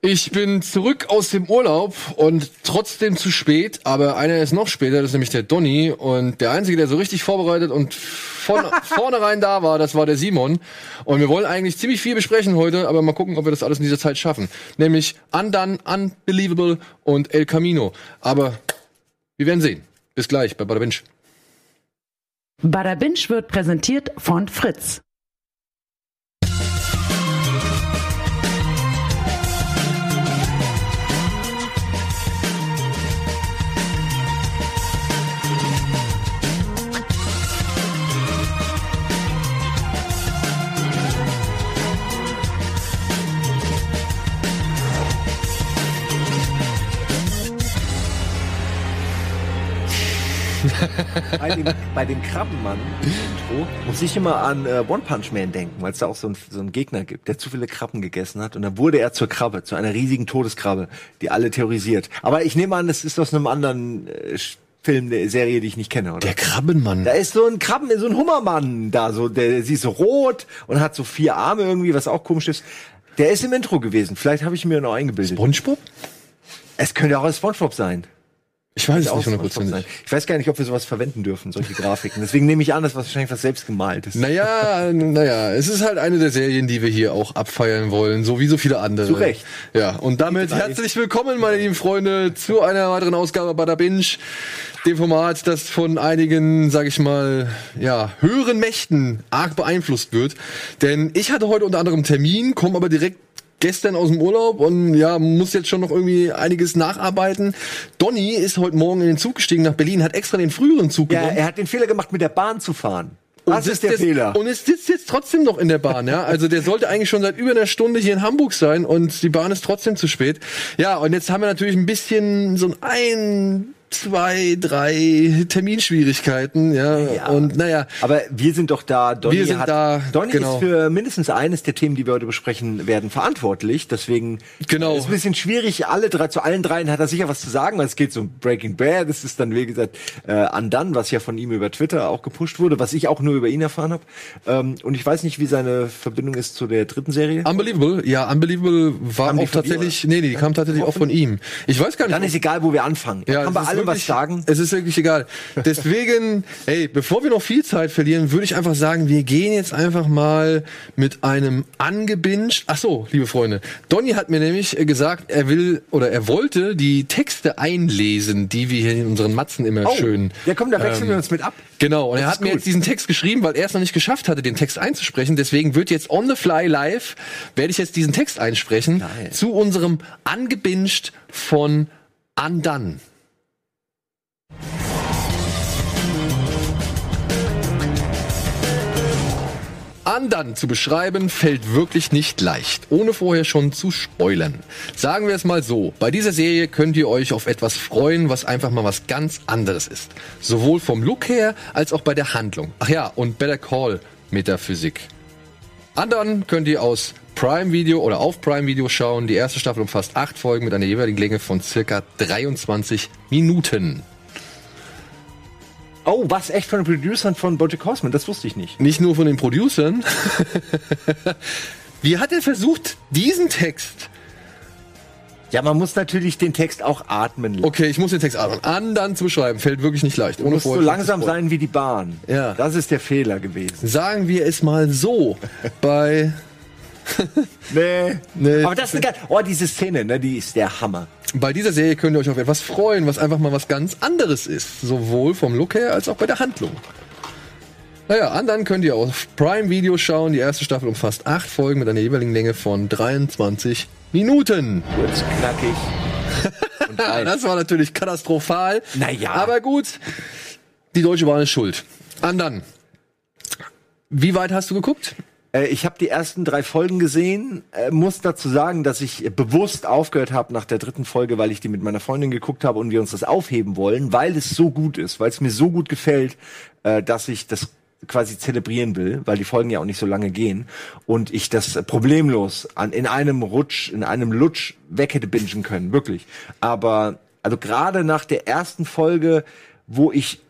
Ich bin zurück aus dem Urlaub und trotzdem zu spät, aber einer ist noch später, das ist nämlich der Donny und der Einzige, der so richtig vorbereitet und von vornherein da war, das war der Simon. Und wir wollen eigentlich ziemlich viel besprechen heute, aber mal gucken, ob wir das alles in dieser Zeit schaffen. Nämlich Undone, Unbelievable und El Camino. Aber wir werden sehen. Bis gleich bei Bada Binge. Bada Binge wird präsentiert von Fritz. bei, dem, bei dem Krabbenmann im Intro muss ich immer an äh, One Punch Man denken, weil es da auch so, ein, so einen Gegner gibt, der zu viele Krabben gegessen hat und dann wurde er zur Krabbe, zu einer riesigen Todeskrabbe, die alle terrorisiert. Aber ich nehme an, das ist aus einem anderen äh, Film, eine Serie, die ich nicht kenne, oder? Der Krabbenmann. Da ist so ein Krabben, so ein Hummermann da, so der, sie ist so rot und hat so vier Arme irgendwie, was auch komisch ist. Der ist im Intro gewesen. Vielleicht habe ich mir noch eingebildet. SpongeBob? Es könnte auch ein SpongeBob sein. Ich weiß es nicht hundertprozentig. Ich weiß gar nicht, ob wir sowas verwenden dürfen, solche Grafiken. Deswegen nehme ich an, das war wahrscheinlich was selbst gemaltes. Naja, naja, es ist halt eine der Serien, die wir hier auch abfeiern wollen, so wie so viele andere. Zu Recht. Ja, und damit herzlich willkommen, meine lieben Freunde, zu einer weiteren Ausgabe Bada Binge, dem Format, das von einigen, sag ich mal, ja, höheren Mächten arg beeinflusst wird. Denn ich hatte heute unter anderem einen Termin, komme aber direkt gestern aus dem Urlaub und ja, muss jetzt schon noch irgendwie einiges nacharbeiten. Donny ist heute Morgen in den Zug gestiegen nach Berlin, hat extra den früheren Zug Ja, genommen. er hat den Fehler gemacht, mit der Bahn zu fahren. Das Und ist der sitzt Fehler. Jetzt, und es sitzt jetzt trotzdem noch in der Bahn, ja. Also der sollte eigentlich schon seit über einer Stunde hier in Hamburg sein und die Bahn ist trotzdem zu spät. Ja, und jetzt haben wir natürlich ein bisschen so ein, zwei, drei Terminschwierigkeiten, ja. Ja. Und naja, Aber wir sind doch da. Donny Wir sind hat, da, Donny genau. ist für mindestens eines der Themen, die wir heute besprechen werden, verantwortlich. Deswegen Genau. ist ein bisschen schwierig. Alle drei, zu allen dreien hat er sicher was zu sagen, weil es geht um Breaking Bad. Das ist dann, wie gesagt, äh, Undone, was ja von ihm über Twitter auch gepusht wurde, was ich auch nur über ihn erfahren habe. Ähm, und ich weiß nicht, wie seine Verbindung ist zu der dritten Serie. Unbelievable, ja, Unbelievable war auch von ihm, tatsächlich, nee, nee, die kam tatsächlich auch von ihm. Ich weiß gar nicht. Dann ist egal, wo wir anfangen. Er allem was wirklich- sagen. Es ist wirklich egal. Deswegen, ey, bevor wir noch viel Zeit verlieren, würde ich einfach sagen, wir gehen jetzt einfach mal mit einem angebinged. Ach so, liebe Freunde. Donny hat mir nämlich gesagt, er will oder er wollte die Texte einlesen, die wir hier in unseren Matzen immer Oh, schön. ja komm, da wechseln ähm, wir uns mit ab. Genau, und er Das hat ist mir jetzt diesen Text geschrieben, weil er es noch nicht geschafft hatte, den Text einzusprechen. Deswegen wird jetzt on the fly live, werde ich jetzt diesen Text einsprechen Geil. zu unserem angebinged von Undone. Undone zu beschreiben fällt wirklich nicht leicht, ohne vorher schon zu spoilern. Sagen wir es mal so, bei dieser Serie könnt ihr euch auf etwas freuen, was einfach mal was ganz anderes ist. Sowohl vom Look her, als auch bei der Handlung. Ach ja, und Better Call Metaphysik. Undone könnt ihr aus Prime Video oder auf Prime Video schauen. Die erste Staffel umfasst acht Folgen mit einer jeweiligen Länge von circa 23 Minuten. Oh, was echt von den Producern von Bojack Horseman? Das wusste ich nicht. Nicht nur von den Producern. Wie hat er versucht, diesen Text Ja, man muss natürlich den Text auch atmen lassen. Okay, ich muss den Text atmen. Andern zu beschreiben, fällt wirklich nicht leicht. Du musst so langsam sein wie die Bahn. Ja. Das ist der Fehler gewesen. Sagen wir es mal so. Bei Nee. Nee. Aber das ist eine geil. Oh, diese Szene, ne, die ist der Hammer. Bei dieser Serie könnt ihr euch auf etwas freuen, was einfach mal was ganz anderes ist. Sowohl vom Look her als auch bei der Handlung. Naja, anderen könnt ihr auf Prime Video schauen. Die erste Staffel umfasst acht Folgen mit einer jeweiligen Länge von 23 Minuten. Kurz, knackig. Und das war natürlich katastrophal. Naja. Aber gut, die Deutsche Bahn ist schuld. Andern, wie weit hast du geguckt? Äh, ich habe die ersten drei Folgen gesehen. Äh, muss dazu sagen, dass ich bewusst aufgehört habe nach der dritten Folge, weil ich die mit meiner Freundin geguckt habe und wir uns das aufheben wollen, weil es so gut ist, weil es mir so gut gefällt, äh, dass ich das quasi zelebrieren will, weil die Folgen ja auch nicht so lange gehen und ich das problemlos an, in einem Rutsch, in einem Lutsch weg hätte bingen können, wirklich. Aber also gerade nach der ersten Folge, wo ich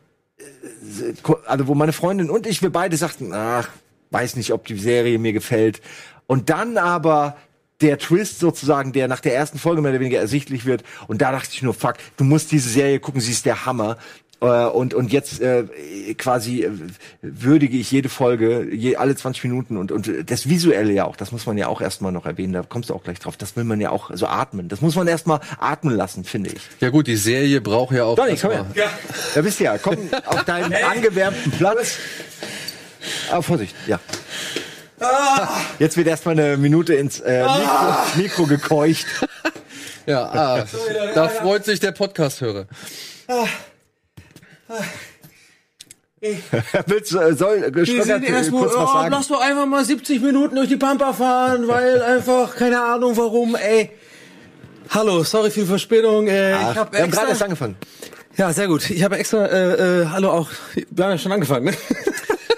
also wo meine Freundin und ich, wir beide sagten, ach, weiß nicht, ob die Serie mir gefällt. Und dann aber der Twist sozusagen, der nach der ersten Folge mehr oder weniger ersichtlich wird. Und da dachte ich nur, fuck, du musst diese Serie gucken, sie ist der Hammer. Äh, und, und jetzt äh, quasi äh, würdige ich jede Folge, je, alle 20 Minuten und, und das Visuelle ja auch, das muss man ja auch erstmal noch erwähnen, da kommst du auch gleich drauf, das will man ja auch so atmen. Das muss man erstmal atmen lassen, finde ich. Ja gut, die Serie braucht ja auch. Donny, komm her. Da bist du ja. Komm auf deinen angewärmten Platz. Aber Vorsicht, ja. Jetzt wird erstmal eine Minute ins äh, Mikro, Mikro gekeucht. Ja, ah, da freut sich der Podcast-Hörer. Willst, du, äh, soll Wir sind äh, erstmal, oh, lass doch einfach mal 70 Minuten durch die Pampa fahren, weil einfach, keine Ahnung warum, ey. Hallo, sorry für die Verspätung. Äh, Ach, ich hab wir haben gerade erst angefangen. ja, sehr gut. Ich habe extra, äh, äh, hallo auch, wir haben ja schon angefangen, ne?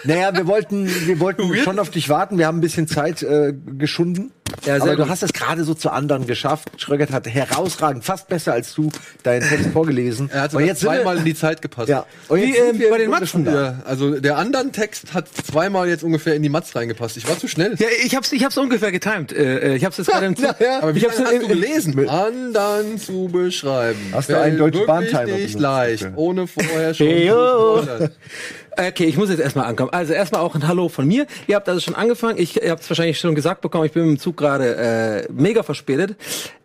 Naja, wir wollten, wir wollten schon auf dich warten. Wir haben ein bisschen Zeit äh, geschunden. Ja, sehr Aber du hast es gerade so zu anderen geschafft. Schröckert hat herausragend, fast besser als du, deinen Text vorgelesen. Er hat jetzt zweimal in die Zeit gepasst. Ja. Und Wie, jetzt sind wir bei den Matzen. Ja, also der anderen Text hat zweimal jetzt ungefähr in die Matz reingepasst. Ich war zu schnell. Ja, ich hab's, ich hab's ungefähr getimed. Äh, äh, ich hab's jetzt gerade im ja, ja. Aber wie ich hab's hast in- du gelesen? Anderen zu beschreiben. Hast du einen Deutsche wirklich Bahn-Timer nicht leicht, ohne vorher schon Hey. Okay, ich muss jetzt erstmal ankommen. Also erstmal auch ein Hallo von mir. Ihr habt also schon angefangen. Ich, ihr es wahrscheinlich schon gesagt bekommen, ich bin dem Zug gerade äh, mega verspätet.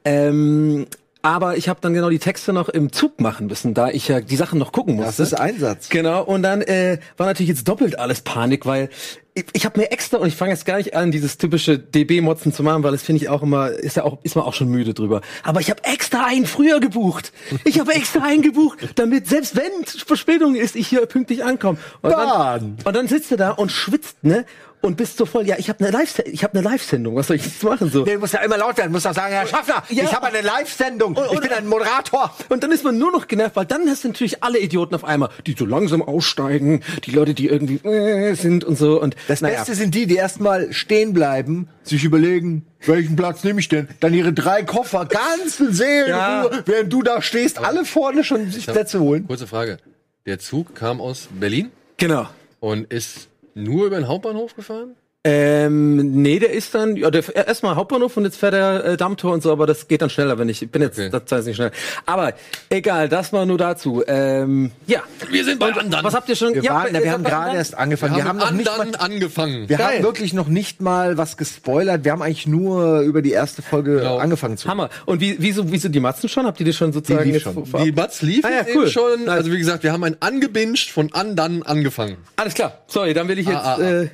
Ähm, aber ich habe dann genau die Texte noch im Zug machen müssen, da ich ja die Sachen noch gucken musste. Das ist Einsatz. Genau, und dann äh, war natürlich jetzt doppelt alles Panik, weil ich, ich habe mir extra, und ich fange jetzt gar nicht an, dieses typische DB-Motzen zu machen, weil das finde ich auch immer, ist ja auch, ist man auch schon müde drüber. Aber ich habe extra einen früher gebucht. Ich habe extra einen gebucht, damit selbst wenn Verspätung ist, ich hier pünktlich ankomme. Und dann, und dann sitzt du da und schwitzt, ne? Und bist so voll, ja, ich habe eine Live ich habe eine Live-Sendung, was soll ich jetzt machen so? Nee, du musst ja immer laut werden, du musst auch sagen, Herr Schaffner, Ja. ich habe eine Live-Sendung, ich bin ein Moderator. Und dann ist man nur noch genervt, weil dann hast du natürlich alle Idioten auf einmal, die so langsam aussteigen, die Leute, die irgendwie äh, sind und so. Und Das naja. Beste sind die, die erstmal stehen bleiben, sich überlegen, welchen Platz nehme ich denn? Dann ihre drei Koffer ganz in Seelenruhe, Ja. während du da stehst, alle vorne schon sich Plätze holen. Kurze Frage. Der Zug kam aus Berlin Genau. und ist nur über den Hauptbahnhof gefahren? Ähm, nee, der ist dann, ja, der erstmal Hauptbahnhof und jetzt fährt der äh, Dammtor und so, aber das geht dann schneller, wenn ich, ich bin jetzt, Okay. das heißt nicht schnell. Aber egal, das war nur dazu. Ähm, ja. Wir sind bei Und anderen. Was habt ihr schon? Wir, ja, waren, äh, wir haben bei gerade erst angefangen. Wir, haben noch nicht mal, angefangen. wir Geil. haben wirklich noch nicht mal was gespoilert. Wir haben eigentlich nur über die erste Folge Genau. angefangen zu. Hammer. Und wie, wieso, wieso die Matzen schon? Habt ihr die schon sozusagen lief jetzt schon. Die Batz lief Ah, ja, jetzt cool. eben schon. Also wie gesagt, wir haben ein angebinged von anderen angefangen. Alles klar. Sorry, dann will ich jetzt. Ah, ah, ah. Äh,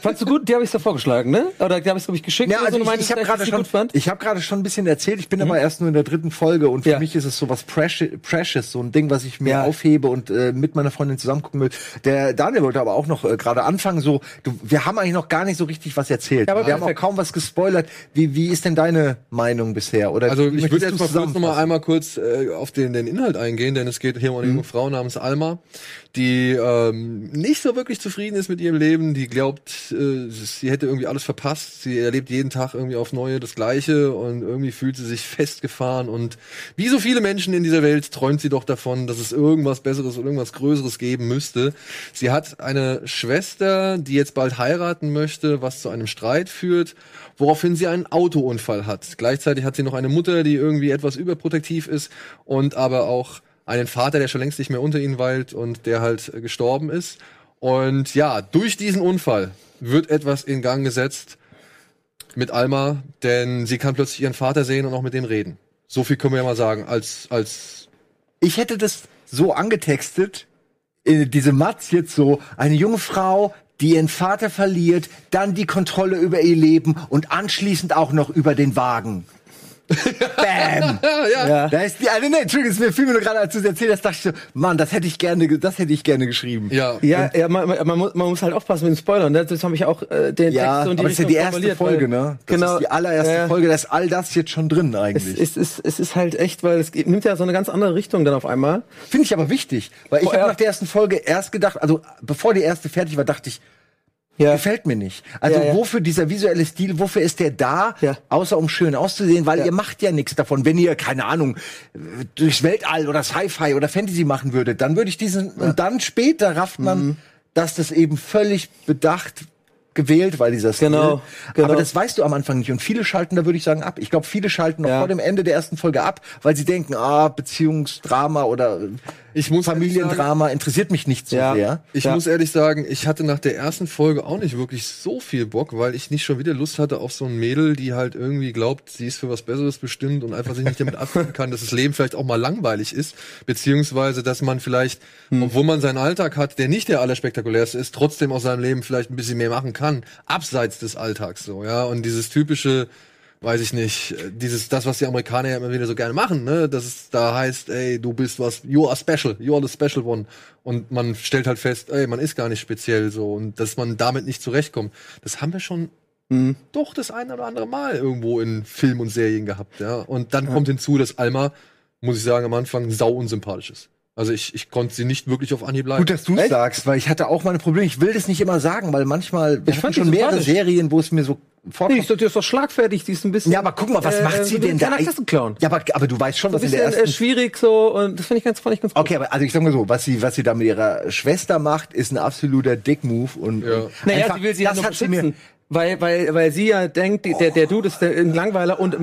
fandst du gut? Die habe ich da vorgeschlagen, ne? Oder die habe ich glaube ich geschickt. Ja, also so, ich, meintest ich habe gerade schon, ich habe gerade schon ein bisschen erzählt. Ich bin aber erst nur in der dritten Folge und für Ja. mich ist es so was Precious, Precious so ein Ding, was ich mir Ja. aufhebe und äh, mit meiner Freundin zusammen gucken will. Der Daniel wollte aber auch noch äh, gerade anfangen. So, du, wir haben eigentlich noch gar nicht so richtig was erzählt. Ja, aber wir haben auch perfekt. kaum was gespoilert. Wie, wie ist denn deine Meinung bisher? Oder Also ich würde jetzt mal kurz noch mal einmal kurz äh, auf den, den Inhalt eingehen, denn es geht hier um eine junge Frau namens Alma, die ähm, nicht so wirklich zufrieden ist mit ihrem Leben, die glaubt, äh, sie hätte irgendwie alles verpasst, sie erlebt jeden Tag irgendwie aufs Neue das Gleiche und irgendwie fühlt sie sich festgefahren und wie so viele Menschen in dieser Welt träumt sie doch davon, dass es irgendwas Besseres und irgendwas Größeres geben müsste. Sie hat eine Schwester, die jetzt bald heiraten möchte, was zu einem Streit führt, woraufhin sie einen Autounfall hat. Gleichzeitig hat sie noch eine Mutter, die irgendwie etwas überprotektiv ist und aber auch einen Vater, der schon längst nicht mehr unter ihnen weilt und der halt gestorben ist. Und ja, durch diesen Unfall wird etwas in Gang gesetzt mit Alma, denn sie kann plötzlich ihren Vater sehen und auch mit dem reden. So viel können wir ja mal sagen, als, als, Ich hätte das so angetextet, äh, diese Matz jetzt so, eine junge Frau, die ihren Vater verliert, dann die Kontrolle über ihr Leben und anschließend auch noch über den Wagen. Bam! Ja. Da ist die, also, nee, Entschuldigung, es mir fiel mir nur gerade, als du es erzählt hast, dachte ich so, Mann, das hätte ich gerne, ge- das hätte ich gerne geschrieben. ja. Ja, ja man, man, man, muss, man muss halt aufpassen mit den Spoilern. Ne? Das habe ich auch äh, den Ja, Text in die aber das ist ja die erste Folge, ne? Das genau. ist die allererste Ja, ja. Folge, da ist all das jetzt schon drin Es, eigentlich. es, ist, es ist halt echt, weil es nimmt ja so eine ganz andere Richtung dann auf einmal. Finde ich aber wichtig, weil ich Oh, habe ja. nach der ersten Folge erst gedacht, also bevor die erste fertig war, dachte ich, Ja. gefällt mir nicht. Also Ja, ja. wofür dieser visuelle Stil, wofür ist der da, Ja. außer um schön auszusehen, weil ihr macht ja nichts davon. Wenn ihr, keine Ahnung, durchs Weltall oder Sci-Fi oder Fantasy machen würdet, dann würde ich diesen, und dann später rafft man, Mhm. dass das eben völlig bedacht gewählt, weil dieser Stil. Genau, genau. Aber das weißt du am Anfang nicht. Und viele schalten, da würde ich sagen, ab. Ich glaube, viele schalten noch Ja. vor dem Ende der ersten Folge ab, weil sie denken, ah, Beziehungsdrama oder Ich muss ehrlich Familiendrama interessiert mich nicht so Ja. sehr. Ich Ja. muss ehrlich sagen, ich hatte nach der ersten Folge auch nicht wirklich so viel Bock, weil ich nicht schon wieder Lust hatte auf so ein Mädel, die halt irgendwie glaubt, sie ist für was Besseres bestimmt und einfach sich nicht damit abfinden kann, dass das Leben vielleicht auch mal langweilig ist, beziehungsweise dass man vielleicht, obwohl man seinen Alltag hat, der nicht der allerspektakulärste ist, trotzdem aus seinem Leben vielleicht ein bisschen mehr machen kann, abseits des Alltags so, ja, und dieses typische weiß ich nicht, dieses, das, was die Amerikaner ja immer wieder so gerne machen, ne, dass es da heißt, ey, du bist was, you are special, you are the special one. Und man stellt halt fest, ey, man ist gar nicht speziell so und dass man damit nicht zurechtkommt. Das haben wir schon Mhm. doch das eine oder andere Mal irgendwo in Film und Serien gehabt, ja. Und dann kommt hinzu, dass Alma, muss ich sagen, am Anfang sau unsympathisch ist. Also ich, ich konnte sie nicht wirklich auf Anhieb leiden. Gut, dass du Echt? sagst, weil ich hatte auch meine Probleme. Ich will das nicht immer sagen, weil manchmal Ich fand schon mehrere. Serien, wo es mir so Nee, vorkommt. ist, doch- die ist doch schlagfertig, die ist ein bisschen. Ja, aber guck mal, was äh, macht sie denn da? Klassenclown. Ja, aber, aber du weißt schon, So was in der äh, ersten schwierig so und das finde ich ganz, fand ich ganz gut. Okay, aber also ich sag mal so, was sie, was sie da mit ihrer Schwester macht, ist ein absoluter Dick-Move und, Ja. und Naja, einfach, sie will sie ja das nur hat sie mir, weil, weil, weil sie ja denkt, der, der Dude ist der, ein Langweiler und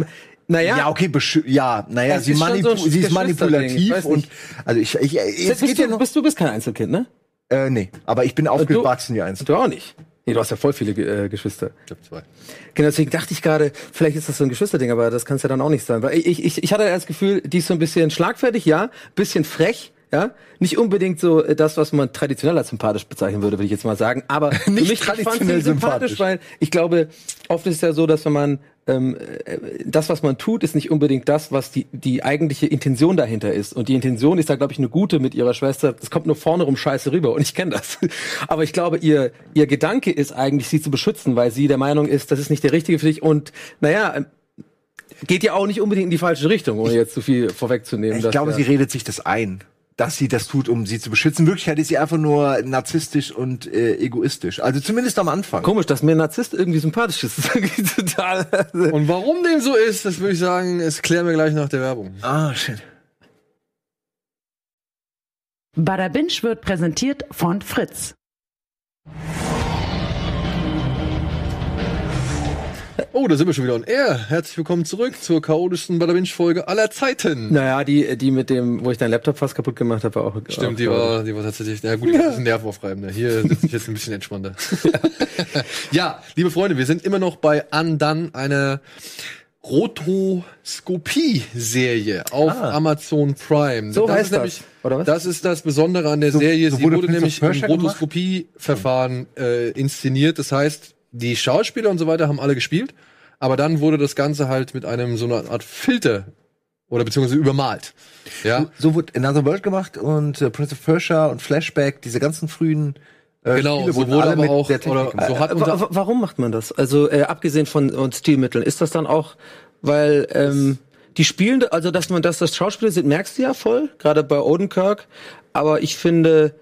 naja, ja, okay, ja, naja, sie, manipu so sie ist ich manipulativ und also ich, ich, es Jetzt geht bist, ja du, noch, bist, du bist kein Einzelkind, ne? äh, nee, aber ich bin aufgewachsen wie eins. Du auch nicht. Nee, du hast ja voll viele äh, Geschwister. Ich hab zwei. Genau, deswegen dachte ich gerade, vielleicht ist das so ein Geschwisterding, aber das kann es ja dann auch nicht sein. Weil ich, ich, ich hatte das Gefühl, die ist so ein bisschen schlagfertig, ja, bisschen frech, ja, nicht unbedingt so äh, das, was man traditionell als sympathisch bezeichnen würde, würde ich jetzt mal sagen. Aber für Nicht mich, ich fand sie traditionell sympathisch, sympathisch. weil ich glaube, oft ist es ja so, dass wenn man ähm, äh, das, was man tut, ist nicht unbedingt das, was die, die eigentliche Intention dahinter ist. Und die Intention ist da, glaube ich, eine gute mit ihrer Schwester. Das kommt nur vorne rum scheiße rüber und ich kenne das. Aber ich glaube, ihr, ihr Gedanke ist eigentlich, sie zu beschützen, weil sie der Meinung ist, das ist nicht der Richtige für dich. Und naja, ähm, geht ja auch nicht unbedingt in die falsche Richtung, ohne jetzt zu viel vorwegzunehmen. Ich glaube, ja- sie redet sich das ein, dass sie das tut, um sie zu beschützen. In Wirklichkeit ist sie einfach nur narzisstisch und äh, egoistisch. Also zumindest am Anfang. Komisch, dass mir ein Narzisst irgendwie sympathisch ist. Das total. Und warum dem so ist, das würde ich sagen, es klären wir gleich nach der Werbung. Ah, shit. Bada Binge wird präsentiert von Fritz. Oh, da sind wir schon wieder on air. Herzlich willkommen zurück zur chaotischsten Badabinch-Folge aller Zeiten. Naja, die, die mit dem, wo ich deinen Laptop fast kaputt gemacht habe, war auch. Stimmt, auch, die war, die war tatsächlich, na gut, die war ein bisschen nervenaufreibender. Hier sitze ich jetzt ein bisschen entspannter. ja, liebe Freunde, wir sind immer noch bei Undone, einer Rotoskopie-Serie auf Amazon Prime. Ah. So das heißt ist das, nämlich, oder was? Das ist das Besondere an der Serie. so Sie wurde wurde Prince of nämlich im? Rotoskopie-Verfahren äh, inszeniert. Das heißt, die Schauspieler und so weiter haben alle gespielt, aber dann wurde das Ganze halt mit einem so einer Art Filter oder beziehungsweise übermalt. Ja, So wurde Another World gemacht und äh, Prince of Persia und Flashback, diese ganzen frühen äh, genau. Spiele So wurde aber auch oder so hat Wa- unser wa- warum macht man das? Also äh, abgesehen von und Stilmitteln, ist das dann auch, weil ähm, die spielen, also dass man, dass das Schauspieler sind, merkst du ja voll, gerade bei Odenkirk. Aber ich finde,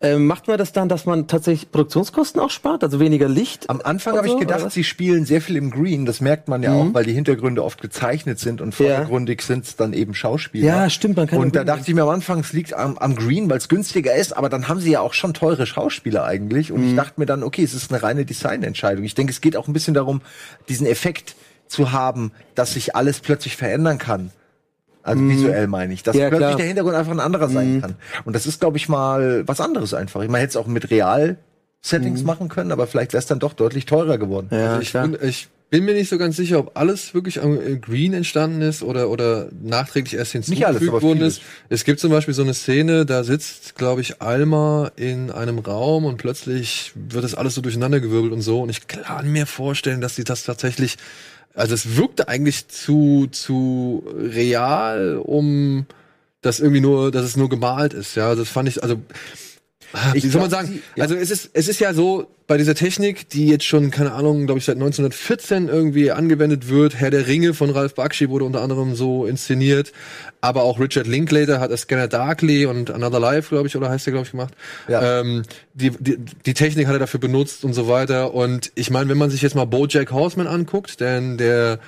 ähm, macht man das dann, dass man tatsächlich Produktionskosten auch spart, also weniger Licht? Am Anfang habe ich so, oder gedacht? Mhm. sie spielen sehr viel im Green. Das merkt man ja auch, weil die Hintergründe oft gezeichnet sind und Ja. vordergründig sind es dann eben Schauspieler. Ja, stimmt, man kann Und ja da dachte ich mir am Anfang, es liegt am, am Green, weil es günstiger ist, aber dann haben sie ja auch schon teure Schauspieler eigentlich. Und Mhm. ich dachte mir dann, okay, es ist eine reine Designentscheidung. Ich denke, es geht auch ein bisschen darum, diesen Effekt zu haben, dass sich alles plötzlich verändern kann. Also visuell meine ich, dass. Ja, plötzlich klar. Der Hintergrund einfach ein anderer sein kann. Und das ist, glaube ich, mal was anderes einfach. Man hätte es auch mit Real-Settings machen können, aber vielleicht wäre es dann doch deutlich teurer geworden. Ja, Also ich, klar. bin, ich bin mir nicht so ganz sicher, ob alles wirklich am äh, Green entstanden ist oder, oder nachträglich erst Nicht alles, hinzugefügt aber worden ist. Es gibt zum Beispiel so eine Szene, da sitzt, glaube ich, Alma in einem Raum und plötzlich wird das alles so durcheinandergewirbelt und so. Und ich kann mir vorstellen, dass sie das tatsächlich, also es wirkte eigentlich zu, zu real, um das irgendwie nur, dass es nur gemalt ist. Ja, das fand ich, also Ich wie soll man sagen? sie- ja. Also es ist, es ist ja so, bei dieser Technik, die jetzt schon, keine Ahnung, glaube ich, seit 1914 irgendwie angewendet wird, Herr der Ringe von Ralph Bakshi wurde unter anderem so inszeniert, aber auch Richard Linklater hat das Scanner Darkly und Another Life, glaube ich, oder heißt der, glaube ich, gemacht. Ja. Ähm, die, die, die Technik hat er dafür benutzt und so weiter. Und ich meine, wenn man sich jetzt mal BoJack Horseman anguckt, denn der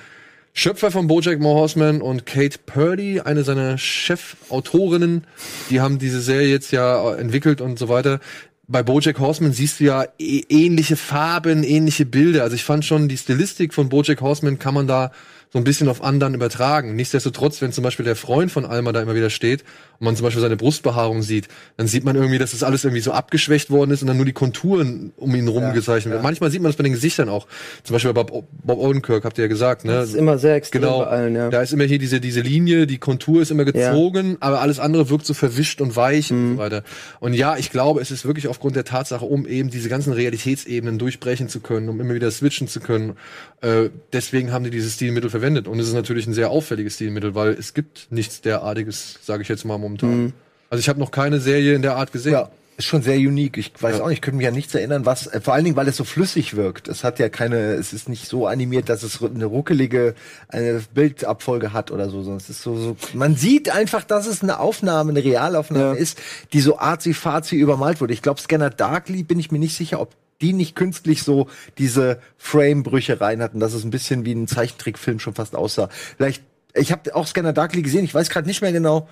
Schöpfer von BoJack Horseman und Kate Purdy, eine seiner Chefautorinnen, die haben diese Serie jetzt ja entwickelt und so weiter. bei BoJack Horseman siehst du ja äh, ähnliche Farben, ähnliche Bilder. Also ich fand schon die Stilistik von BoJack Horseman kann man da so ein bisschen auf anderen übertragen. Nichtsdestotrotz, wenn zum Beispiel der Freund von Alma da immer wieder steht und man zum Beispiel seine Brustbehaarung sieht, dann sieht man irgendwie, dass das alles irgendwie so abgeschwächt worden ist und dann nur die Konturen um ihn rum gezeichnet werden. Manchmal sieht man das bei den Gesichtern auch. Zum Beispiel bei Bob, Bob Odenkirk, habt ihr ja gesagt, ne? Das ist immer sehr extrem Genau, bei allen, ja. da ist immer hier diese, diese Linie, die Kontur ist immer gezogen, aber alles andere wirkt so verwischt und weich Mhm. und so weiter. Und ja, ich glaube, es ist wirklich aufgrund der Tatsache, um eben diese ganzen Realitätsebenen durchbrechen zu können, um immer wieder switchen zu können. Äh, deswegen haben die dieses Stilmittel verwendet. Und es ist natürlich ein sehr auffälliges Stilmittel, weil es gibt nichts derartiges, sage ich jetzt mal momentan. Mhm. Also ich habe noch keine Serie in der Art gesehen. Ja, ist schon sehr unique. Ich weiß Ja. auch nicht, ich könnte mich an nichts erinnern, was, äh, vor allen Dingen, weil es so flüssig wirkt. Es hat ja keine, es ist nicht so animiert, dass es eine ruckelige eine Bildabfolge hat oder so, es ist so, so, man sieht einfach, dass es eine Aufnahme, eine Realaufnahme Ja. ist, die so arzi-fazi übermalt wurde. Ich glaube, Scanner Darkly bin ich mir nicht sicher, ob die nicht künstlich so diese Frame-Brüche rein hatten, dass es ein bisschen wie ein Zeichentrickfilm schon fast aussah. Vielleicht, ich habe auch Scanner Darkly gesehen, ich weiß gerade nicht mehr genau,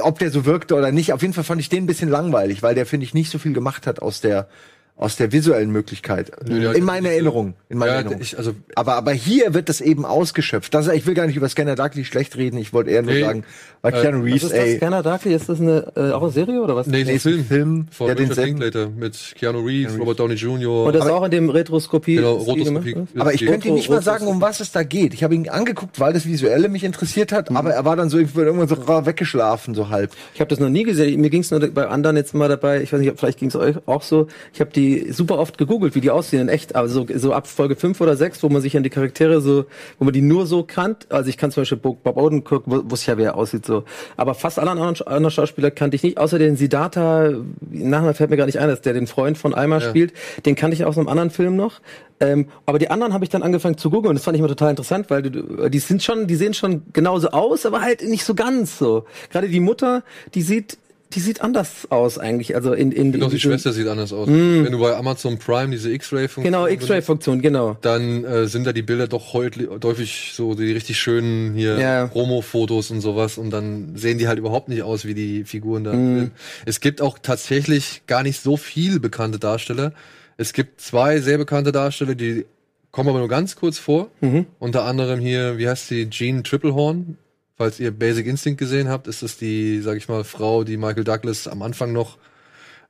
ob der so wirkte oder nicht. Auf jeden Fall fand ich den ein bisschen langweilig, weil der, finde ich, nicht so viel gemacht hat aus der, aus der visuellen Möglichkeit. Der- in meiner Erinnerung. In meiner Ja, Erinnerung. ich, also aber, aber hier wird das eben ausgeschöpft. Das, ich will gar nicht über Scanner Darkly schlecht reden. Ich wollte eher nur Nee. sagen, weil Keanu Was Reeves, ist das, ey, Scanner Darkly? Ist das eine, äh, auch eine Serie oder was? nee, Nee, ist ein Film, Film, von der Richard Linklater mit Keanu Reeves, Robert Downey Jr. Und das ist auch in dem Retroskopie. genau, Stil gemacht, Rotoskopie. oder? aber ich Die- könnte Ihnen nicht mal sagen, um was es da geht. Ich habe ihn angeguckt, weil das Visuelle mich interessiert hat, Mhm. aber er war dann so irgendwann so ra- weggeschlafen, so halb. Ich habe das noch nie gesehen. Mir ging es nur bei anderen jetzt mal dabei. Ich weiß nicht, vielleicht ging es euch auch so. Ich habe die super oft gegoogelt, wie die aussehen in echt. Also so, so ab Folge 5 oder 6, wo man sich an die Charaktere so, wo man die nur so kannt. Also ich kann zum Beispiel Bob Odenkirk, wo- wusste ja, wie er aussieht so. Aber fast alle anderen, anderen Schauspieler kannte ich nicht, außer den Siddhartha, nachher fällt mir gar nicht ein, dass der den Freund von Alma spielt. Den kannte ich aus einem anderen Film noch. Ähm, aber die anderen habe ich dann angefangen zu googeln. Das fand ich immer total interessant, weil du, die sind schon, die sehen schon genauso aus, aber halt nicht so ganz so. Gerade die Mutter, die sieht, die sieht anders aus eigentlich. Also in, in, Doch, in die diesem- Schwester sieht anders aus. Wenn du bei Amazon Prime diese X-Ray-Funktion Genau, X-Ray-Funktion, genau. dann äh, sind da die Bilder doch häufig, häufig so die richtig schönen hier Ja. Promo-Fotos und sowas und dann sehen die halt überhaupt nicht aus wie die Figuren da. Film. Es gibt auch tatsächlich gar nicht so viel bekannte Darsteller. Es gibt zwei sehr bekannte Darsteller, die kommen aber nur ganz kurz vor. Mhm. Unter anderem hier, wie heißt sie, Jean Triplehorn. Falls ihr Basic Instinct gesehen habt, ist das die, sag ich mal, Frau, die Michael Douglas am Anfang noch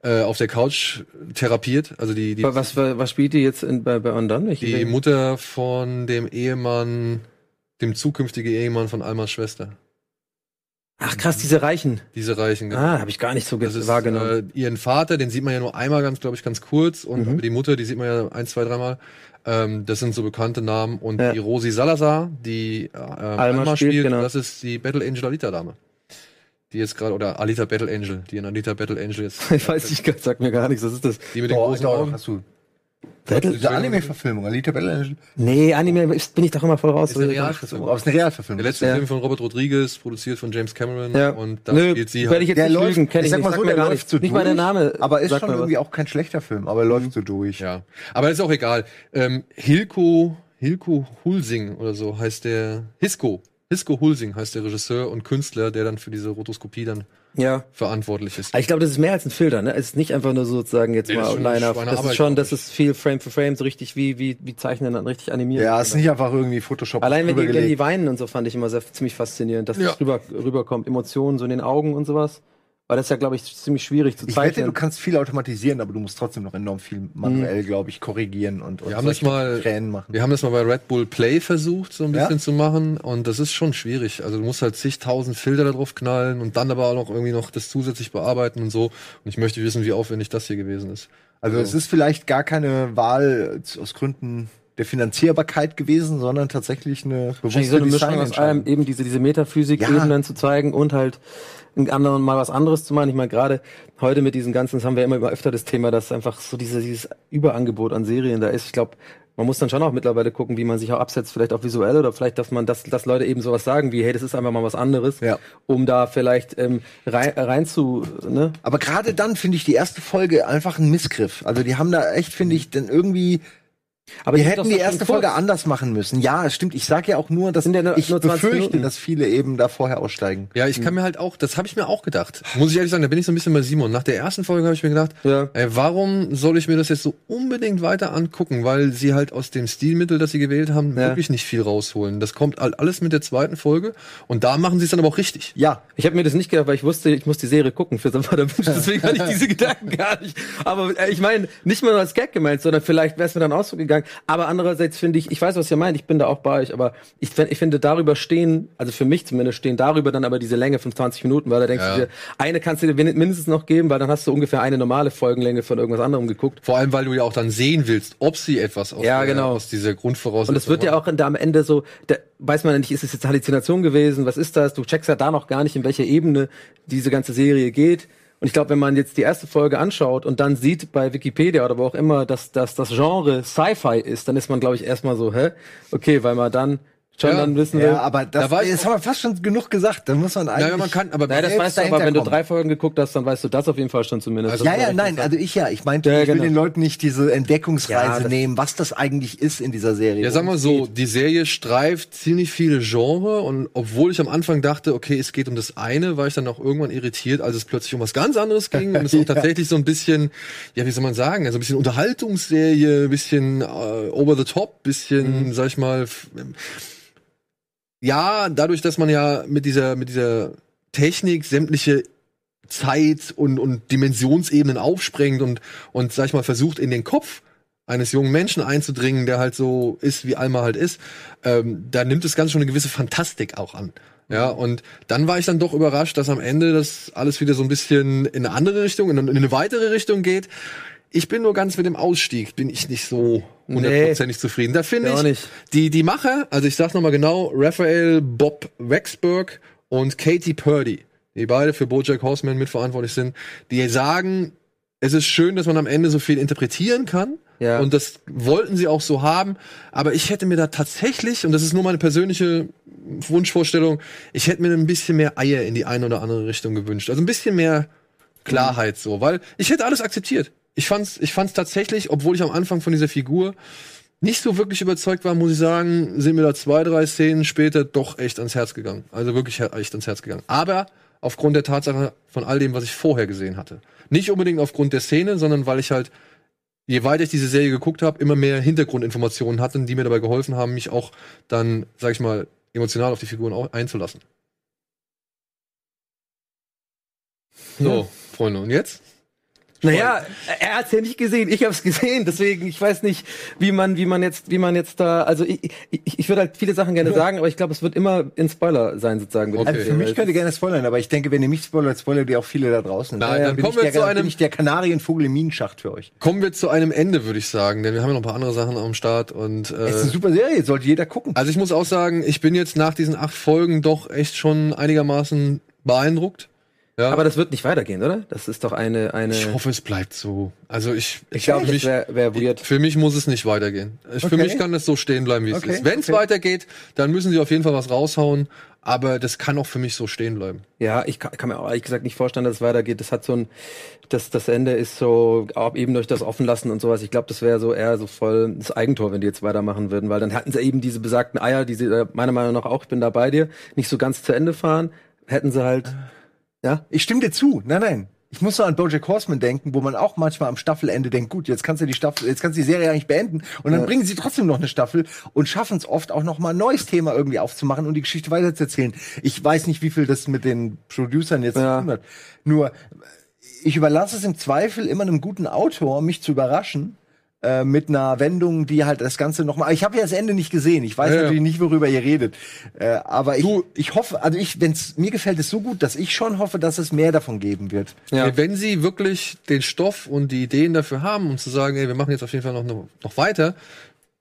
äh, auf der Couch therapiert. Also die, die Was, was, was spielt die jetzt in, bei, bei Undone? Ich- die Mutter von dem Ehemann, dem zukünftigen Ehemann von Almas Schwester. Ach krass, diese Reichen. Diese Reichen. genau. Ah, habe ich gar nicht so Das ist wahrgenommen. äh, ihren Vater, den sieht man ja nur einmal ganz, glaube ich, ganz kurz. Und Mhm. die Mutter, die sieht man ja ein, zwei, dreimal. Ähm, das sind so bekannte Namen. Und Ja. die Rosi Salazar, die äh, Alma, spielt, spielt, genau. das ist die Battle Angel Alita Dame. Die jetzt gerade, oder Alita Battle Angel, die in Alita Battle Angel jetzt. ich weiß nicht, sagt mir gar nichts. Was ist das? Die mit den großen Augen. hast du. Battle? Diese Anime-Verfilmung, Alita Battle Angel. Nee, Anime ist- bin ich doch immer voll raus. Ist eine Realverfilmung. Es ist eine Realverfilmung. Der letzte Ja. Film von Robert Rodriguez, produziert von James Cameron. Ja. Und da Nö, spielt sie werde ich halt. jetzt Der nicht läuft- lügen, kenn ich ich sag nicht. mal so, der gar läuft nichts. so Nicht mal der durch, Name. Aber ist schon mir was. irgendwie auch kein schlechter Film, aber er läuft so durch. Ja. Aber ist auch egal. Ähm, Hilko, Hilko Hulsing oder so heißt der. Hisko. Hisko Hulsing heißt der Regisseur und Künstler, der dann für diese Rotoskopie dann Ja. verantwortlich ist. Ich glaube, das ist mehr als ein Filter, ne? Es ist nicht einfach nur sozusagen jetzt Nee, das mal ist schon Line-Up. Schweinearbeit, Das ist schon, das ist viel Frame für Frame, so richtig wie, wie, wie Zeichnen dann richtig animiert. Ja, es ist nicht einfach irgendwie Photoshop Allein wenn die, wenn die weinen und so fand ich immer sehr, ziemlich faszinierend, dass Ja. das rüber, rüberkommt, Emotionen so in den Augen und sowas. Weil das ist ja, glaube ich, ziemlich schwierig zu Ich wette, du kannst viel automatisieren, aber du musst trotzdem noch enorm viel manuell, glaube ich, korrigieren und, und Wir haben das mal, Tränen machen. wir haben das mal bei Red Bull Play versucht, so ein Ja? bisschen zu machen. Und das ist schon schwierig. Also du musst halt zigtausend Filter da drauf knallen und dann aber auch noch irgendwie noch das zusätzlich bearbeiten und so. Und ich möchte wissen, wie aufwendig das hier gewesen ist. Also es ist vielleicht gar keine Wahl aus Gründen der Finanzierbarkeit gewesen, sondern tatsächlich eine Wahrscheinlich so eine bewusste Mischung aus allem, eben diese, diese Metaphysik Ja. Zu zeigen und halt in anderen mal was anderes zu machen. Ich meine, gerade heute mit diesen ganzen, das haben wir immer öfter das Thema, dass einfach so diese, dieses Überangebot an Serien da ist. Ich glaube, man muss dann schon auch mittlerweile gucken, wie man sich auch absetzt, vielleicht auch visuell oder vielleicht, dass man, dass, dass Leute eben sowas sagen wie, hey, das ist einfach mal was anderes, Ja. um da vielleicht ähm, rein, rein zu, ne? Aber gerade dann finde ich die erste Folge einfach ein Missgriff. Also die haben da echt, finde ich, dann irgendwie Aber Wir hätten die erste Folge kurz. anders machen müssen. Ja, es stimmt. Ich sag ja auch nur, dass Sind ja nur- ich nur 20 befürchte, Minuten. dass viele eben da vorher aussteigen. Ja, ich kann mir halt auch, das habe ich mir auch gedacht. Muss ich ehrlich sagen, da bin ich so ein bisschen bei Simon. Nach der ersten Folge habe ich mir gedacht, Ja. ey, warum soll ich mir das jetzt so unbedingt weiter angucken? Weil sie halt aus dem Stilmittel, das sie gewählt haben, Ja. wirklich nicht viel rausholen. Das kommt halt alles mit der zweiten Folge und da machen sie es dann aber auch richtig. Ja, Ich habe mir das nicht gedacht, weil ich wusste, ich muss die Serie gucken für Samara Binge, deswegen hatte ich diese Gedanken gar nicht. Aber äh, ich meine, nicht mal als Gag gemeint, sondern vielleicht wäre es mir dann auch so gegangen. Aber andererseits finde ich, ich weiß, was ihr meint, ich bin da auch bei euch, aber ich, ich finde, darüber stehen, also für mich zumindest, stehen darüber dann aber diese Länge von 20 Minuten, weil da denkst Ja. du dir, eine kannst du dir min- mindestens noch geben, weil dann hast du ungefähr eine normale Folgenlänge von irgendwas anderem geguckt. Vor allem, weil du ja auch dann sehen willst, ob sie etwas aus, Ja, der, genau. aus dieser Grundvoraussetzung Und es wird ja auch da am Ende so, da weiß man ja nicht, ist es jetzt Halluzination gewesen, was ist das? Du checkst ja da noch gar nicht, in welche Ebene diese ganze Serie geht. Und ich glaube, wenn man jetzt die erste Folge anschaut und dann sieht bei Wikipedia oder wo auch immer, dass, dass das Genre Sci-Fi ist, dann ist man, glaube ich, erstmal so, hä? Okay, weil man dann schon Ja. dann wissen will. ja, aber das, Da das haben wir fast schon genug gesagt. Da muss man eigentlich. Naja, man kann, aber naja, das weißt du aber, wenn du drei Folgen geguckt hast, dann weißt du das auf jeden Fall schon zumindest. Also- ja, ja, nein, also ich ja. Ich meinte, Ja, ich will genau. den Leuten nicht diese Entdeckungsreise Ja, nehmen, was das eigentlich ist in dieser Serie. Ja, sag mal so, die Serie streift ziemlich viele Genre und obwohl ich am Anfang dachte, okay, es geht um das eine, war ich dann auch irgendwann irritiert, als es plötzlich um was ganz anderes ging und es auch tatsächlich so ein bisschen, ja, wie soll man sagen, also ein bisschen Unterhaltungsserie, ein bisschen äh, over the top, bisschen, sag ich mal, ja, dadurch, dass man ja mit dieser mit dieser Technik sämtliche Zeit und, und Dimensionsebenen aufsprengt und, und, sag ich mal, versucht in den Kopf eines jungen Menschen einzudringen, der halt so ist, wie Alma halt ist, ähm, da nimmt es ganz schon eine gewisse Fantastik auch an. Ja, und dann war ich dann doch überrascht, dass am Ende das alles wieder so ein bisschen in eine andere Richtung, in eine weitere Richtung geht. Ich bin nur ganz mit dem Ausstieg, bin ich nicht so hundertprozentig zufrieden. Da finde ich, nicht. die, die Macher, also ich sag's nochmal genau, Raphael Bob Waxberg und Katie Purdy, die beide für Bojack Horseman mitverantwortlich sind, die sagen, es ist schön, dass man am Ende so viel interpretieren kann. Ja. Und das wollten sie auch so haben. Aber ich hätte mir da tatsächlich, und das ist nur meine persönliche Wunschvorstellung, ich hätte mir ein bisschen mehr Eier in die eine oder andere Richtung gewünscht. Also ein bisschen mehr Klarheit so, weil ich hätte alles akzeptiert. Ich fand's, ich fand's tatsächlich, obwohl ich am Anfang von dieser Figur nicht so wirklich überzeugt war, muss ich sagen, sind mir da zwei, drei Szenen später doch echt ans Herz gegangen. Also wirklich echt ans Herz gegangen. Aber aufgrund der Tatsache von all dem, was ich vorher gesehen hatte. Nicht unbedingt aufgrund der Szene, sondern weil ich halt, je weiter ich diese Serie geguckt habe, immer mehr Hintergrundinformationen hatte, die mir dabei geholfen haben, mich auch dann, sag ich mal, emotional auf die Figuren einzulassen. So, Freunde, und jetzt? Naja, er hat's ja nicht gesehen, ich habe es gesehen, deswegen ich weiß nicht, wie man, wie man jetzt, wie man jetzt da, also ich, ich, ich würde halt viele Sachen gerne sagen, aber ich glaube, es wird immer in Spoiler sein sozusagen. Okay. Also für mich könnt ihr gerne spoilern, aber ich denke, wenn ihr mich spoilert, spoilert ihr auch viele da draußen. Nein, Daher dann bin kommen ich wir der, zu einem- bin ich der Kanarienvogel im Minenschacht für euch. Kommen wir zu einem Ende, würde ich sagen, denn wir haben ja noch ein paar andere Sachen am Start und Es ist eine äh, super Serie, sollte jeder gucken. also ich muss auch sagen, ich bin jetzt nach diesen acht Folgen doch echt schon einigermaßen beeindruckt. Ja, Aber das wird nicht weitergehen, oder? Das ist doch eine, eine. ich hoffe, es bleibt so. Also ich, ich glaube, für das mich, wäre wär weird. für mich muss es nicht weitergehen. Ich, Für Okay. mich kann es so stehen bleiben, wie es Okay, ist. Wenn es okay. weitergeht, dann müssen sie auf jeden Fall was raushauen. Aber das kann auch für mich so stehen bleiben. Ja, ich kann, kann mir auch ehrlich gesagt nicht vorstellen, dass es weitergeht. Das hat so ein, das, das Ende ist so, auch eben durch das Offenlassen und sowas. Ich glaube, das wäre so eher so voll das Eigentor, wenn die jetzt weitermachen würden, weil dann hatten sie eben diese besagten Eier, die sie äh, meiner Meinung nach auch, ich bin da bei dir, nicht so ganz zu Ende fahren. Hätten sie halt, ja, Ich stimme dir zu. Nein, nein. Ich muss so an Bojack Horseman denken, wo man auch manchmal am Staffelende denkt, gut, jetzt kannst du die Staffel, jetzt kannst du die Serie eigentlich beenden und dann Ja. bringen sie trotzdem noch eine Staffel und schaffen es oft auch noch mal ein neues Thema irgendwie aufzumachen und die Geschichte weiterzuerzählen. Ich weiß nicht, wie viel das mit den Producern jetzt Ja. zu tun hat. Nur ich überlasse es im Zweifel immer einem guten Autor, mich zu überraschen. Äh, Mit einer Wendung, die halt das Ganze nochmal. Ich habe ja das Ende nicht gesehen. Ich weiß Ja, ja. natürlich nicht, worüber ihr redet. Äh, aber ich, Du- ich hoffe, also ich, wenn's mir gefällt es so gut, dass ich schon hoffe, dass es mehr davon geben wird. ja. Ey, Wenn sie wirklich den Stoff und die Ideen dafür haben, um zu sagen, ey, wir machen jetzt auf jeden Fall noch, noch weiter,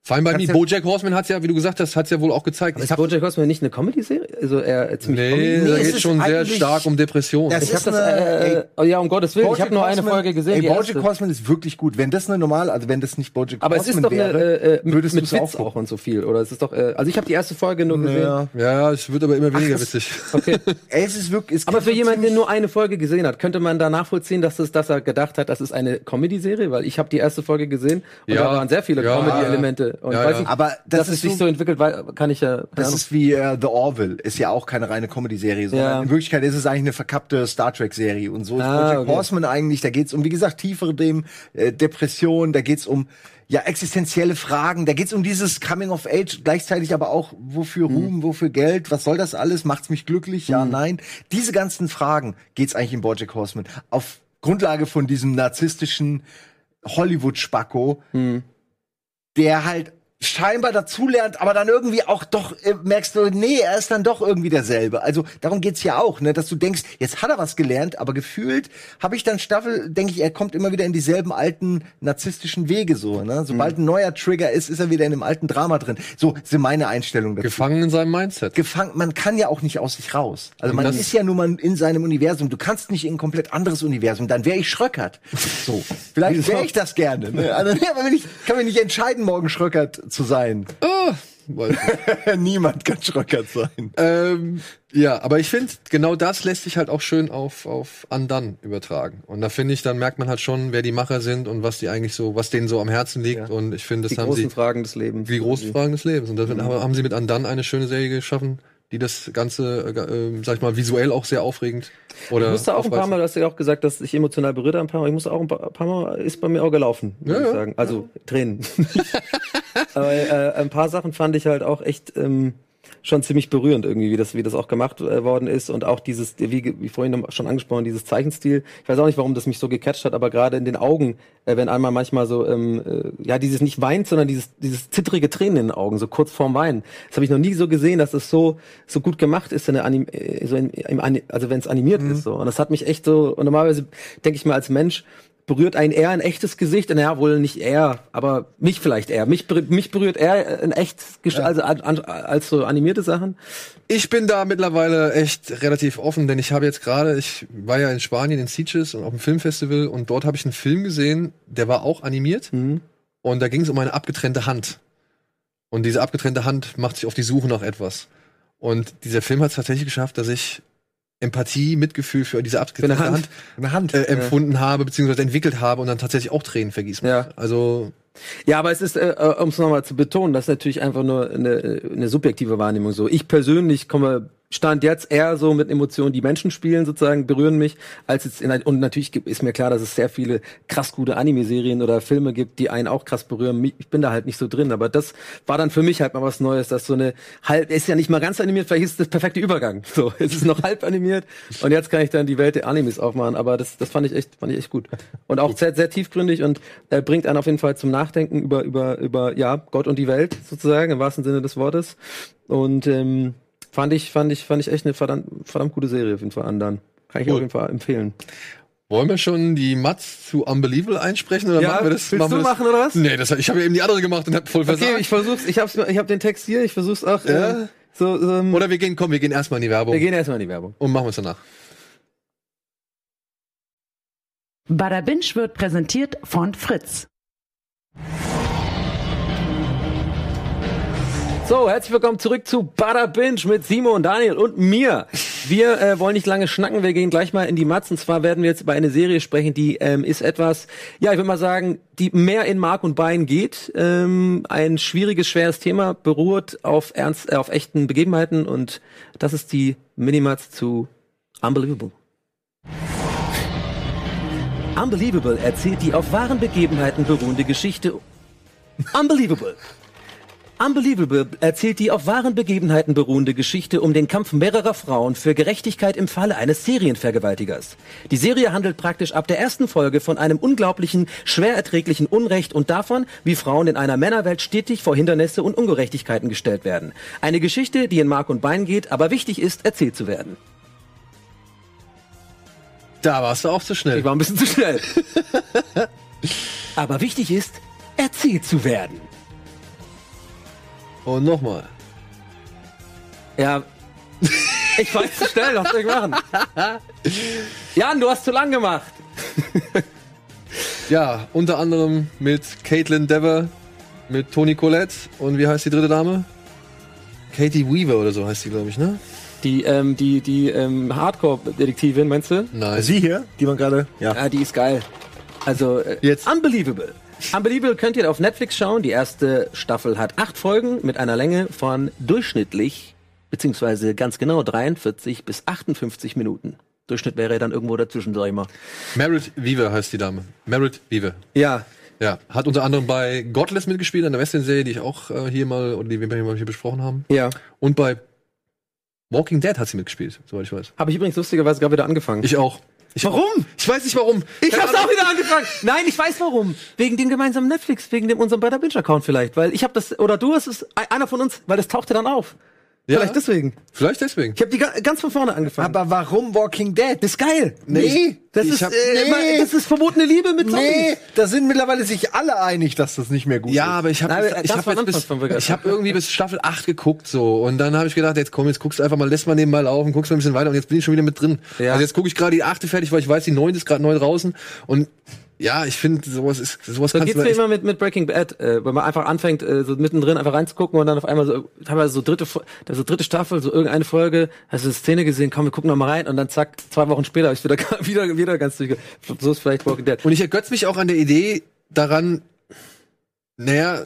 Vor allem bei Kannst ja- Bojack Horseman hat's ja, wie du gesagt hast, hat's ja wohl auch gezeigt. Ist Ich hab, Bojack Horseman nicht eine Comedy-Serie? Also eher ziemlich nee, Comedy? da es geht ist schon sehr eigentlich- stark um Depressionen. Das Ich habe ist das, eine- äh, oh ja, um Gottes Willen, ich habe nur eine Horseman- Folge gesehen, Ey, die Bojack erste. Horseman ist wirklich gut. Wenn das eine normale, also wenn das nicht Bojack Aber es Horseman ist doch eine, wäre, äh, äh, mit, würdest mit du's Witz gucken. auch und so viel, oder? Es ist doch, äh, also ich habe die erste Folge nur gesehen. Ja. ja, es wird aber immer weniger witzig. Okay. Ey, es ist wirklich. es Aber gibt für so jemanden, der ziemlich- nur eine Folge gesehen hat, könnte man da nachvollziehen, dass, es, dass er gedacht hat, das ist eine Comedy-Serie? Weil ich habe die erste Folge gesehen und Ja. da waren sehr viele Ja. Comedy-Elemente. Und Ja, weiß ja. nicht, Aber das dass ist es sich so- so entwickelt, weil, kann ich ja. Das Ahnung. ist wie äh, The Orville, ist ja auch keine reine Comedy-Serie, sondern Ja. in Wirklichkeit ist es eigentlich eine verkappte Star Trek-Serie. Und so ist Ah, Bojack okay. Horseman eigentlich, da geht's um, wie gesagt, tiefere Themen, äh, Depression, da geht's um ja existenzielle Fragen, da geht's um dieses Coming of Age, gleichzeitig aber auch, wofür Mhm. Ruhm, wofür Geld, was soll das alles, macht's mich glücklich, ja, nein. Diese ganzen Fragen geht's eigentlich in Bojack Horseman. Auf Grundlage von diesem narzisstischen Hollywood-Spacko, Hm. Der halt scheinbar dazulernt, aber dann irgendwie auch doch äh, merkst du, nee, er ist dann doch irgendwie derselbe. Also darum geht's ja auch, ne, dass du denkst, jetzt hat er was gelernt, aber gefühlt habe ich dann Staffel, denke ich, er kommt immer wieder in dieselben alten narzisstischen Wege so, ne? Sobald ein neuer Trigger ist, ist er wieder in dem alten Drama drin. So sind meine Einstellungen dazu. Gefangen in seinem Mindset. Gefangen, man kann ja auch nicht aus sich raus. Also man ist ja nun mal in seinem Universum. Du kannst nicht in ein komplett anderes Universum. Dann wäre ich Schröckert. So, vielleicht wäre ich das gerne. Ne? Also, nee, aber wenn ich kann mich nicht entscheiden, morgen Schröckert zu sein. Ah, weil- Niemand kann Schröckert sein. ähm, ja, aber ich finde, genau das lässt sich halt auch schön auf, auf Undone übertragen. Und da finde ich, dann merkt man halt schon, wer die Macher sind und was die eigentlich so, was denen so am Herzen liegt. Und ich finde, das die haben großen sie, Fragen des Lebens. die großen Fragen des Lebens. Und das haben sie mit Undone eine schöne Serie geschaffen, die das Ganze, äh, äh, sag ich mal, visuell auch sehr aufregend oder Ich musste auch ein paar Mal, du hast ja auch gesagt, dass ich emotional berührt ein paar Mal. Ich musste auch ein paar, paar Mal, ist bei mir auch gelaufen, muss Ja, ich ja. sagen. Also Tränen. Aber äh, ein paar Sachen fand ich halt auch echt ähm, schon ziemlich berührend irgendwie, wie das, wie das auch gemacht äh, worden ist und auch dieses, wie, wie vorhin schon angesprochen, dieses Zeichenstil. Ich weiß auch nicht, warum das mich so gecatcht hat, aber gerade in den Augen, äh, wenn einmal manchmal so, ähm, äh, ja, dieses nicht weint, sondern dieses, dieses zittrige Tränen in den Augen, so kurz vorm Weinen. Das habe ich noch nie so gesehen, dass es so, so gut gemacht ist, in der Anim äh, so in, im, Ani- also wenn es animiert ist so. Und das hat mich echt so, und normalerweise denke ich mal als Mensch, berührt einen eher ein echtes Gesicht, naja, wohl nicht er, aber mich vielleicht eher. Mich, berührt- mich berührt eher ein echtes Gesicht, also an, an, als so animierte Sachen. Ich bin da mittlerweile echt relativ offen, denn ich habe jetzt gerade, ich war ja in Spanien in Sitges und auf dem Filmfestival und dort habe ich einen Film gesehen, der war auch animiert und da ging es um eine abgetrennte Hand. Und diese abgetrennte Hand macht sich auf die Suche nach etwas. Und dieser Film hat es tatsächlich geschafft, dass ich Empathie, Mitgefühl für diese abgetrennte Hand. Hand, Eine Hand. äh, empfunden habe, beziehungsweise entwickelt habe und dann tatsächlich auch Tränen vergießen. Ja. Also Ja, aber es ist, äh, um es nochmal zu betonen, das ist natürlich einfach nur eine, eine subjektive Wahrnehmung so. Ich persönlich komme stand jetzt eher so mit Emotionen, die Menschen spielen sozusagen, berühren mich, als jetzt in ein, und natürlich ist mir klar, dass es sehr viele krass gute Anime-Serien oder Filme gibt, die einen auch krass berühren. Ich bin da halt nicht so drin, aber das war dann für mich halt mal was Neues, dass so eine halb, ist ja nicht mal ganz animiert, vielleicht ist das perfekte Übergang. So, es ist noch halb animiert und jetzt kann ich dann die Welt der Animes aufmachen, aber das, das fand ich echt, fand ich echt gut. Und auch sehr, sehr tiefgründig und äh, bringt einen auf jeden Fall zum Nachdenken über, über, über, ja, Gott und die Welt sozusagen, im wahrsten Sinne des Wortes. Und, ähm, fand ich, fand ich, fand ich echt eine verdammt, verdammt gute Serie auf jeden Fall anderen. Kann ich Cool. auf jeden Fall empfehlen. wollen wir schon die Mats zu Unbelievable einsprechen oder Ja, machen wir das? willst machen du wir das? machen, oder was? Nee, das, ich habe ja eben die andere gemacht und hab voll Okay, versagt. ich versuch's, ich hab's, ich hab den Text hier, ich versuch's auch, Ja. ähm, so, so ähm, Oder wir gehen, komm, wir gehen erstmal in die Werbung wir gehen erstmal in die Werbung. und machen wir es danach. Bada Binge wird präsentiert von Fritz. So, herzlich willkommen zurück zu Bada Binge mit Simon, Daniel und mir. Wir äh, wollen nicht lange schnacken, wir gehen gleich mal in die Matz. Und zwar werden wir jetzt über eine Serie sprechen, die ähm, ist etwas, ja, ich würde mal sagen, die mehr in Mark und Bein geht. Ähm, ein schwieriges, schweres Thema, beruht auf ernst, äh, auf echten Begebenheiten und das ist die Minimatz zu Unbelievable. Unbelievable erzählt die auf wahren Begebenheiten beruhende Geschichte. Unbelievable. Unbelievable erzählt die auf wahren Begebenheiten beruhende Geschichte um den Kampf mehrerer Frauen für Gerechtigkeit im Falle eines Serienvergewaltigers. Die Serie handelt praktisch ab der ersten Folge von einem unglaublichen, schwer erträglichen Unrecht und davon, wie Frauen in einer Männerwelt stetig vor Hindernisse und Ungerechtigkeiten gestellt werden. Eine Geschichte, die in Mark und Bein geht, aber wichtig ist, erzählt zu werden. Da warst du auch zu schnell. Ich war ein bisschen zu schnell. aber wichtig ist, erzählt zu werden. Und nochmal. Ja. Ich weiß zu schnell, was soll ich machen? Jan, du hast zu lang gemacht. Ja, unter anderem mit Caitlin Dever, mit Toni Collette und wie heißt die dritte Dame? Katie Weaver oder so heißt die, glaube ich, ne? Die, ähm, die, die ähm, Hardcore-Detektivin, meinst du? Nein. Sie hier, die man gerade. Ja. Ja, die ist geil. Also, äh, Jetzt. Unbelievable. Unbelievable könnt ihr auf Netflix schauen. Die erste Staffel hat acht Folgen mit einer Länge von durchschnittlich, beziehungsweise ganz genau 43 bis 58 Minuten. Durchschnitt wäre dann irgendwo dazwischen, sag ich mal. Merit Weaver heißt die Dame. Merit Weaver. Ja. Ja, hat unter anderem bei Godless mitgespielt, einer Western-Serie, die ich auch äh, hier mal, oder die wir hier mal hier besprochen haben. Ja. Und bei Walking Dead hat sie mitgespielt, soweit ich weiß. Habe ich übrigens lustigerweise gerade wieder angefangen. Ich auch. Ich Warum? Ich weiß nicht warum. Ich hab's auch wieder angefangen. Nein, ich weiß warum. Wegen dem gemeinsamen Netflix, wegen dem unserem Better Binge Account vielleicht, weil ich habe das oder du hast es einer von uns, weil das tauchte dann auf. Ja. Vielleicht deswegen. Vielleicht deswegen. Ich habe die ga- ganz von vorne angefangen. Aber warum Walking Dead? das ist geil. Nee, Das Ich ist hab- äh, nee. immer- das ist verbotene Liebe mit Zombies. Nee, da sind mittlerweile sich alle einig, dass das nicht mehr gut Ja, ist. aber ich habe ich hab bis, von Burger. ich hab irgendwie bis Staffel 8 geguckt so und dann habe ich gedacht, jetzt komm, jetzt guckst du einfach mal, lässt mal nebenbei laufen, guckst mal ein bisschen weiter und jetzt bin ich schon wieder mit drin. Ja. Also jetzt gucke ich gerade die achte fertig, weil ich weiß, die neunte ist gerade neu draußen und ja, ich finde sowas ist sowas So kannst geht's mir immer mit, mit Breaking Bad, äh, wenn man einfach anfängt, äh, so mittendrin einfach reinzugucken und dann auf einmal so, teilweise so dritte, so dritte Staffel, so irgendeine Folge, hast du eine Szene gesehen, komm, wir gucken noch mal rein und dann zack, zwei Wochen später hab ich wieder, wieder, wieder ganz durch. So ist vielleicht Walking Dead. und ich ergötz mich auch an der Idee daran, naja,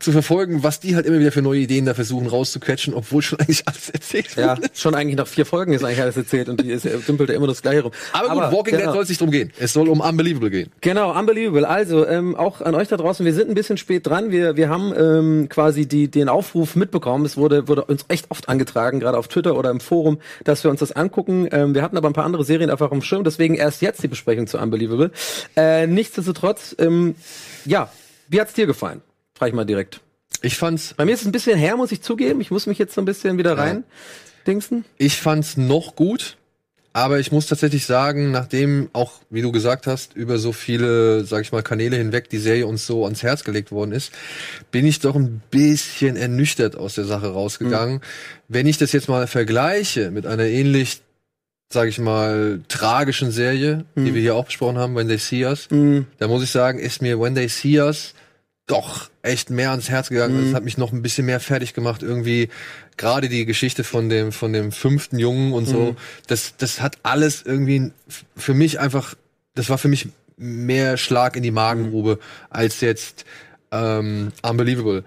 zu verfolgen, was die halt immer wieder für neue Ideen da versuchen rauszuquetschen, obwohl schon eigentlich alles erzählt Ja, wurde. schon eigentlich nach vier Folgen ist eigentlich alles erzählt und die ist, äh, dümpelt ja immer das Gleiche rum. Aber gut, Walking genau. Dead soll es nicht drum gehen. Es soll um Unbelievable gehen. Genau, unbelievable. Also ähm, auch an euch da draußen, wir sind ein bisschen spät dran. Wir, wir haben ähm, quasi die, den Aufruf mitbekommen. Es wurde, wurde uns echt oft angetragen, gerade auf Twitter oder im Forum, dass wir uns das angucken. Ähm, wir hatten aber ein paar andere Serien einfach im Schirm, deswegen erst jetzt die Besprechung zu Unbelievable. Äh, nichtsdestotrotz, ähm, ja, wie hat's dir gefallen? Frag ich mal direkt. Ich fand's Bei mir ist es ein bisschen her, muss ich zugeben. Ich muss mich jetzt so ein bisschen wieder rein dingsen. Ich fand's noch gut, aber ich muss tatsächlich sagen, nachdem auch, wie du gesagt hast, über so viele, sag ich mal, Kanäle hinweg die Serie uns so ans Herz gelegt worden ist, bin ich doch ein bisschen ernüchtert aus der Sache rausgegangen. Wenn ich das jetzt mal vergleiche mit einer ähnlich, sag ich mal, tragischen Serie, die wir hier auch besprochen haben, When They See Us, da muss ich sagen, ist mir When They See Us doch echt mehr ans Herz gegangen. Das hat mich noch ein bisschen mehr fertig gemacht. Irgendwie gerade die Geschichte von dem von dem fünften Jungen und so. Das das hat alles irgendwie für mich einfach. Das war für mich mehr Schlag in die Magengrube als jetzt ähm, Unbelievable.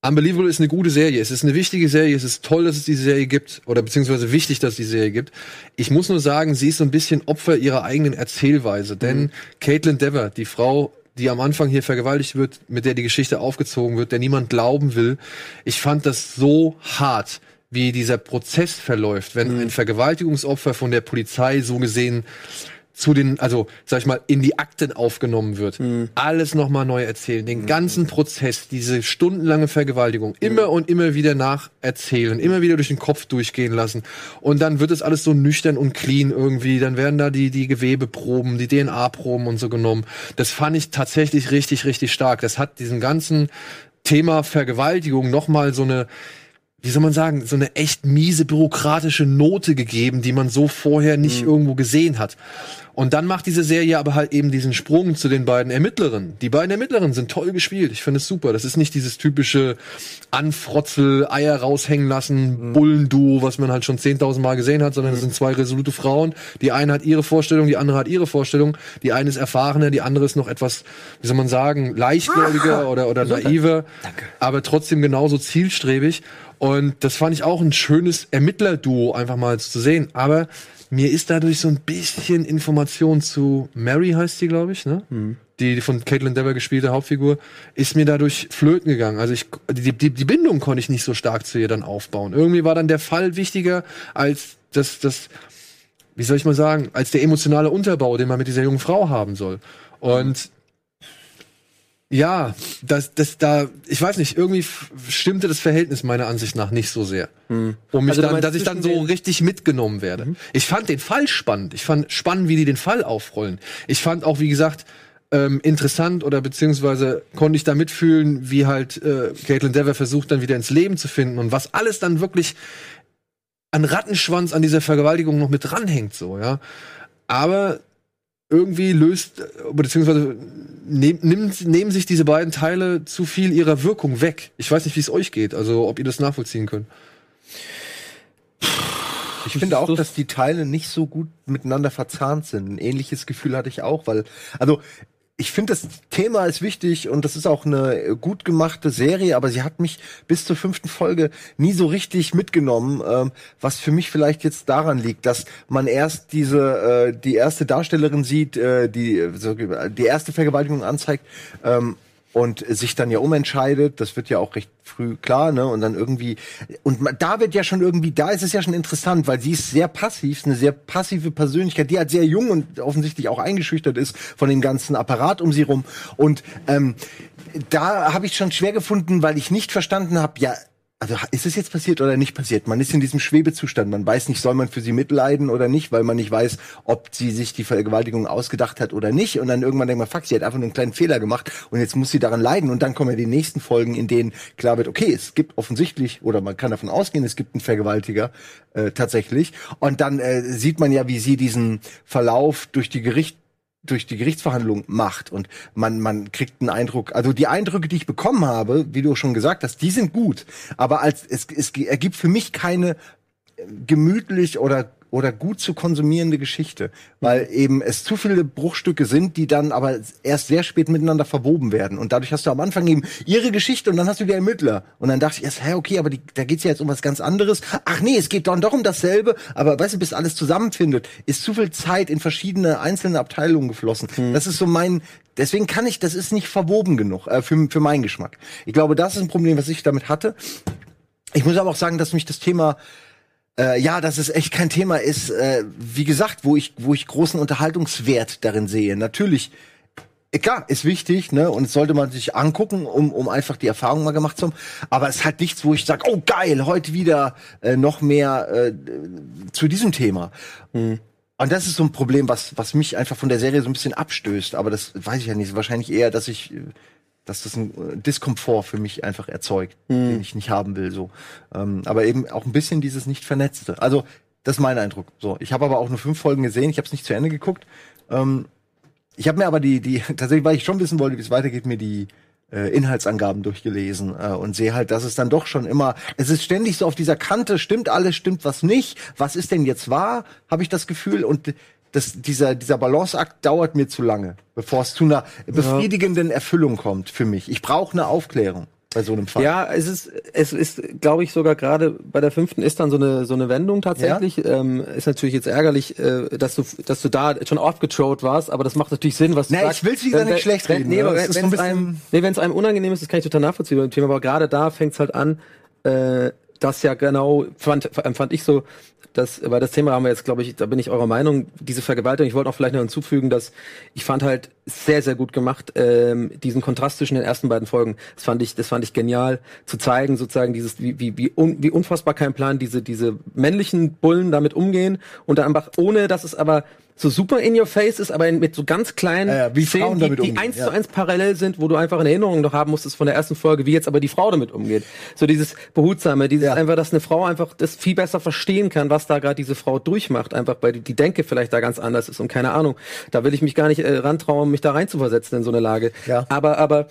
Unbelievable ist eine gute Serie. Es ist eine wichtige Serie. Es ist toll, dass es diese Serie gibt. Oder beziehungsweise wichtig, dass es die Serie gibt. Ich muss nur sagen, sie ist so ein bisschen Opfer ihrer eigenen Erzählweise. Denn Caitlin Dever, die Frau, die am Anfang hier vergewaltigt wird, mit der die Geschichte aufgezogen wird, der niemand glauben will. Ich fand das so hart, wie dieser Prozess verläuft, wenn ein Vergewaltigungsopfer von der Polizei so gesehen zu den, also sag ich mal, in die Akten aufgenommen wird. Alles nochmal neu erzählen, den ganzen Prozess, diese stundenlange Vergewaltigung, immer und immer wieder nacherzählen, immer wieder durch den Kopf durchgehen lassen. Und dann wird es alles so nüchtern und clean irgendwie. Dann werden da die, die Gewebeproben, die DNA-Proben und so genommen. Das fand ich tatsächlich richtig, richtig stark. Das hat diesem ganzen Thema Vergewaltigung nochmal so eine, wie soll man sagen, so eine echt miese bürokratische Note gegeben, die man so vorher nicht irgendwo gesehen hat. Und dann macht diese Serie aber halt eben diesen Sprung zu den beiden Ermittlerinnen. Die beiden Ermittlerinnen sind toll gespielt. Ich finde es super. Das ist nicht dieses typische Anfrotzel, Eier raushängen lassen, Bullenduo, was man halt schon 10.000 Mal gesehen hat, sondern es sind zwei resolute Frauen. Die eine hat ihre Vorstellung, die andere hat ihre Vorstellung. Die eine ist erfahrener, die andere ist noch etwas, wie soll man sagen, leichtgläubiger oder, oder naiver. Aber trotzdem genauso zielstrebig. Und das fand ich auch ein schönes Ermittlerduo, einfach mal zu sehen. Aber mir ist dadurch so ein bisschen Information zu Mary, heißt die, glaube ich, ne? Die, die von Caitlin Dever gespielte Hauptfigur, ist mir dadurch flöten gegangen. Also ich, die, die, die Bindung konnte ich nicht so stark zu ihr dann aufbauen. Irgendwie war dann der Fall wichtiger als das, das, wie soll ich mal sagen, als der emotionale Unterbau, den man mit dieser jungen Frau haben soll. Und ja, das, das da, ich weiß nicht, irgendwie stimmte das Verhältnis meiner Ansicht nach nicht so sehr. Um mich Also dann, dass ich dann so richtig mitgenommen werde. Ich fand den Fall spannend. Ich fand spannend, wie die den Fall aufrollen. Ich fand auch, wie gesagt, ähm, interessant oder beziehungsweise konnte ich da mitfühlen, wie halt äh, Caitlin Dever versucht, dann wieder ins Leben zu finden und was alles dann wirklich an Rattenschwanz an dieser Vergewaltigung noch mit dranhängt, so, ja. Aber irgendwie löst, beziehungsweise nehm, nimmt, nehmen sich diese beiden Teile zu viel ihrer Wirkung weg. Ich weiß nicht, wie es euch geht, also ob ihr das nachvollziehen könnt. Ich finde auch, dass die Teile nicht so gut miteinander verzahnt sind. Ein ähnliches Gefühl hatte ich auch, weil, also ich finde, das Thema ist wichtig und das ist auch eine gut gemachte Serie, aber sie hat mich bis zur fünften Folge nie so richtig mitgenommen, ähm, was für mich vielleicht jetzt daran liegt, dass man erst diese äh, die erste Darstellerin sieht, äh, die so, die erste Vergewaltigung anzeigt ähm, und sich dann ja umentscheidet, das wird ja auch recht früh klar, ne? Und dann irgendwie und da wird ja schon irgendwie, da ist es ja schon interessant, weil sie ist sehr passiv, eine sehr passive Persönlichkeit, die halt sehr jung und offensichtlich auch eingeschüchtert ist von dem ganzen Apparat um sie rum. Und ähm, da habe ich schon schwer gefunden, weil ich nicht verstanden habe, ja, also ist es jetzt passiert oder nicht passiert? Man ist in diesem Schwebezustand. Man weiß nicht, soll man für sie mitleiden oder nicht, weil man nicht weiß, ob sie sich die Vergewaltigung ausgedacht hat oder nicht. Und dann irgendwann denkt man, fuck, sie hat einfach nur einen kleinen Fehler gemacht und jetzt muss sie daran leiden. Und dann kommen ja die nächsten Folgen, in denen klar wird, okay, es gibt offensichtlich oder man kann davon ausgehen, es gibt einen Vergewaltiger äh, tatsächlich. Und dann äh, sieht man ja, wie sie diesen Verlauf durch die Gericht durch die Gerichtsverhandlung macht. Und man man kriegt einen Eindruck, also die Eindrücke, die ich bekommen habe, wie du schon gesagt hast, die sind gut, aber als es, es ergibt für mich keine äh, gemütlich oder oder gut zu konsumierende Geschichte, weil eben es zu viele Bruchstücke sind, die dann aber erst sehr spät miteinander verwoben werden. Und dadurch hast du am Anfang eben ihre Geschichte und dann hast du die Ermittler. Und dann dachte ich erst, hä, okay, aber die, da geht's ja jetzt um was ganz anderes. Ach nee, es geht dann doch um dasselbe, aber weißt du, bis alles zusammenfindet, ist zu viel Zeit in verschiedene einzelne Abteilungen geflossen. Das ist so mein, deswegen kann ich, das ist nicht verwoben genug äh, für, für meinen Geschmack. Ich glaube, das ist ein Problem, was ich damit hatte. Ich muss aber auch sagen, dass mich das Thema äh, ja, dass es echt kein Thema ist, äh, wie gesagt, wo ich, wo ich großen Unterhaltungswert darin sehe. Natürlich, äh, klar, ist wichtig, ne, und sollte man sich angucken, um, um einfach die Erfahrung mal gemacht zu haben. Aber es ist halt nichts, wo ich sage, oh geil, heute wieder äh, noch mehr äh, zu diesem Thema. Und das ist so ein Problem, was, was mich einfach von der Serie so ein bisschen abstößt. Aber das weiß ich ja nicht. Wahrscheinlich eher, dass ich, äh, dass das ein äh, Diskomfort für mich einfach erzeugt, den ich nicht haben will. So, ähm, aber eben auch ein bisschen dieses nicht vernetzte. Also das ist mein Eindruck. So, ich habe aber auch nur fünf Folgen gesehen. Ich habe es nicht zu Ende geguckt. Ähm, ich habe mir aber die, die tatsächlich, weil ich schon wissen wollte, wie es weitergeht, mir die äh, Inhaltsangaben durchgelesen äh, und sehe halt, dass es dann doch schon immer, es ist ständig so auf dieser Kante, stimmt alles, stimmt was nicht, was ist denn jetzt wahr, habe ich das Gefühl und das, dieser, dieser Balanceakt dauert mir zu lange, bevor es zu einer befriedigenden Erfüllung kommt für mich. Ich brauche eine Aufklärung bei so einem Fall. Ja, es ist, es ist, glaube ich, sogar gerade bei der fünften ist dann so eine so eine Wendung tatsächlich. Ähm, ist natürlich jetzt ärgerlich, äh, dass du, dass du da schon oft getrollt warst, aber das macht natürlich Sinn, was du Nee, sagst. ich will's wie gesagt Wenn- nicht schlecht reden, Nee, ne? aber Es wenn ist so ein es einem, nee, wenn es einem unangenehm ist, das kann ich total nachvollziehen beim Thema, aber gerade da fängt's halt an, äh, das ja genau, fand, fand ich so, dass, weil das Thema haben wir jetzt, glaube ich, da bin ich eurer Meinung, diese Vergewaltigung, ich wollte auch vielleicht noch hinzufügen, dass ich fand halt sehr, sehr gut gemacht, ähm, diesen Kontrast zwischen den ersten beiden Folgen. Das fand ich, das fand ich genial, zu zeigen, sozusagen, dieses, wie, wie, wie, un, wie unfassbar kein Plan diese, diese männlichen Bullen damit umgehen und dann einfach, ohne dass es aber so super in your face ist, aber mit so ganz kleinen Ja, ja, Frauen die, die eins ja. zu eins parallel sind, wo du einfach eine Erinnerung noch haben musstest von der ersten Folge, wie jetzt aber die Frau damit umgeht. So dieses Behutsame, dieses einfach, dass eine Frau einfach das viel besser verstehen kann, was da gerade diese Frau durchmacht, einfach weil die, die Denke vielleicht da ganz anders ist und keine Ahnung. Da will ich mich gar nicht äh, rantrauen, mich da reinzuversetzen in so eine Lage. Ja. Aber, aber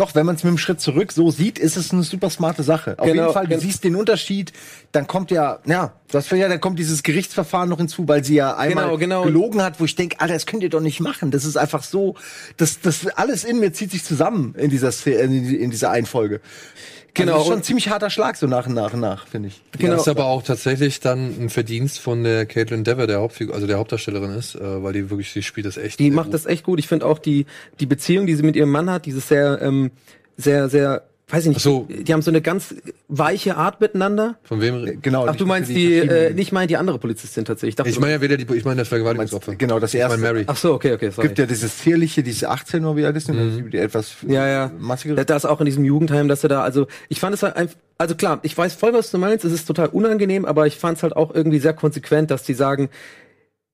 Doch, wenn man es mit einem Schritt zurück so sieht, ist es eine super smarte Sache. Auf Genau, jeden Fall, du gen- siehst den Unterschied, dann kommt ja, ja, das ja, dann kommt dieses Gerichtsverfahren noch hinzu, weil sie ja einmal Genau, genau. gelogen hat, wo ich denke, Alter, das könnt ihr doch nicht machen. Das ist einfach so, das, das alles in mir zieht sich zusammen in dieser, in dieser Einfolge. Genau, Also das ist schon ein ziemlich harter Schlag, so nach und nach und nach, finde ich. Genau. Genau. Das ist aber auch tatsächlich dann ein Verdienst von der Caitlin Dever, der Hauptfigur, also der Hauptdarstellerin ist, äh, weil die wirklich, die spielt das echt. die macht gut. das echt gut. Ich finde auch die, die Beziehung, die sie mit ihrem Mann hat, dieses sehr, ähm, sehr, sehr, weiß ich nicht, so. die haben so eine ganz weiche Art miteinander. Von wem? Genau. Ach, du meinst die, äh, nicht meine die andere Polizistin tatsächlich. Ich dachte, Ich meine ja weder die, ich meine das Vergewaltigungsopfer. Genau, das Ich erste. meine Mary. Ach so, okay, okay, Es sorry. gibt ja dieses zierliche, diese 18 oder wie alt ist denn, die etwas Ja, ja. massigere. Da, da ist auch in diesem Jugendheim, dass er da, also ich fand es halt einfach, also klar, ich weiß voll, was du meinst, es ist total unangenehm, aber ich fand es halt auch irgendwie sehr konsequent, dass die sagen,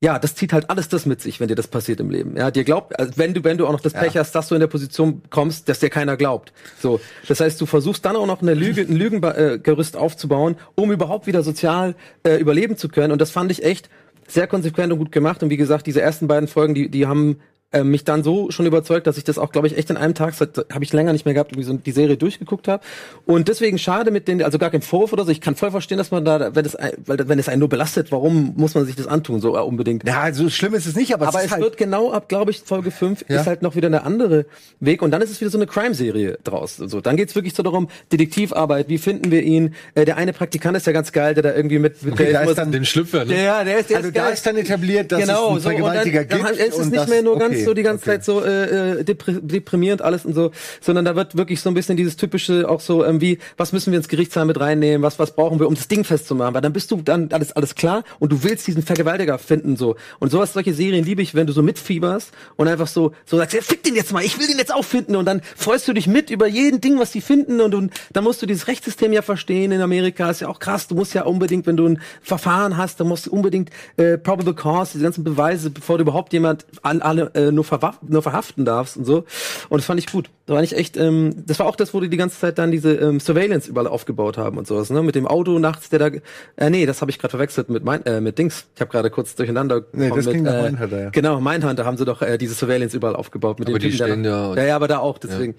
ja, das zieht halt alles das mit sich, wenn dir das passiert im Leben. Ja, dir glaubt, also wenn du, wenn du auch noch das Pech hast, dass du in der Position kommst, dass dir keiner glaubt. So, das heißt, du versuchst dann auch noch eine Lüge, ein Lügengerüst aufzubauen, um überhaupt wieder sozial äh, überleben zu können. Und das fand ich echt sehr konsequent und gut gemacht. Und wie gesagt, diese ersten beiden Folgen, die, die haben äh, mich dann so schon überzeugt, dass ich das auch, glaube ich, echt in einem Tag, habe ich länger nicht mehr gehabt, irgendwie so die Serie durchgeguckt habe. Und deswegen schade mit den, also gar kein Vorwurf oder so. Ich kann voll verstehen, dass man da, wenn es, weil wenn es einen nur belastet, warum muss man sich das antun, so äh, unbedingt. Ja, so schlimm ist es nicht, aber, aber es, es halt wird genau ab, glaube ich, Folge 5 Ja. ist halt noch wieder eine andere Weg und dann ist es wieder so eine Crime-Serie draus. So, dann geht's wirklich so darum, Detektivarbeit, wie finden wir ihn? Äh, der eine Praktikant ist ja ganz geil, der da irgendwie mit, mit Okay, da immer ist dann Den Schlüpfer, ne? ja, der ist, der also ist da geil. ist dann etabliert, dass genau, es so, einen und dann, Vergewaltiger dann gibt. ist es und nicht das, mehr nur ganz okay, so die ganze okay. Zeit so äh, äh, depri deprimierend alles und so, sondern da wird wirklich so ein bisschen dieses typische auch so ähm, wie, was müssen wir ins Gerichtssaal mit reinnehmen, was was brauchen wir, um das Ding festzumachen, weil dann bist du dann alles alles klar und du willst diesen Vergewaltiger finden so. Und sowas solche Serien liebe ich, wenn du so mitfieberst und einfach so so sagst, ja, fick den jetzt mal, ich will den jetzt auch finden. Und dann freust du dich mit über jeden Ding, was die finden und, und dann musst du dieses Rechtssystem ja verstehen in Amerika, ist ja auch krass, du musst ja unbedingt, wenn du ein Verfahren hast, dann musst du unbedingt äh, probable cause, diese ganzen Beweise, bevor du überhaupt jemand an, alle äh, nur, verwa- nur verhaften darfst und so. Und das fand ich gut. Da war ich echt, ähm, das war auch das, wo die die ganze Zeit dann diese ähm, Surveillance überall aufgebaut haben und sowas, ne? Mit dem Auto nachts, der da, äh, nee, das habe ich gerade verwechselt mit mein, äh, mit Dings. Ich habe gerade kurz durcheinander. Nee, das mit, ging äh, Mindhunter, ja. Genau, Mindhunter haben sie doch äh, diese Surveillance überall aufgebaut mit Aber den die Typen, der stehen da- ja- ja, ja, aber da auch, deswegen.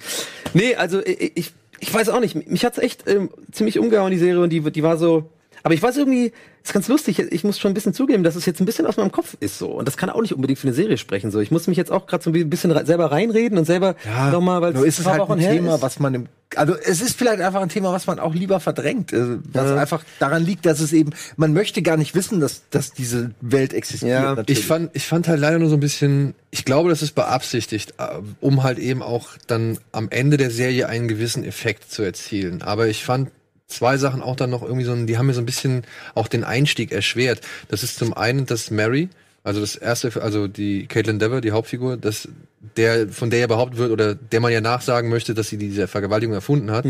Nee, also ich, ich, ich weiß auch nicht. Mich hat's echt ähm, ziemlich umgehauen, die Serie, und die, die war so. Aber ich weiß irgendwie, ist ganz lustig, ich muss schon ein bisschen zugeben, dass es jetzt ein bisschen aus meinem Kopf ist so. Und das kann auch nicht unbedingt für eine Serie sprechen. So, ich muss mich jetzt auch gerade so ein bisschen re selber reinreden und selber nochmal, weil ist es ein paar halt ein Wochen her Thema, ist. was man im, also es ist vielleicht einfach ein Thema, was man auch lieber verdrängt, äh, was einfach daran liegt, dass es eben, man möchte gar nicht wissen, dass, dass diese Welt existiert. Ja. natürlich. Ich fand, ich fand halt leider nur so ein bisschen, ich glaube, das ist beabsichtigt, äh, um halt eben auch dann am Ende der Serie einen gewissen Effekt zu erzielen. Aber ich fand zwei Sachen auch dann noch irgendwie so, ein- die haben mir so ein bisschen auch den Einstieg erschwert. Das ist zum einen, dass Mary, also das erste, also die Caitlin Dever, die Hauptfigur, dass der, von der ja behauptet wird oder der man ja nachsagen möchte, dass sie diese Vergewaltigung erfunden hat.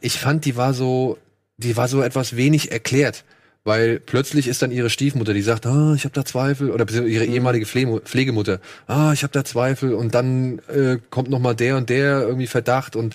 Ich fand, die war so, die war so etwas wenig erklärt. Weil plötzlich ist dann ihre Stiefmutter, die sagt, ah, ich habe da Zweifel, oder ihre ehemalige Pflege- Pflegemutter, ah, ich habe da Zweifel, und dann äh, kommt noch mal der und der irgendwie Verdacht und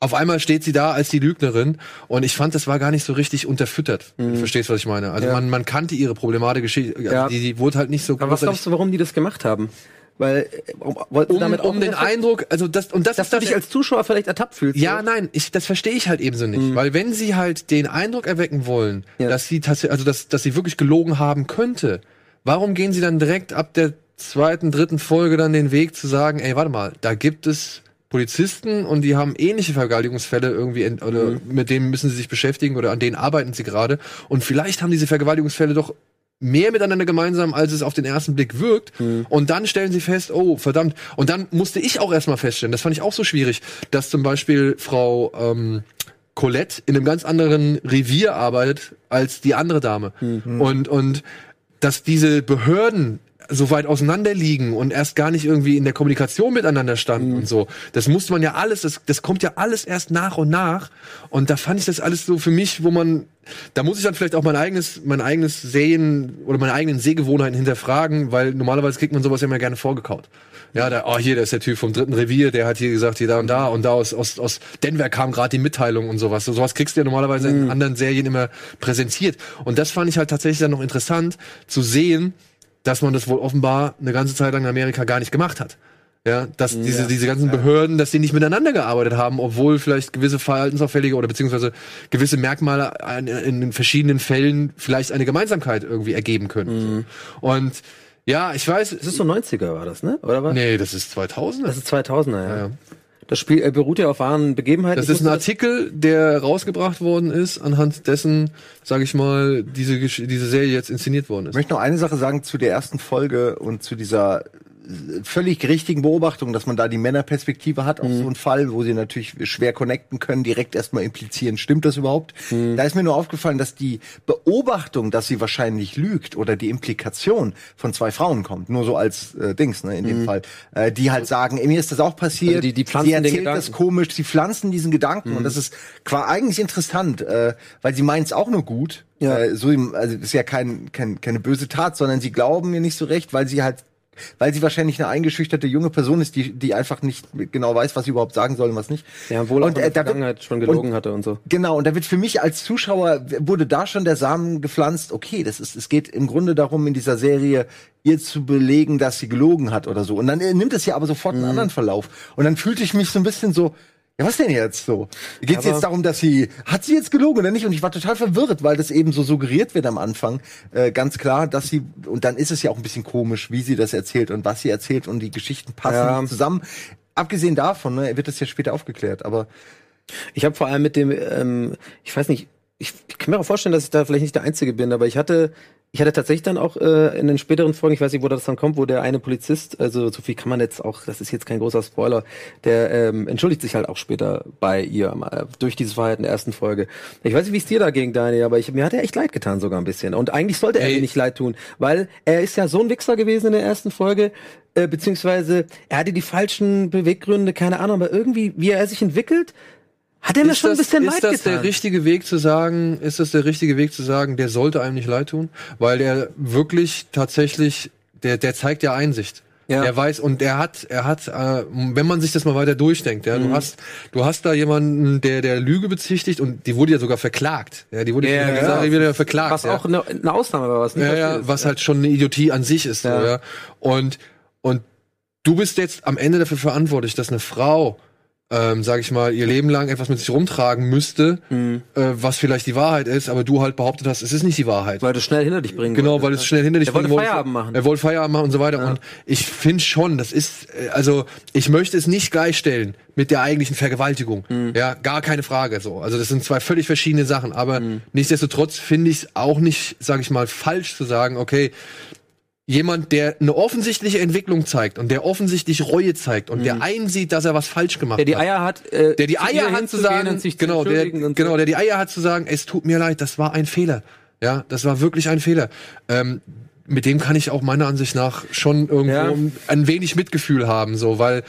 auf einmal steht sie da als die Lügnerin und ich fand, das war gar nicht so richtig unterfüttert. Du verstehst, was ich meine? Also Ja. man, man kannte ihre Problematik, Geschichte, Ja. die, die wurde halt nicht so Aber was glaubst du, warum die das gemacht haben? Weil, äh, um, wollten um, damit auch um den Eindruck, also das und das dass ist du dich als Zuschauer vielleicht ertappt fühlst. Ja, so? nein, ich, das verstehe ich halt ebenso nicht. Weil wenn sie halt den Eindruck erwecken wollen, Ja. dass sie tatsächlich, also dass, dass sie wirklich gelogen haben könnte, warum gehen sie dann direkt ab der zweiten, dritten Folge dann den Weg zu sagen, ey, warte mal, da gibt es Polizisten und die haben ähnliche Vergewaltigungsfälle irgendwie oder mit denen müssen sie sich beschäftigen oder an denen arbeiten sie gerade und vielleicht haben diese Vergewaltigungsfälle doch mehr miteinander gemeinsam, als es auf den ersten Blick wirkt. Und dann stellen sie fest, oh, verdammt. Und dann musste ich auch erstmal feststellen, das fand ich auch so schwierig, dass zum Beispiel Frau ähm, Colette in einem ganz anderen Revier arbeitet als die andere Dame. Und, und dass diese Behörden so weit auseinander liegen und erst gar nicht irgendwie in der Kommunikation miteinander standen und so. Das musste man ja alles, das, das kommt ja alles erst nach und nach. Und da fand ich das alles so für mich, wo man, da muss ich dann vielleicht auch mein eigenes, mein eigenes Sehen oder meine eigenen Sehgewohnheiten hinterfragen, weil normalerweise kriegt man sowas ja immer gerne vorgekaut. Ja, da, oh, hier, der ist der Typ vom dritten Revier, der hat hier gesagt, hier da und da und da aus, aus, aus Denver kam gerade die Mitteilung und sowas. So, sowas kriegst du ja normalerweise in anderen Serien immer präsentiert. Und das fand ich halt tatsächlich dann noch interessant zu sehen, dass man das wohl offenbar eine ganze Zeit lang in Amerika gar nicht gemacht hat. Ja, dass diese, diese ganzen Behörden, dass die nicht miteinander gearbeitet haben, obwohl vielleicht gewisse verhaltensauffällige oder beziehungsweise gewisse Merkmale in, in den verschiedenen Fällen vielleicht eine Gemeinsamkeit irgendwie ergeben können. Und ja, ich weiß, Das ist so 90er war das, ne? Oder was? nee, das ist 2000. Das ist 2000er, ja. Ja. Das Spiel äh, beruht ja auf wahren Begebenheiten. Das Ich ist ein Artikel, der rausgebracht worden ist, anhand dessen, sage ich mal, diese, diese Serie jetzt inszeniert worden Ich ist. möchte noch eine Sache sagen zu der ersten Folge und zu dieser völlig richtigen Beobachtung, dass man da die Männerperspektive hat auf so einen Fall, wo sie natürlich schwer connecten können, direkt erstmal implizieren, stimmt das überhaupt? Da ist mir nur aufgefallen, dass die Beobachtung, dass sie wahrscheinlich lügt oder die Implikation von zwei Frauen kommt, nur so als äh, Dings, ne, in dem Fall, äh, die halt sagen, mir ist das auch passiert, Also die- die pflanzen sie erzählt das komisch, sie pflanzen diesen Gedanken und das ist qua eigentlich interessant, äh, weil sie meint es auch nur gut. Ja. Äh, so, also ist ja kein, kein, keine böse Tat, sondern sie glauben mir nicht so recht, weil sie halt, weil sie wahrscheinlich eine eingeschüchterte junge Person ist, die, die einfach nicht genau weiß, was sie überhaupt sagen soll und was nicht. Ja, wohl auch und, in der wird- Vergangenheit schon gelogen und, hatte und so. Genau, und da wird für mich als Zuschauer, wurde da schon der Samen gepflanzt, okay, das ist, es geht im Grunde darum, in dieser Serie ihr zu belegen, dass sie gelogen hat oder so. Und dann äh, nimmt es ja aber sofort Mhm. einen anderen Verlauf. Und dann fühlte ich mich so ein bisschen so, ja, was denn jetzt so? Geht es jetzt darum, dass sie, hat sie jetzt gelogen oder nicht? Und ich war total verwirrt, weil das eben so suggeriert wird am Anfang. Äh, ganz klar, dass sie, und dann ist es ja auch ein bisschen komisch, wie sie das erzählt und was sie erzählt und die Geschichten passen Ja. zusammen. Abgesehen davon, ne, wird das ja später aufgeklärt, aber Ich habe vor allem mit dem, ähm, ich weiß nicht, ich, ich kann mir auch vorstellen, dass ich da vielleicht nicht der Einzige bin, aber ich hatte, ich hatte tatsächlich dann auch äh, in den späteren Folgen, ich weiß nicht, wo das dann kommt, wo der eine Polizist, also so viel kann man jetzt auch, das ist jetzt kein großer Spoiler, der ähm, entschuldigt sich halt auch später bei ihr äh, durch dieses Verhalten der ersten Folge. Ich weiß nicht, wie es dir da ging, Daniel, aber ich, mir hat er echt leid getan sogar ein bisschen. Und eigentlich sollte er mir nicht leid tun, weil er ist ja so ein Wichser gewesen in der ersten Folge, äh, beziehungsweise er hatte die falschen Beweggründe, keine Ahnung, aber irgendwie, wie er sich entwickelt, hat er mir schon ein bisschen ist leid das getan. der richtige Weg zu sagen, ist das der richtige Weg zu sagen, der sollte einem nicht leid tun? Weil der wirklich tatsächlich, der, der zeigt ja Einsicht. Ja. Er weiß und er hat, er hat, äh, wenn man sich das mal weiter durchdenkt, ja, Mhm. du hast, du hast da jemanden, der der Lüge bezichtigt und die wurde ja sogar verklagt. Ja, die wurde Ja, ja, gesagt, die wurde ja verklagt. was ja. auch eine, eine Ausnahme war, was nicht ja, ja, versteht. was halt schon eine Idiotie an sich ist. Ja. So, ja. Und, und du bist jetzt am Ende dafür verantwortlich, dass eine Frau, ähm, sag ich mal, ihr Leben lang etwas mit sich rumtragen müsste, Mhm. äh, was vielleicht die Wahrheit ist, aber du halt behauptet hast, es ist nicht die Wahrheit. weil du schnell hinter dich bringen Genau, weil ne? es schnell hinter dich Er wollte bringen Feierabend machen. Er wollte Feierabend machen und so weiter. Und ich finde schon, das ist, äh, also ich möchte es nicht gleichstellen mit der eigentlichen Vergewaltigung. Mhm. Ja, gar keine Frage. So, also das sind zwei völlig verschiedene Sachen. Aber Mhm. nichtsdestotrotz finde ich es auch nicht, sage ich mal, falsch zu sagen, okay. Jemand, der eine offensichtliche Entwicklung zeigt und der offensichtlich Reue zeigt und der einsieht, dass er was falsch gemacht Mhm. Der die hat. Eier hat, äh, Der die Eier hat zu sagen, genau, der, genau, der die Eier hat zu sagen, es tut mir leid, das war ein Fehler. Ja, das war wirklich ein Fehler. Ähm, mit dem kann ich auch meiner Ansicht nach schon irgendwo Ja. ein wenig Mitgefühl haben, so, weil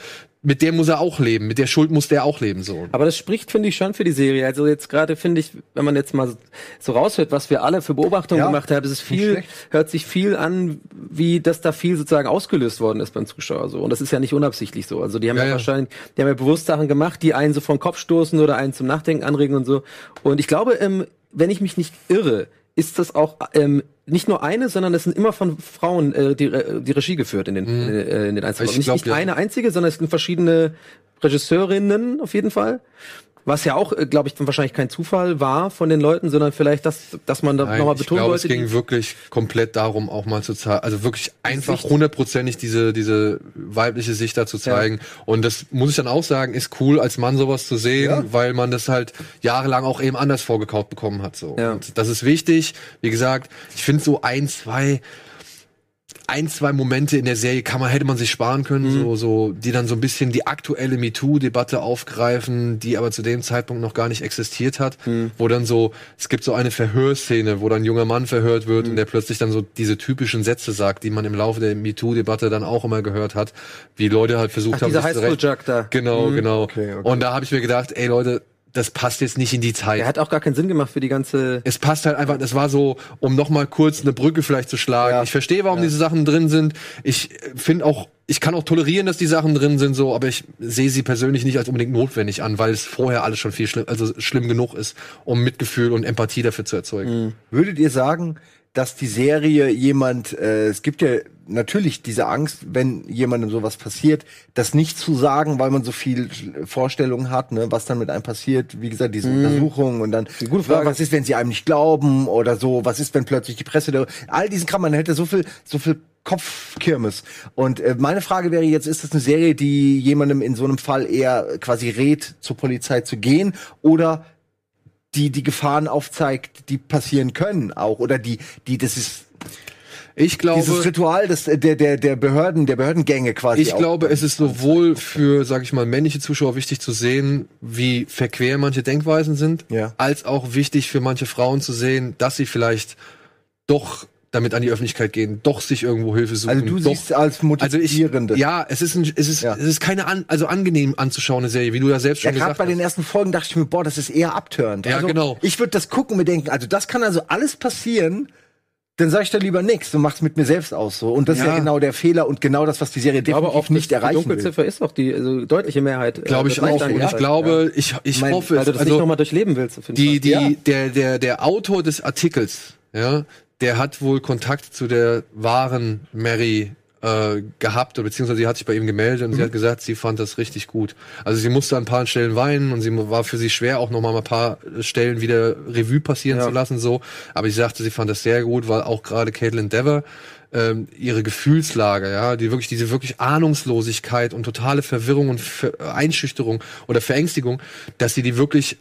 mit der muss er auch leben, mit der Schuld muss der auch leben, so. Aber das spricht, finde ich, schon für die Serie. Also jetzt gerade finde ich, wenn man jetzt mal so- raushört, was wir alle für Beobachtungen Ja, gemacht haben, ist es viel, schlecht. hört sich viel an, wie dass da viel sozusagen ausgelöst worden ist beim Zuschauer. So. Und das ist ja nicht unabsichtlich so. Also die haben ja, Ja, ja. wahrscheinlich, die haben ja bewusst Sachen gemacht, die einen so vom Kopf stoßen oder einen zum Nachdenken anregen und so. Und ich glaube, ähm, wenn ich mich nicht irre, ist das auch ähm, nicht nur eine, sondern es sind immer von Frauen äh, die, Re- die Regie geführt in den, äh, in den einzelnen. Ich Nicht, glaub, nicht ja. eine einzige, sondern es sind verschiedene Regisseurinnen auf jeden Fall. Was ja auch, glaube ich, wahrscheinlich kein Zufall war von den Leuten, sondern vielleicht, dass, dass man da nochmal ich betonen glaube, es wollte. ging die- wirklich komplett darum, auch mal zu zeigen, also wirklich einfach hundertprozentig diese, diese weibliche Sicht da zu zeigen. Und das muss ich dann auch sagen, ist cool, als Mann sowas zu sehen, Ja. weil man das halt jahrelang auch eben anders vorgekaut bekommen hat, so. Ja. Und das ist wichtig. Wie gesagt, ich finde so ein, zwei, ein, zwei Momente in der Serie kann man, hätte man sich sparen können, Mhm. so, so, die dann so ein bisschen die aktuelle MeToo-Debatte aufgreifen, die aber zu dem Zeitpunkt noch gar nicht existiert hat, Mhm. wo dann so, es gibt so eine Verhörszene, wo dann ein junger Mann verhört wird Mhm. und der plötzlich dann so diese typischen Sätze sagt, die man im Laufe der MeToo-Debatte dann auch immer gehört hat, wie Leute halt versucht Ach, haben, dieser Highschool-Jug da. Genau, genau. Okay, okay. Und da habe ich mir gedacht, ey Leute, das passt jetzt nicht in die Zeit Der hat auch gar keinen Sinn gemacht für die ganze. es passt halt einfach, das war so, um noch mal kurz eine Brücke vielleicht zu schlagen. Ja. Ich verstehe, warum diese Sachen drin sind. Ich finde auch, ich kann auch tolerieren, dass die Sachen drin sind, so, aber ich sehe sie persönlich nicht als unbedingt notwendig an, weil es vorher alles schon viel schlimm, also schlimm genug ist, um Mitgefühl und Empathie dafür zu erzeugen. Würdet ihr sagen, dass die Serie jemand, äh, es gibt ja natürlich diese Angst, wenn jemandem sowas passiert, das nicht zu sagen, weil man so viel Vorstellungen hat, ne, was dann mit einem passiert, wie gesagt, diese Untersuchung und dann, gute Frage. was ist, wenn sie einem nicht glauben oder so, was ist, wenn plötzlich die Presse, da, all diesen Kram, man hätte so viel, so viel Kopfkirmes. Und äh, meine Frage wäre jetzt, ist das eine Serie, die jemandem in so einem Fall eher quasi rät, zur Polizei zu gehen oder die die Gefahren aufzeigt, die passieren können auch oder die die das ist Ich glaube, Dieses Ritual des, der, der, der Behörden, der Behördengänge quasi. Ich glaube, es ist sowohl für, sag ich mal, männliche Zuschauer wichtig zu sehen, wie verquer manche Denkweisen sind, Ja. als auch wichtig für manche Frauen zu sehen, dass sie vielleicht doch damit an die Öffentlichkeit gehen, doch sich irgendwo Hilfe suchen. Also du doch, siehst als also ich, motivierende. ja, es ist, ein, es ist, Ja. es ist keine an, also angenehm anzuschauende Serie, wie du ja selbst Ja, schon gerade gesagt bei den hast. ersten Folgen dachte ich mir, boah, das ist eher abtörend. Ja, also, genau. Ich würde das gucken und mir denken, also das kann also alles passieren. Dann sag ich da lieber nichts, du machst mit mir selbst aus so. Und das ist ja Ja. genau der Fehler und genau das, was die Serie Aber definitiv auch nicht die erreichen will. Dunkelziffer ist auch die also deutliche Mehrheit. äh, Glaube ich das auch. Und ich ja. glaube, ich, ich Mein- hoffe, weil du das nicht also nochmal durchleben willst. die, die, Ja. der, der, der Autor des Artikels, ja, der hat wohl Kontakt zu der wahren Mary äh, gehabt, oder beziehungsweise sie hat sich bei ihm gemeldet und sie hat gesagt, sie fand das richtig gut. Also sie musste an ein paar Stellen weinen und sie war für sie schwer, auch nochmal ein paar Stellen wieder Revue passieren Ja. zu lassen, so. Aber sie sagte, sie fand das sehr gut, weil auch gerade Caitlin Dever ähm, ihre Gefühlslage, ja, die wirklich diese wirklich Ahnungslosigkeit und totale Verwirrung und Ver Einschüchterung oder Verängstigung, dass sie die wirklich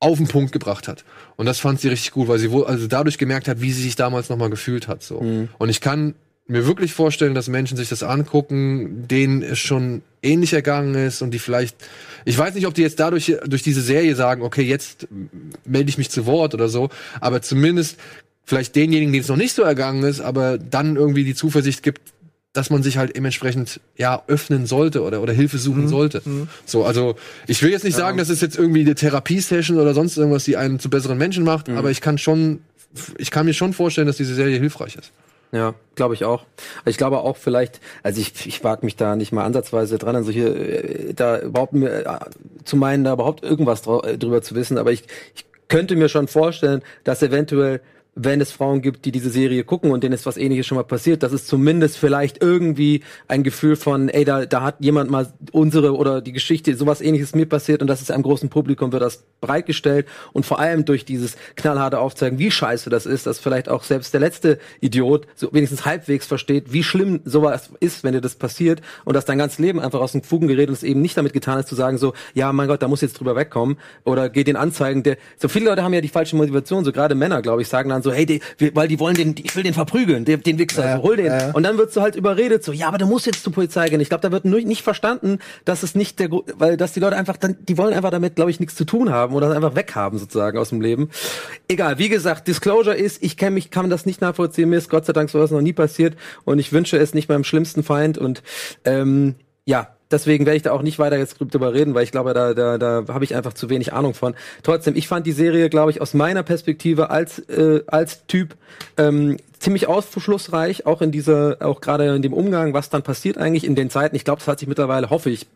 auf den Punkt gebracht hat. Und das fand sie richtig gut, weil sie wohl also dadurch gemerkt hat, wie sie sich damals nochmal gefühlt hat. So. Und ich kann mir wirklich vorstellen, dass Menschen sich das angucken, denen es schon ähnlich ergangen ist und die vielleicht, ich weiß nicht, ob die jetzt dadurch durch diese Serie sagen, okay, jetzt melde ich mich zu Wort oder so, aber zumindest vielleicht denjenigen, denen es noch nicht so ergangen ist, aber dann irgendwie die Zuversicht gibt, dass man sich halt dementsprechend ja öffnen sollte oder oder Hilfe suchen sollte. So, also ich will jetzt nicht sagen, das ist jetzt irgendwie eine Therapiesession oder sonst irgendwas, die einen zu besseren Menschen macht, aber ich kann schon ich kann mir schon vorstellen, dass diese Serie hilfreich ist. Ja, glaube ich auch. Ich glaube auch vielleicht, also ich, ich wage mich da nicht mal ansatzweise dran, an solche, äh, da überhaupt mir, äh, zu meinen, da überhaupt irgendwas äh, drüber zu wissen, aber ich, ich könnte mir schon vorstellen, dass eventuell wenn es Frauen gibt, die diese Serie gucken und denen ist was ähnliches schon mal passiert, dass es zumindest vielleicht irgendwie ein Gefühl von, ey, da, da hat jemand mal unsere oder die Geschichte, sowas ähnliches mir passiert und das ist einem großen Publikum, wird das bereitgestellt und vor allem durch dieses knallharte Aufzeigen, wie scheiße das ist, dass vielleicht auch selbst der letzte Idiot so wenigstens halbwegs versteht, wie schlimm sowas ist, wenn dir das passiert und dass dein ganzes Leben einfach aus den Fugen gerät und es eben nicht damit getan ist, zu sagen so, ja, mein Gott, da muss jetzt drüber wegkommen oder geht den anzeigen, der, so viele Leute haben ja die falsche Motivation, so gerade Männer, glaube ich, sagen dann so, hey, die, weil die wollen den, ich will den verprügeln, den, den Wichser, Ja, so, hol den. ja. Und dann wirst du halt überredet, so, ja, aber du musst jetzt zur Polizei gehen. Ich glaube, da wird nur nicht verstanden, dass es nicht der, weil, dass die Leute einfach dann, die wollen einfach damit, glaube ich, nichts zu tun haben oder einfach weghaben sozusagen aus dem Leben. Egal, wie gesagt, Disclosure ist, ich kenne mich, kann das nicht nachvollziehen, mir ist Gott sei Dank sowas noch nie passiert und ich wünsche es nicht meinem schlimmsten Feind und, ähm, ja, deswegen werde ich da auch nicht weiter jetzt drüber reden, weil ich glaube, da, da, da habe ich einfach zu wenig Ahnung von. Trotzdem, ich fand die Serie, glaube ich, aus meiner Perspektive als, äh, als Typ ähm, ziemlich aufschlussreich, auch in dieser, auch gerade in dem Umgang, was dann passiert eigentlich in den Zeiten. Ich glaube, das hat sich mittlerweile, hoffe ich,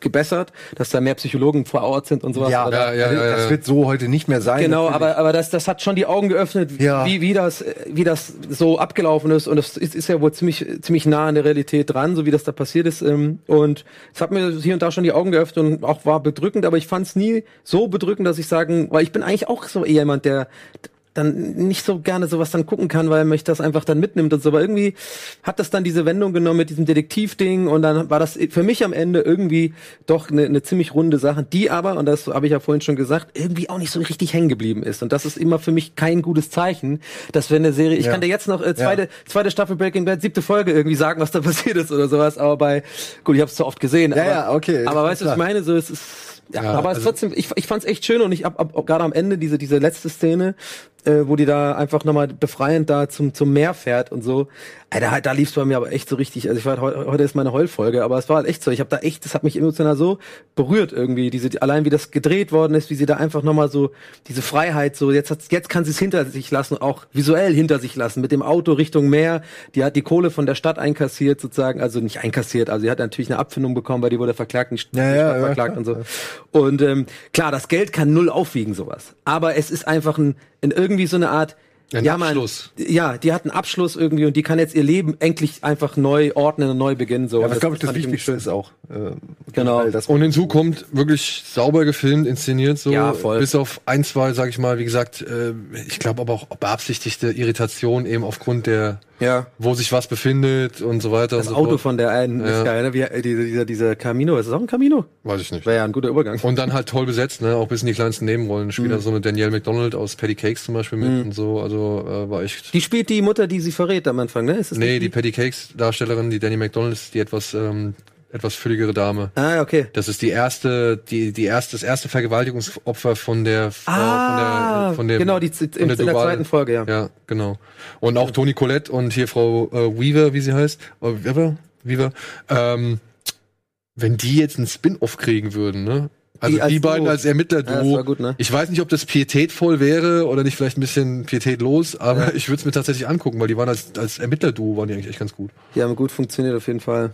gebessert, dass da mehr Psychologen vor Ort sind und sowas. Ja, Aber da- ja, ja, ja, das wird so heute nicht mehr sein. Genau, natürlich. aber, aber das, das hat schon die Augen geöffnet, Ja. wie, wie, das, wie das so abgelaufen ist. Und das ist, ist ja wohl ziemlich, ziemlich nah an der Realität dran, so wie das da passiert ist. ähm, Und es hat mir hier und da schon die Augen geöffnet und auch war bedrückend, aber ich fand es nie so bedrückend, dass ich sagen, weil ich bin eigentlich auch so jemand, der dann nicht so gerne sowas dann gucken kann, weil mich das einfach dann mitnimmt und so. Aber irgendwie hat das dann diese Wendung genommen mit diesem Detektivding und dann war das für mich am Ende irgendwie doch eine, eine ziemlich runde Sache, die aber, und das habe ich ja vorhin schon gesagt, irgendwie auch nicht so richtig hängen geblieben ist. Und das ist immer für mich kein gutes Zeichen, dass wenn eine Serie, ich Ja. kann dir jetzt noch äh, zweite, zweite Staffel Breaking Bad, siebte Folge irgendwie sagen, was da passiert ist oder sowas, aber bei, gut, ich habe es zu oft gesehen. Ja, aber, ja, okay, Aber weißt du, was ich meine? So, es ist, ja, Ja, aber es also- trotzdem, ich, ich fand es echt schön und ich ab, ab, gerade am Ende diese diese letzte Szene, äh, wo die da einfach nochmal befreiend da zum zum Meer fährt und so. Alter, da lief's bei mir aber echt so richtig. Also ich war heu, heute ist meine Heulfolge, aber es war halt echt so. Ich habe da echt, das hat mich emotional so berührt irgendwie. Diese allein wie das gedreht worden ist, wie sie da einfach nochmal so diese Freiheit so jetzt hat's, jetzt kann sie es hinter sich lassen, auch visuell hinter sich lassen mit dem Auto Richtung Meer. Die hat die Kohle von der Stadt einkassiert sozusagen, also nicht einkassiert, also sie hat natürlich eine Abfindung bekommen, weil die wurde verklagt, nicht Ja, die ja, ja, verklagt klar. und so. Und ähm, klar, das Geld kann null aufwiegen, sowas. Aber es ist einfach ein, ein irgendwie so eine Art. Ein ja, man- Abschluss. ja, die hat einen Abschluss irgendwie und die kann jetzt ihr Leben endlich einfach neu ordnen und neu beginnen. So. Ja, Und was glaube ich das Wichtigste schön. ist auch. Äh, Genau. Das Und hinzu kommt wirklich sauber gefilmt, inszeniert so. Ja, voll. Bis auf ein, zwei, sag ich mal, wie gesagt, äh, ich glaube aber auch beabsichtigte Irritation eben aufgrund der, Ja. wo sich was befindet und so weiter Das und so Auto fort. von der einen Ja. ist geil, ne? Wie, äh, dieser, dieser, dieser Camino, ist das auch ein Camino? Weiß ich nicht. Wäre ja ein guter Übergang. Und dann halt toll besetzt, ne? Auch bis in die kleinsten Nebenrollen. Spielt Mhm. da so eine Danielle McDonald aus Patty Cakes zum Beispiel mit und so. Also äh, war echt. Die spielt die Mutter, die sie verrät am Anfang, ne? Ist das nee, nicht die Patty Cakes Darstellerin, die Danny McDonald, ist die etwas ähm, etwas fülligere Dame. Ah, okay. Das ist die erste, die die erste, das erste Vergewaltigungsopfer von der Frau, Ah, von der, von der genau, die, von in, in der zweiten Folge, ja. Ja, genau. Und auch Toni Collette und hier Frau äh, Weaver, wie sie heißt, äh, Weaver, Weaver, ähm, wenn die jetzt einen Spin-off kriegen würden, ne? Also Die die, als beiden Duo. als Ermittler-Duo. Ja, das war gut, ne? Ich weiß nicht, ob das pietätvoll wäre oder nicht vielleicht ein bisschen pietätlos, aber ich würde es mir tatsächlich angucken, weil die waren als, als Ermittler-Duo waren die eigentlich echt ganz gut. Die haben gut funktioniert auf jeden Fall.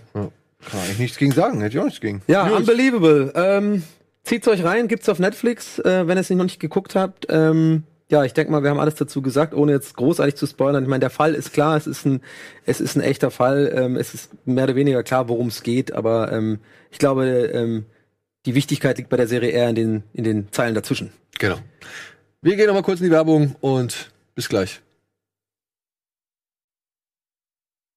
Kann ich nichts gegen sagen, hätte ich auch nichts gegen. Ja, Unbelievable. Ähm, zieht's euch rein, gibt's auf Netflix, äh, wenn ihr es noch nicht geguckt habt. Ähm, ja, ich denke mal, wir haben alles dazu gesagt, ohne jetzt großartig zu spoilern. Ich meine, der Fall ist klar, es ist ein, es ist ein echter Fall. Ähm, es ist mehr oder weniger klar, worum es geht, aber ähm, ich glaube, ähm, die Wichtigkeit liegt bei der Serie eher in den, in den Zeilen dazwischen. Genau. Wir gehen noch mal kurz in die Werbung und bis gleich.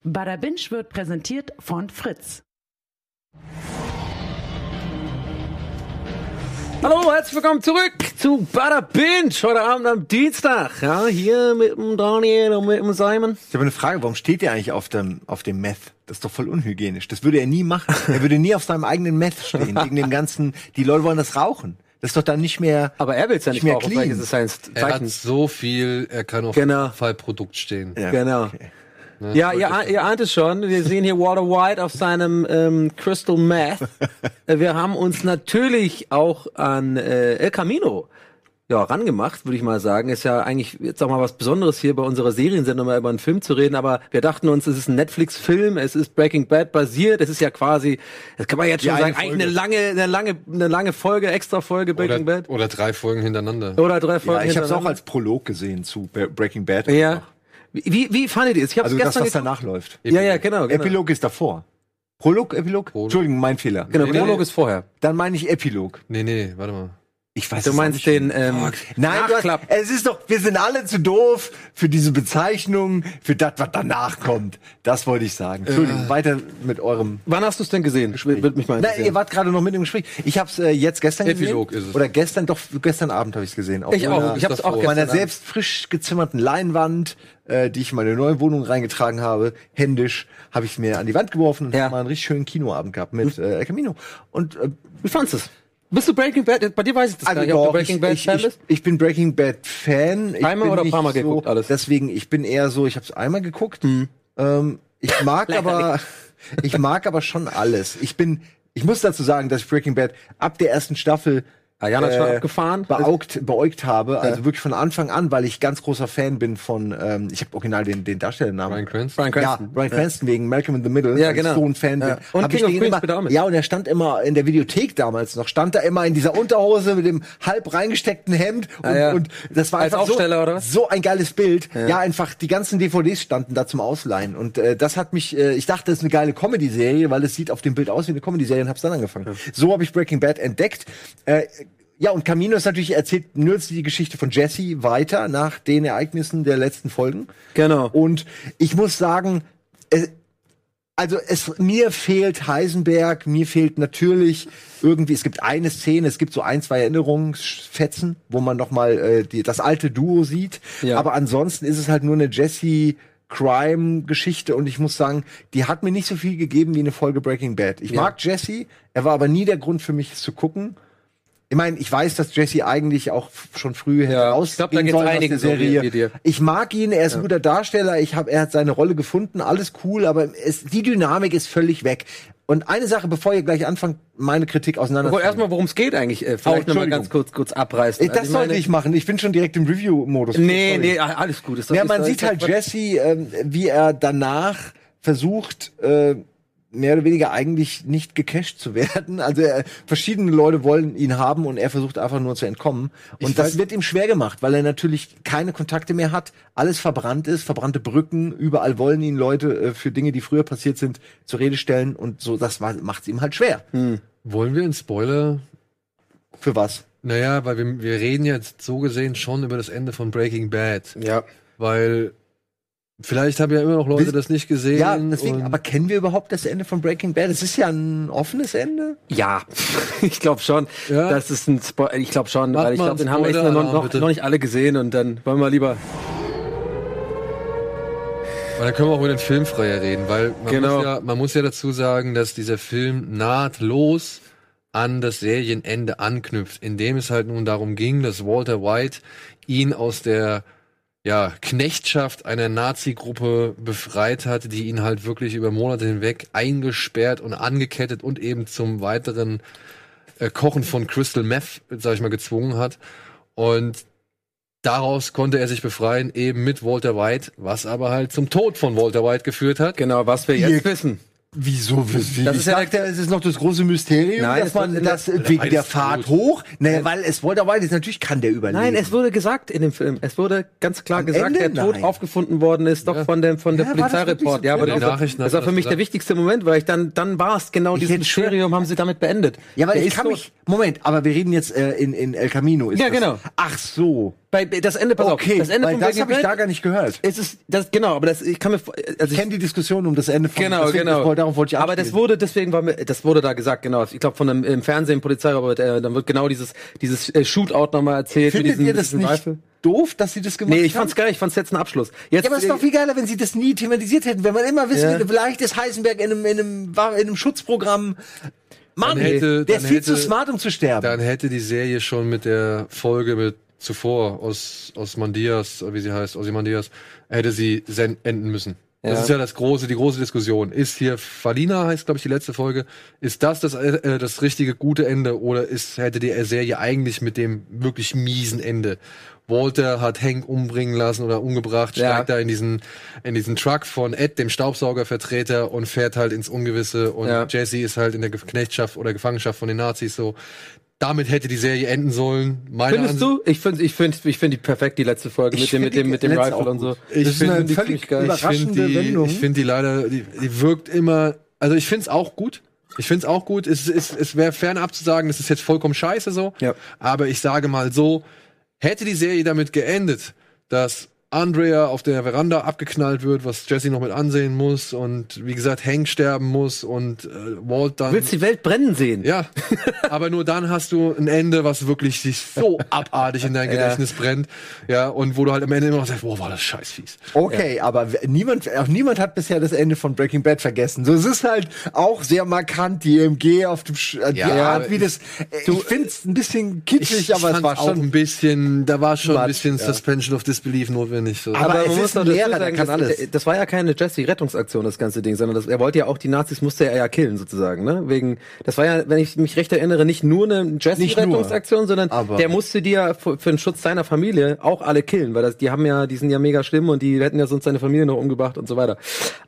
Bada Binge wird präsentiert von Fritz. Hallo, herzlich willkommen zurück zu Bada Binge, heute Abend am Dienstag. Ja, hier mit dem Daniel und mit dem Simon. Ich habe eine Frage, warum steht der eigentlich auf dem, auf dem Meth? Das ist doch voll unhygienisch. Das würde er nie machen. Er würde nie auf seinem eigenen Meth stehen, wegen dem ganzen, die Leute wollen das rauchen. Das ist doch dann nicht mehr, Aber er will's ja nicht mehr mehr rauchen, clean. ist es sein Er hat so viel, er kann auf Genau. jeden Fall Produkt stehen. Ja, Genau. okay. Ne? Ja, ihr, ah- ihr ahnt es schon. Wir sehen hier Walter White auf seinem ähm, Crystal Meth. Wir haben uns natürlich auch an äh, El Camino ja, rangemacht, würde ich mal sagen. Ist ja eigentlich jetzt auch mal was Besonderes hier bei unserer Seriensendung mal über einen Film zu reden, aber wir dachten uns, es ist ein Netflix-Film, es ist Breaking Bad basiert, es ist ja quasi, das kann man jetzt schon eine sagen, eigentlich eine lange, eine lange, eine lange Folge, extra Folge Breaking Oder, Bad. oder drei Folgen hintereinander. Oder drei Ja, Folgen. ich habe es auch hintereinander. als Prolog gesehen zu Breaking Bad. Ja. Wie, wie fandet ihr es? Ich habe Also das, was danach läuft. Ja, ja, genau. genau. Epilog ist davor. Prolog, Epilog? Prolog. Entschuldigung, mein Fehler. Genau, nee, Prolog nee. ist vorher. Dann meine ich Epilog. Nee, nee, warte mal. Ich weiß Du es meinst auch den ähm, Nein, du hast, es ist doch, wir sind alle zu doof für diese Bezeichnung, für das, was danach kommt. Das wollte ich sagen. Entschuldigung, weiter mit eurem. Wann hast du es denn gesehen? Würde mich mal Na, interessieren. ihr wart gerade noch mit im Gespräch. Ich habe es äh, jetzt gestern Epilog gesehen. ist es. Oder gestern, doch gestern Abend habe ich es gesehen. Auf Ich auch. meiner- Ich hab's auch auf meiner gestern selbst frisch gezimmerten Leinwand, äh, die ich in meine neue Wohnung reingetragen habe, händisch, habe ich mir an die Wand geworfen und Ja. hab mal einen richtig schönen Kinoabend gehabt mit äh, El Camino. Und äh, Wie fandest du es? Bist du Breaking Bad? Bei dir weiß ich das gar nicht, ob du doch, Breaking ich, Bad ich, Fan ich, bist. ich bin Breaking Bad Fan. Ich Einmal oder nicht paar Mal so, geguckt, alles? Deswegen, ich bin eher so, ich habe es einmal geguckt. Ähm, ich mag aber, ich mag aber schon alles. Ich bin, ich muss dazu sagen, dass ich Breaking Bad ab der ersten Staffel Ariana hat schon abgefahren. beaugt, beäugt habe, also wirklich von Anfang an, weil ich ganz großer Fan bin von, ähm, ich habe original den, den Darstellernamen. Bryan Cranston. Brian Ja, Cranston. Brian Cranston wegen Malcolm in the Middle, Ja, genau. ich so ein Fan Ja. bin. Und King ich of Queens immer, er. Ja, und er stand immer in der Videothek damals noch, stand da immer in dieser Unterhose mit dem halb reingesteckten Hemd und, Ah, ja. und das war Als einfach Aufsteller, so, so ein geiles Bild. Ja. einfach die ganzen DVDs standen da zum Ausleihen und äh, das hat mich, äh, ich dachte, das ist eine geile Comedy-Serie, weil es sieht auf dem Bild aus wie eine Comedy-Serie und hab's dann angefangen. So habe ich Breaking Bad entdeckt. Äh, ja, und Camino ist natürlich, erzählt nur die Geschichte von Jesse weiter nach den Ereignissen der letzten Folgen. Genau. Und ich muss sagen, äh, also es mir fehlt Heisenberg, mir fehlt natürlich irgendwie, es gibt eine Szene, es gibt so ein, zwei Erinnerungsfetzen, wo man noch mal äh, die, das alte Duo sieht. Ja. Aber ansonsten ist es halt nur eine Jesse Crime-Geschichte und ich muss sagen, die hat mir nicht so viel gegeben wie eine Folge Breaking Bad. Ich Ja. mag Jesse, er war aber nie der Grund für mich, es zu gucken. Ich meine, ich weiß, dass Jesse eigentlich auch schon früh Ja, rausgehen ich glaub, da sollen aus der Serie. Ich mag ihn, er ist ein guter Darsteller, ich hab, er hat seine Rolle gefunden, alles cool, aber es, die Dynamik ist völlig weg. Und eine Sache, bevor ihr gleich anfangt, meine Kritik auseinander. Aber erstmal, worum es geht eigentlich. Äh, vielleicht noch mal Entschuldigung. ganz kurz, kurz abreißen. das Also ich sollte meine- ich machen. Ich bin schon direkt im Review-Modus. Nee, Sorry. nee, ah, alles gut. Ist Ja, man sieht halt Jesse, ähm, wie er danach versucht, äh, mehr oder weniger eigentlich nicht gecasht zu werden. Also er, verschiedene Leute wollen ihn haben und er versucht einfach nur zu entkommen. Und das wird ihm schwer gemacht, weil er natürlich keine Kontakte mehr hat, alles verbrannt ist, verbrannte Brücken, überall wollen ihn Leute äh, für Dinge, die früher passiert sind, zur Rede stellen und so, das macht es ihm halt schwer. Wollen wir einen Spoiler? Für was? Naja, weil wir, wir reden jetzt so gesehen schon über das Ende von Breaking Bad. Ja. Weil vielleicht haben ja immer noch Leute Wisst- das nicht gesehen. Ja, deswegen, aber kennen wir überhaupt das Ende von Breaking Bad? Es ist ja ein offenes Ende. Ja, ich glaube schon. Ja? Das ist ein Spoiler. Ich glaube schon, Macht weil ich glaube, den haben echt Spoiler noch, Alarm, noch, noch nicht alle gesehen und dann wollen wir lieber. Und dann können wir auch über den Filmfreier reden, weil man, Genau. muss ja, man muss ja dazu sagen, dass dieser Film nahtlos an das Serienende anknüpft, indem es halt nun darum ging, dass Walter White ihn aus der ja, Knechtschaft einer Nazi-Gruppe befreit hat, die ihn halt wirklich über Monate hinweg eingesperrt und angekettet und eben zum weiteren äh, Kochen von Crystal Meth, sag ich mal, gezwungen hat. Und daraus konnte er sich befreien, eben mit Walter White, was aber halt zum Tod von Walter White geführt hat. Genau, was wir jetzt wissen. Wieso? Wie, Das ich ist ja- dachte, es ist noch das große Mysterium, Nein, dass man das wegen der Fahrt hoch. Naja, weil es Walter White ist, natürlich kann der überleben. Nein, es wurde gesagt in dem Film. Es wurde ganz klar Am gesagt, Ende? der Tod Nein. aufgefunden worden ist, doch von dem von der Ja, Polizeireport. so? Ja, aber Ja, das, das war für mich der gesagt. wichtigste Moment, weil ich dann dann war es genau dieses hätte schwör- Mysterium, haben sie damit beendet. Ja, weil Der ich kann mich. Moment, aber wir reden jetzt äh, in, in El Camino. Ist Ja, das, genau. Ach so. Bei das Ende, pass Okay, auf, das Ende weil von das habe ich da gar nicht gehört. es ist das genau, aber das ich kann mir also Ich kenne die Diskussion um das Ende von Genau, deswegen, genau. das wollte- Darauf wollte ich Aber das wurde, deswegen war mir, das wurde da gesagt, genau. Ich glaube von einem im Fernsehen Polizeirobot, äh, dann wird genau dieses dieses äh, Shootout nochmal erzählt. mit Findet diesen- ihr das diesen nicht doof, dass sie das gemacht Nee, ich haben? fand's geil, ich fand's jetzt ein Abschluss. Jetzt, Ja, aber es ist doch viel geiler, wenn sie das nie thematisiert hätten. Wenn man immer wissen Ja. würde, vielleicht ist Heisenberg in einem, in einem, war in einem Schutzprogramm. Mann, Dann hätte- der dann ist viel zu hätte- smart, um zu sterben. Dann hätte die Serie schon mit der Folge mit zuvor aus Osmandias, wie sie heißt, Ozymandias, hätte sie enden müssen. Das Ja. ist ja das große, die große Diskussion. Ist hier Falina, heißt glaube ich die letzte Folge, ist das das, äh, das richtige gute Ende oder ist, hätte die Serie eigentlich mit dem wirklich miesen Ende? Walter hat Hank umbringen lassen oder umgebracht, Ja. steigt da in diesen, in diesen Truck von Ed, dem Staubsaugervertreter, und fährt halt ins Ungewisse und Ja. Jesse ist halt in der Knechtschaft oder Gefangenschaft von den Nazis so. Damit hätte die Serie enden sollen. Meine Findest du? Ich finde, ich finde, ich finde die perfekt die letzte Folge Ich mit dem, find mit dem, mit dem Rifle und so. Ich Das finde die völlig geil. Ich finde die, ich finde die leider, die, die wirkt immer, also ich finde es auch gut. Ich finde es auch gut. Es, es, es wäre fernab zu sagen, das ist jetzt vollkommen scheiße so. Ja. Aber ich sage mal so, hätte die Serie damit geendet, dass Andrea auf der Veranda abgeknallt wird, was Jesse noch mit ansehen muss und wie gesagt Hank sterben muss und äh, Walt dann Du willst die Welt brennen sehen. ja, aber nur dann hast du ein Ende, was wirklich sich so abartig in dein Gedächtnis brennt. Ja, und wo du halt am Ende immer noch sagst, boah, war das scheiß fies. Okay, aber w- niemand, auch niemand hat bisher das Ende von Breaking Bad vergessen. So, es ist halt auch sehr markant, die MG auf dem, Sch äh, die Ja, Art, wie das, äh, ich find's ein bisschen kitschig, aber es fand's war schon ein bisschen, da war schon ein bisschen ja. Suspension of Disbelief notwendig. So. Aber es man ist muss ein Lehrer, der sagen, kann das, alles. Das war ja keine Jesse-Rettungsaktion, das ganze Ding, sondern das, er wollte ja auch die Nazis, musste er ja killen, sozusagen, ne? Wegen, das war ja, wenn ich mich recht erinnere, nicht nur eine Nicht Jesse-Rettungsaktion, sondern aber- der musste die ja für, für den Schutz seiner Familie auch alle killen, weil das, die haben ja, die sind ja mega schlimm und die hätten ja sonst seine Familie noch umgebracht und so weiter.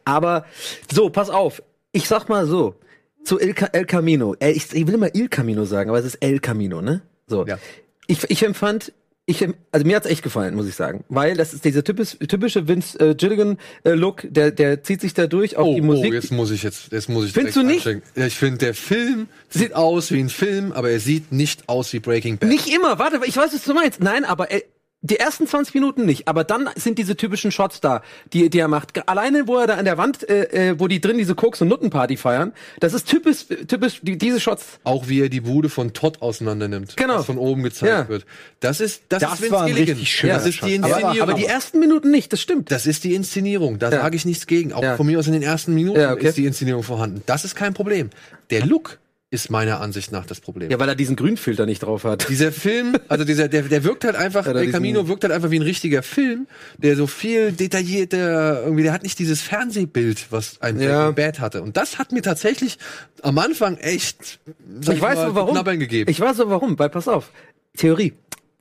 Aber, so, pass auf. Ich sag mal so. Zu El, Ca- El Camino. Äh, Ich, ich will immer Il Camino sagen, aber es ist El Camino, ne? So. Ja. Ich, ich empfand, ich, also mir hat's echt gefallen, muss ich sagen, weil das ist dieser typisch, typische Vince äh, Gilligan äh, Look, der der zieht sich da durch auf Oh, die Musik. oh, jetzt muss ich jetzt, jetzt muss ich Findest du nicht? Ja, ich finde, der Film sieht aus wie ein Film, aber er sieht nicht aus wie Breaking Bad. Nicht immer, warte, ich weiß, was du meinst. Nein, aber äh, die ersten 20 Minuten nicht, aber dann sind diese typischen Shots da, die, die er macht. Alleine, wo er da an der Wand, äh, äh, wo die drin diese Koks- und Nuttenparty feiern, das ist typisch, typisch die, diese Shots. Auch wie er die Bude von Todd auseinander nimmt, Genau. was von oben gezeigt Ja. wird. Das ist, das, Das ist Vince war ein Gilligan. richtig schöner das ist Shot. die Aber- Inszenierung. Aber die ersten Minuten nicht, das stimmt. Das ist die Inszenierung. Da Ja. sage ich nichts gegen. Auch Ja. von mir aus in den ersten Minuten Ja, okay. ist die Inszenierung vorhanden. Das ist kein Problem. Der Look ist meiner Ansicht nach das Problem. Ja, weil er diesen Grünfilter nicht drauf hat. Dieser Film, also dieser, der, der wirkt halt einfach, der Camino wirkt halt einfach wie ein richtiger Film, der so viel detaillierter, irgendwie, der hat nicht dieses Fernsehbild, was ein Ja. Bad hatte. Und das hat mir tatsächlich am Anfang echt, sag Ich weiß mal, so warum. Knabbern gegeben. Ich weiß so warum, weil pass auf. Theorie.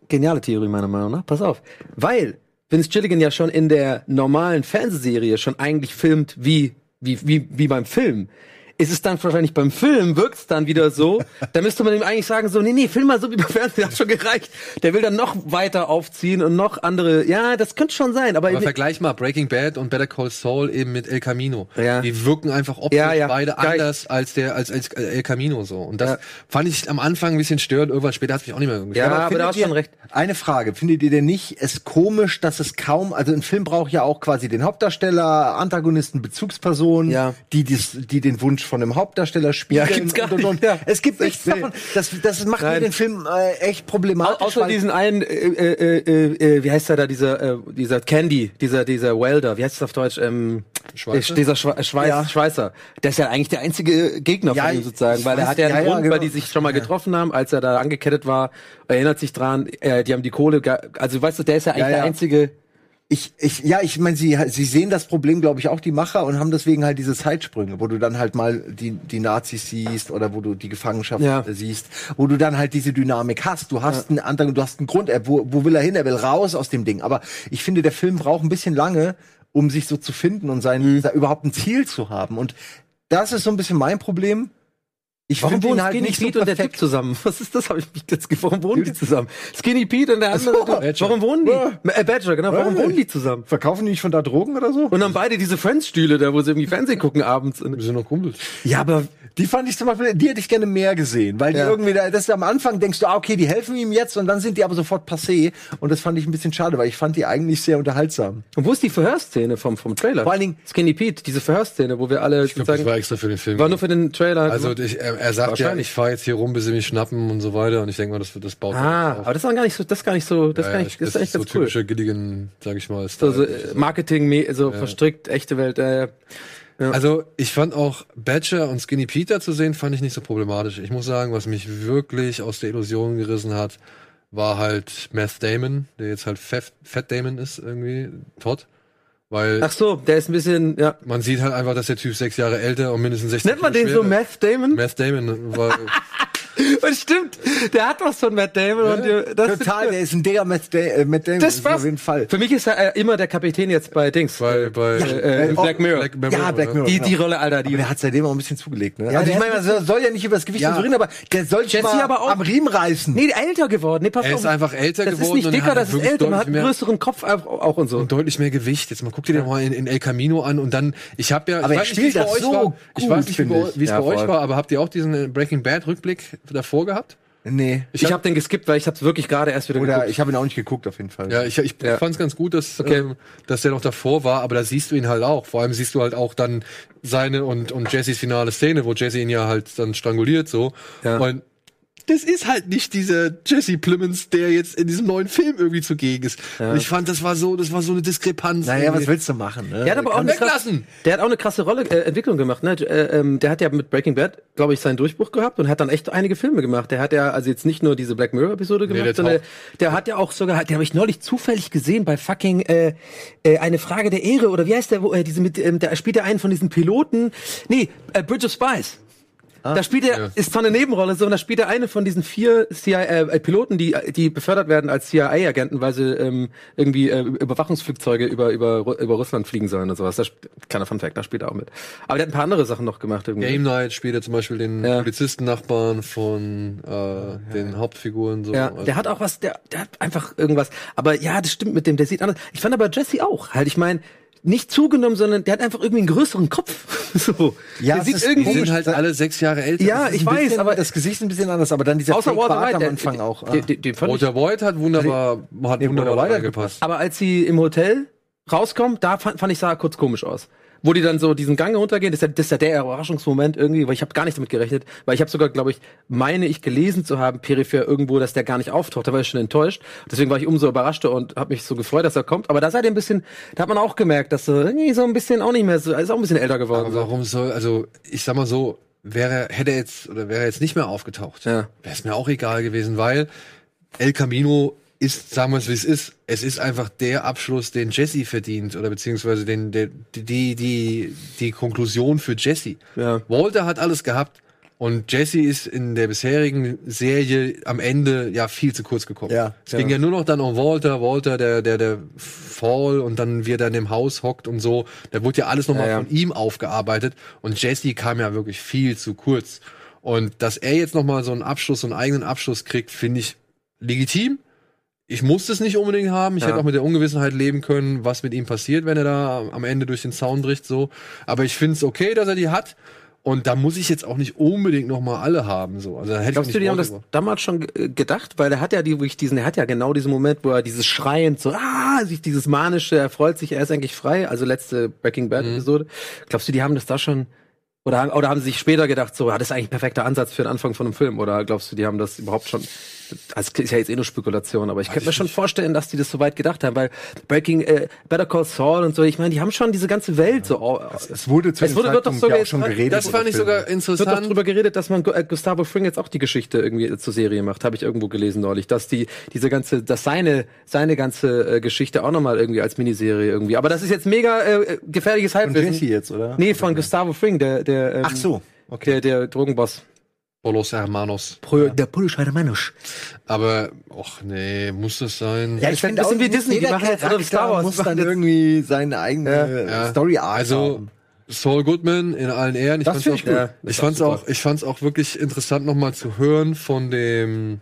Geniale Theorie meiner Meinung nach. Pass auf. Weil Vince Gilligan ja schon in der normalen Fernsehserie schon eigentlich filmt wie, wie, wie, wie beim Film. Ist es dann wahrscheinlich beim Film, wirkt's dann wieder so, da müsste man ihm eigentlich sagen, so, nee, nee, film mal so wie beim Fernsehen, hat schon gereicht. Der will dann noch weiter aufziehen und noch andere, ja, das könnte schon sein, aber, Aber vergleich mal Breaking Bad und Better Call Saul eben mit El Camino. Ja. Die wirken einfach optisch Ja, ja. beide Geil. anders als der als, als El Camino so. Und das Ja. fand ich am Anfang ein bisschen störend. Irgendwann später hat mich auch nicht mehr irgendwie Ja, gestört. aber da hast du findet schon ihr- recht. Eine Frage, findet ihr denn nicht es komisch, dass es kaum, also ein Film braucht ja auch quasi den Hauptdarsteller, Antagonisten, Bezugspersonen, Ja. die, dies, die den Wunsch von dem Hauptdarsteller spielen. Ja, gibt's gar und, und, ja. Es gibt nichts davon. Das, das macht mir Nein. den Film äh, echt problematisch. Au- Außer diesen einen, äh, äh, äh, äh, wie heißt der da, dieser, äh, dieser Candy, dieser, dieser Welder, wie heißt das auf Deutsch? Ähm, Schweizer? äh, Dieser Schwe Schweiß, Ja. Schweißer. Der ist ja eigentlich der einzige Gegner von ihm sozusagen, weil er hat ja einen Grund, genau. weil die sich schon mal getroffen haben, als er da angekettet war, erinnert sich dran, äh, die haben die Kohle, ge- also weißt du, der ist ja eigentlich der einzige, Ich, ich, ja, ich meine, sie, sie sehen das Problem, glaube ich, auch die Macher und haben deswegen halt diese Zeitsprünge, wo du dann halt mal die, die Nazis siehst oder wo du die Gefangenschaft Ja. äh, siehst, wo du dann halt diese Dynamik hast. Du hast einen anderen, du hast einen Grund, er, wo, wo will er hin? Er will raus aus dem Ding. Aber ich finde, der Film braucht ein bisschen lange, um sich so zu finden und sein, Mhm. sein überhaupt ein Ziel zu haben. Und das ist so ein bisschen mein Problem. Ich Warum wohnen halt Skinny nicht so Pete und der Typ zusammen? Was ist das? Hab ich mich jetzt. Warum wohnen die zusammen? Skinny Pete und der andere. so. Badger. warum wohnen die? Ja. Äh, Badger, genau. Warum Ja. wohnen die zusammen? Verkaufen die nicht von da Drogen oder so? Und dann beide diese Friends-Stühle da, wo sie irgendwie Fernsehen gucken abends. Wir sind noch Kumpels. Ja, aber die fand ich zum Beispiel, die hätte ich gerne mehr gesehen, weil die Ja. irgendwie, da, das ist am Anfang denkst du, ah, okay, die helfen ihm jetzt und dann sind die aber sofort passé und das fand ich ein bisschen schade, weil ich fand die eigentlich sehr unterhaltsam. Und wo ist die Verhörszene vom, vom Trailer? Vor allen Dingen- Skinny Pete, diese Verhörszene, wo wir alle Ich glaube, das sozusagen. war extra für den Film. war nur für den Trailer. also ich, er, er sagt ja, ich fahre jetzt hier rum, bis sie mich schnappen und so weiter. Und ich denke mal, das, das baut ah, auf. aber das ist gar nicht so, das ist gar nicht so, das Ja, gar ja, nicht, ich- das ist das ist so ganz cool. typischer Gilligan, sag ich mal. So, so, Style. äh, Marketing, me- so verstrickt, echte Welt. Äh, Also ich fand auch Badger und Skinny Peter zu sehen, fand ich nicht so problematisch. Ich muss sagen, was mich wirklich aus der Illusion gerissen hat, war halt Meth Damon, der jetzt halt Fat, Fat Damon ist irgendwie, Todd. Weil ach so, der ist ein bisschen, ja. man sieht halt einfach, dass der Typ sechs Jahre älter und mindestens 60 Nennt man den so Meth Damon? Meth Damon, weil Und stimmt, der hat was von Matt Damon und äh, das Total, der ist ein Digger Matt, Da äh, Matt Damon, Das war's. auf jeden Fall. Für mich ist er äh, immer der Kapitän jetzt bei Dings. bei, bei äh, äh, Black Mirror. Black Mirror, Ja, Black Mirror. Die, die Rolle, Alter, Aber die. der hat seitdem auch ein bisschen zugelegt, ne? Ja, also ich meine, man soll ja nicht über das Gewicht Ja. und so reden, aber der soll sich Jesse mal aber auch. am Riemen reißen. Nee, älter geworden. Nee, pass Er auf. ist einfach älter das geworden ist und nicht hat dicker, das ist älter. Man hat deutlich einen mehr- größeren Kopf auch und so. und deutlich mehr Gewicht. Jetzt mal guck dir den mal in, in El Camino an und dann, ich habe ja, Aber ich er weiß nicht, wie es spielt bei das euch so war. Ich gut, weiß nicht, wie finde bei- ich. wie es Ja, bei euch voll. war, aber habt ihr auch diesen äh, Breaking Bad Rückblick davor gehabt? Nee. Ich, habe den geskippt, weil ich hab's wirklich gerade erst wieder Oder geguckt. ich habe ihn auch nicht geguckt, auf jeden Fall. Ja, ich, ich Ja. fand es ganz gut, dass, Okay. ähm, dass der noch davor war, aber da siehst du ihn halt auch. Vor allem siehst du halt auch dann seine und, und Jessys finale Szene, wo Jesse ihn ja halt dann stranguliert so. Ja. Und das ist halt nicht dieser Jesse Plemons, der jetzt in diesem neuen Film irgendwie zugegen ist. Und ich fand, das war so, das war so eine Diskrepanz. Naja, irgendwie. was willst du machen? Ne? Der hat aber auch eine krasse, weglassen. der hat auch eine krasse Rolle äh, Entwicklung gemacht. Ne? Äh, ähm, der hat ja mit Breaking Bad, glaube ich, seinen Durchbruch gehabt und hat dann echt einige Filme gemacht. Der hat ja also jetzt nicht nur diese Black Mirror Episode gemacht, der sondern taucht. der hat ja auch sogar, den habe ich neulich zufällig gesehen bei fucking äh, äh, eine Frage der Ehre oder wie heißt der, wo äh, diese mit, ähm, der spielt ja einen von diesen Piloten. Nee, äh, Bridge of Spies. Da spielt er, Ja. ist zwar eine Nebenrolle, so, und da spielt er eine von diesen vier CIA, äh, Piloten, die, die befördert werden als CIA-Agenten, weil sie ähm, irgendwie äh, Überwachungsflugzeuge über, über, über Russland fliegen sollen und sowas. Das, sp- kleiner Funfact, da spielt er auch mit. Aber der hat ein paar andere Sachen noch gemacht. Irgendwie. Game Night spielt er zum Beispiel den Ja. Polizisten-Nachbarn von äh, den Hauptfiguren so. Ja, Also- der hat auch was, der, der hat einfach irgendwas. Aber ja, das stimmt mit dem, der sieht anders. Ich fand aber Jesse auch. Halt, ich meine, nicht zugenommen, sondern der hat einfach irgendwie einen größeren Kopf. so. Ja, der sieht ist die irgendwie. sind halt alle sechs Jahre älter. Ja, ich weiß, bisschen- aber das Gesicht ist ein bisschen anders, aber dann dieser außer Walter Fake-Bart White, am der, Anfang auch. ah. Den, den, den Walter White hat wunderbar, hat wunderbar hat reingepasst. aber als sie im Hotel rauskommt, da fand, fand ich sah kurz komisch aus. Wo die dann so diesen Gang runtergehen, das ist ja, das ist ja der Überraschungsmoment irgendwie, weil ich habe gar nicht damit gerechnet, weil ich habe sogar, glaube ich, meine ich gelesen zu haben, peripher irgendwo, dass der gar nicht auftaucht. Da war ich schon enttäuscht. Deswegen war ich umso überraschter und habe mich so gefreut, dass er kommt. Aber da seid ihr ein bisschen, da hat man auch gemerkt, dass so irgendwie so ein bisschen auch nicht mehr so, ist auch ein bisschen älter geworden. Aber warum soll, also ich sag mal so, wäre, hätte er jetzt oder wäre er jetzt nicht mehr aufgetaucht, Ja. wäre es mir auch egal gewesen, weil El Camino ist, sagen wir es wie es ist, es ist einfach der Abschluss, den Jesse verdient oder beziehungsweise den, der, die, die, die Konklusion für Jesse. Ja. Walter hat alles gehabt und Jesse ist in der bisherigen Serie am Ende ja viel zu kurz gekommen. Ja, es ging ja nur noch dann um Walter, Walter, der, der, der Fall und dann wie er da in dem Haus hockt und so. Da wurde ja alles nochmal ja. von ihm aufgearbeitet und Jesse kam ja wirklich viel zu kurz. Und dass er jetzt nochmal so einen Abschluss, so einen eigenen Abschluss kriegt, finde ich legitim. Ich musste es nicht unbedingt haben. Ich Ja. hätte auch mit der Ungewissenheit leben können, was mit ihm passiert, wenn er da am Ende durch den Zaun bricht, so. Aber ich finde es okay, dass er die hat. Und da muss ich jetzt auch nicht unbedingt noch mal alle haben, so. Also da hätte Glaubst ich du, die haben das damals schon ge- gedacht? Weil er hat ja die, wirklich diesen, er hat ja genau diesen Moment, wo er dieses schreiend so, ah, sich dieses manische, er freut sich, er ist eigentlich frei, also letzte Breaking Bad Mhm. Episode. Glaubst du, die haben das da schon Oder, haben- oder haben sie sich später gedacht, so, ja, das ist eigentlich ein perfekter Ansatz für den Anfang von einem Film? Oder glaubst du, die haben das überhaupt schon, das ist ja jetzt eh nur Spekulation, aber ich könnte mir schon vorstellen, dass die das so weit gedacht haben, weil Breaking, äh, Better Call Saul und so, ich meine, die haben schon diese ganze Welt so. au- Es wurde zu Es wurde- wird doch sogar ja auch schon geredet. Das fand ich sogar. Es wird doch interessant. drüber geredet, dass man äh, Gustavo Fring jetzt auch die Geschichte irgendwie zur Serie macht, habe ich irgendwo gelesen neulich, dass die diese ganze, dass seine seine ganze äh, Geschichte auch nochmal irgendwie als Miniserie irgendwie. Aber das ist jetzt mega äh, gefährliches Von Halbwissen. Jesse jetzt, oder? Nee, von Gustavo Fring, der der ähm, Ach so. der der Drogenboss. Polos Hermanos. Der politische Mensch. Aber, och nee, muss das sein? Ja, Das ich finde auch, bisschen wie Disney, die jeder machen jetzt alle Star Wars, muss dann irgendwie seine eigene Ja. Story Arc Also haben. Saul Goodman in allen Ehren. Ich Das fand's find auch, ich gut. Ja, das ich fand's auch auch, ich fand's auch wirklich interessant nochmal zu hören von dem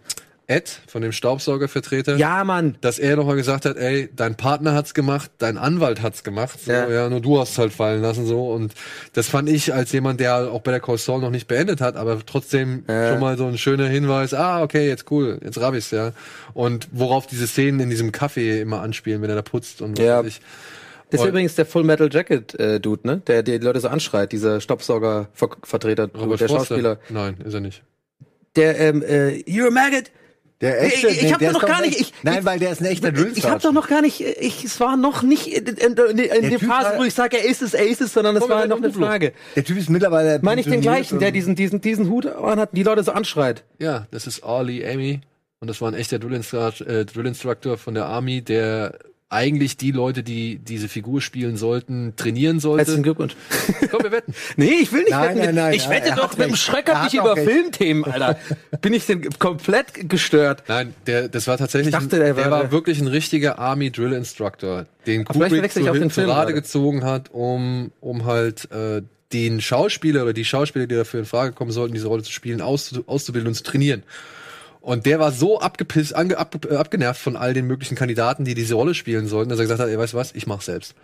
Ed, von dem Staubsaugervertreter. Ja, Mann. Dass er nochmal gesagt hat, ey, dein Partner hat's gemacht, dein Anwalt hat's gemacht, so, Ja. ja. nur du hast halt fallen lassen, so, und das fand ich als jemand, der auch bei der Call Saul noch nicht beendet hat, aber trotzdem Ja. schon mal so ein schöner Hinweis, ah, okay, jetzt cool, jetzt rabb ich's, ja. Und worauf diese Szenen in diesem Café immer anspielen, wenn er da putzt und was Ja. weiß ich. Das ist Und- übrigens der Full Metal Jacket äh, Dude, ne? Der die Leute so anschreit, dieser Staubsauger-Vertreter, Robert der Forster? Schauspieler. Nein, ist er nicht. Der ähm, äh, You're a maggot. Der Ich- ich nee, hab der doch ist gar nicht- ich- Nein, ich- weil der ist ein echter Drill Ich habe doch noch gar nicht, ich, es war noch nicht in, in, in, in der Phase, war- wo ich sage, er ist es, er ist es, sondern es war noch eine. Frage. Der Typ ist mittlerweile. Meine ich den gleichen, der diesen, diesen, diesen Hut anhat, die Leute so anschreit. Ja, das ist Ali Amy. Und das war ein echter Drill, Instru äh, Drill Instructor von der Army, der eigentlich die Leute, die diese Figur spielen sollten, trainieren sollte. Herzlichen Glückwunsch. Komm, wir wetten. Nee, ich will nicht Nein, wetten. nein, nein, ich ja, wette doch mit dem recht. Schreck Er hab hat ich auch über recht. Filmthemen, Alter. Bin ich denn komplett gestört. Nein, der, das war tatsächlich, Ich dachte, ein, der der, war- war wirklich ein richtiger Army Drill Instructor, den Aber Kubrick verwechsel ich zu, auch den hin- zu Film Rade gerade. gezogen hat, um, um halt äh, den Schauspieler oder die Schauspieler, die dafür in Frage kommen sollten, diese Rolle zu spielen, auszu auszubilden und zu trainieren. Und der war so abgepisst, ange, ab, äh, abgenervt von all den möglichen Kandidaten, die diese Rolle spielen sollten, dass er gesagt hat, ey, weißt du was, ich mach selbst.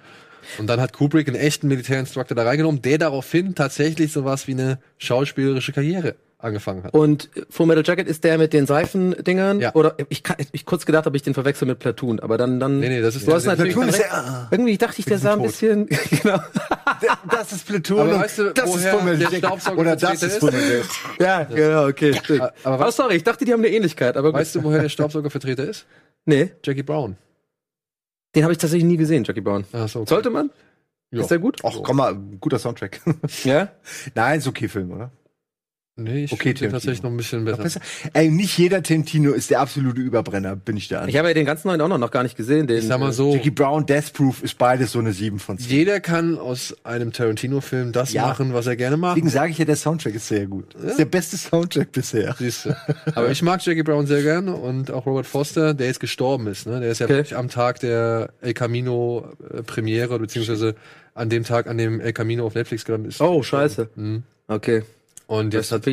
Und dann hat Kubrick einen echten Militärinstructor da reingenommen, der daraufhin tatsächlich sowas wie eine schauspielerische Karriere angefangen hat. Und Full Metal Jacket ist der mit den Seifendingern? Ja. Oder ich, kann, ich kurz gedacht, ob ich den verwechsel mit Platoon, aber dann dann. Nee, nee, das ist du hast der- natürlich Platoon ist ja- Irgendwie dachte ich, der sah ein tot. bisschen genau. Das ist Platoon. Aber weißt du, das ist woher Full Metal der Jacket. Oder das ist? Full Metal Jacket. ja, genau, okay. stimmt. aber Aber, was- sorry, ich dachte, die haben eine Ähnlichkeit, aber. Weißt du, woher der Staubsaugervertreter ist? nee, Jackie Brown. den habe ich tatsächlich nie gesehen, Jackie Brown. Ach so, okay. Sollte man? Ja. Ist der gut? Ach, komm mal, guter Soundtrack. Ja. Nein, ist okay Film, oder? Nee, ich Okay, finde tatsächlich noch ein bisschen besser. Besser. Ey, nicht jeder Tarantino ist der absolute Überbrenner, bin ich da. Ich habe ja den ganzen neuen auch noch, noch gar nicht gesehen. Den, Ich sag mal so, Jackie Brown, Death Proof ist beides so eine 7 von 10. jeder kann aus einem Tarantino-Film das Ja. machen, was er gerne macht. Deswegen sage ich ja, der Soundtrack ist sehr gut. Das ist der beste Soundtrack bisher. Siehst du. Aber ich mag Jackie Brown sehr gerne und auch Robert Foster, der jetzt gestorben ist. Ne? Der ist ja Okay. wirklich am Tag der El Camino äh, Premiere, beziehungsweise an dem Tag, an dem El Camino auf Netflix gekommen ist. Oh, scheiße. Mhm. Okay. Und jetzt hat.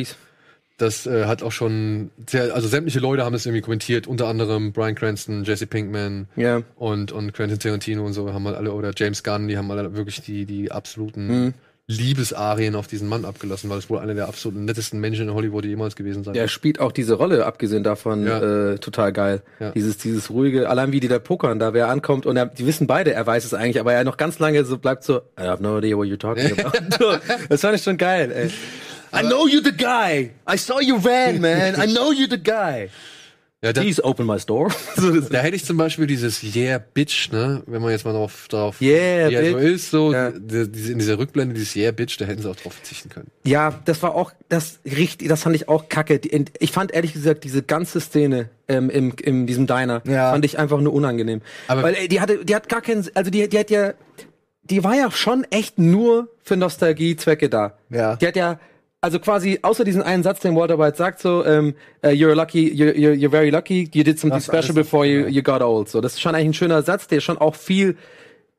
Das äh, hat auch schon, sehr, also sämtliche Leute haben es irgendwie kommentiert, unter anderem Brian Cranston, Jesse Pinkman Ja. und, und Quentin Tarantino und so haben halt alle, oder James Gunn, die haben alle wirklich die, die absoluten Mhm. Liebesarien auf diesen Mann abgelassen, weil es wohl einer der absoluten nettesten Menschen in Hollywood jemals gewesen sein Der spielt auch diese Rolle, abgesehen davon, Ja. äh, total geil. Ja. Dieses, dieses ruhige, allein wie die da pokern, da wer ankommt und er, die wissen beide, er weiß es eigentlich, aber er noch ganz lange so bleibt so, I have no idea what you're talking about. Das fand ich schon geil, ey. I know you're the guy. I saw you ran, man. I know you're the guy. Ja, da, Please open my store. da hätte ich zum Beispiel dieses Yeah, Bitch, ne, wenn man jetzt mal darauf, darauf Yeah, wie er so Bitch. ist, so, Ja. in dieser Rückblende, dieses Yeah, Bitch, da hätten sie auch drauf verzichten können. ja, das war auch, das richtig, das fand ich auch kacke. Ich fand ehrlich gesagt diese ganze Szene ähm, im, in diesem Diner, Ja. fand ich einfach nur unangenehm. Aber- Weil ey, die hatte, die hat gar keinen, also die, die hat ja, die war ja schon echt nur für Nostalgiezwecke da. Ja. Die hat ja, also quasi außer diesen einen Satz, den Walter White sagt, so, ähm, uh, you're lucky, you're, you're, you're very lucky, you did something Das special before you, ja. you got old. So, das ist schon eigentlich ein schöner Satz, der schon auch viel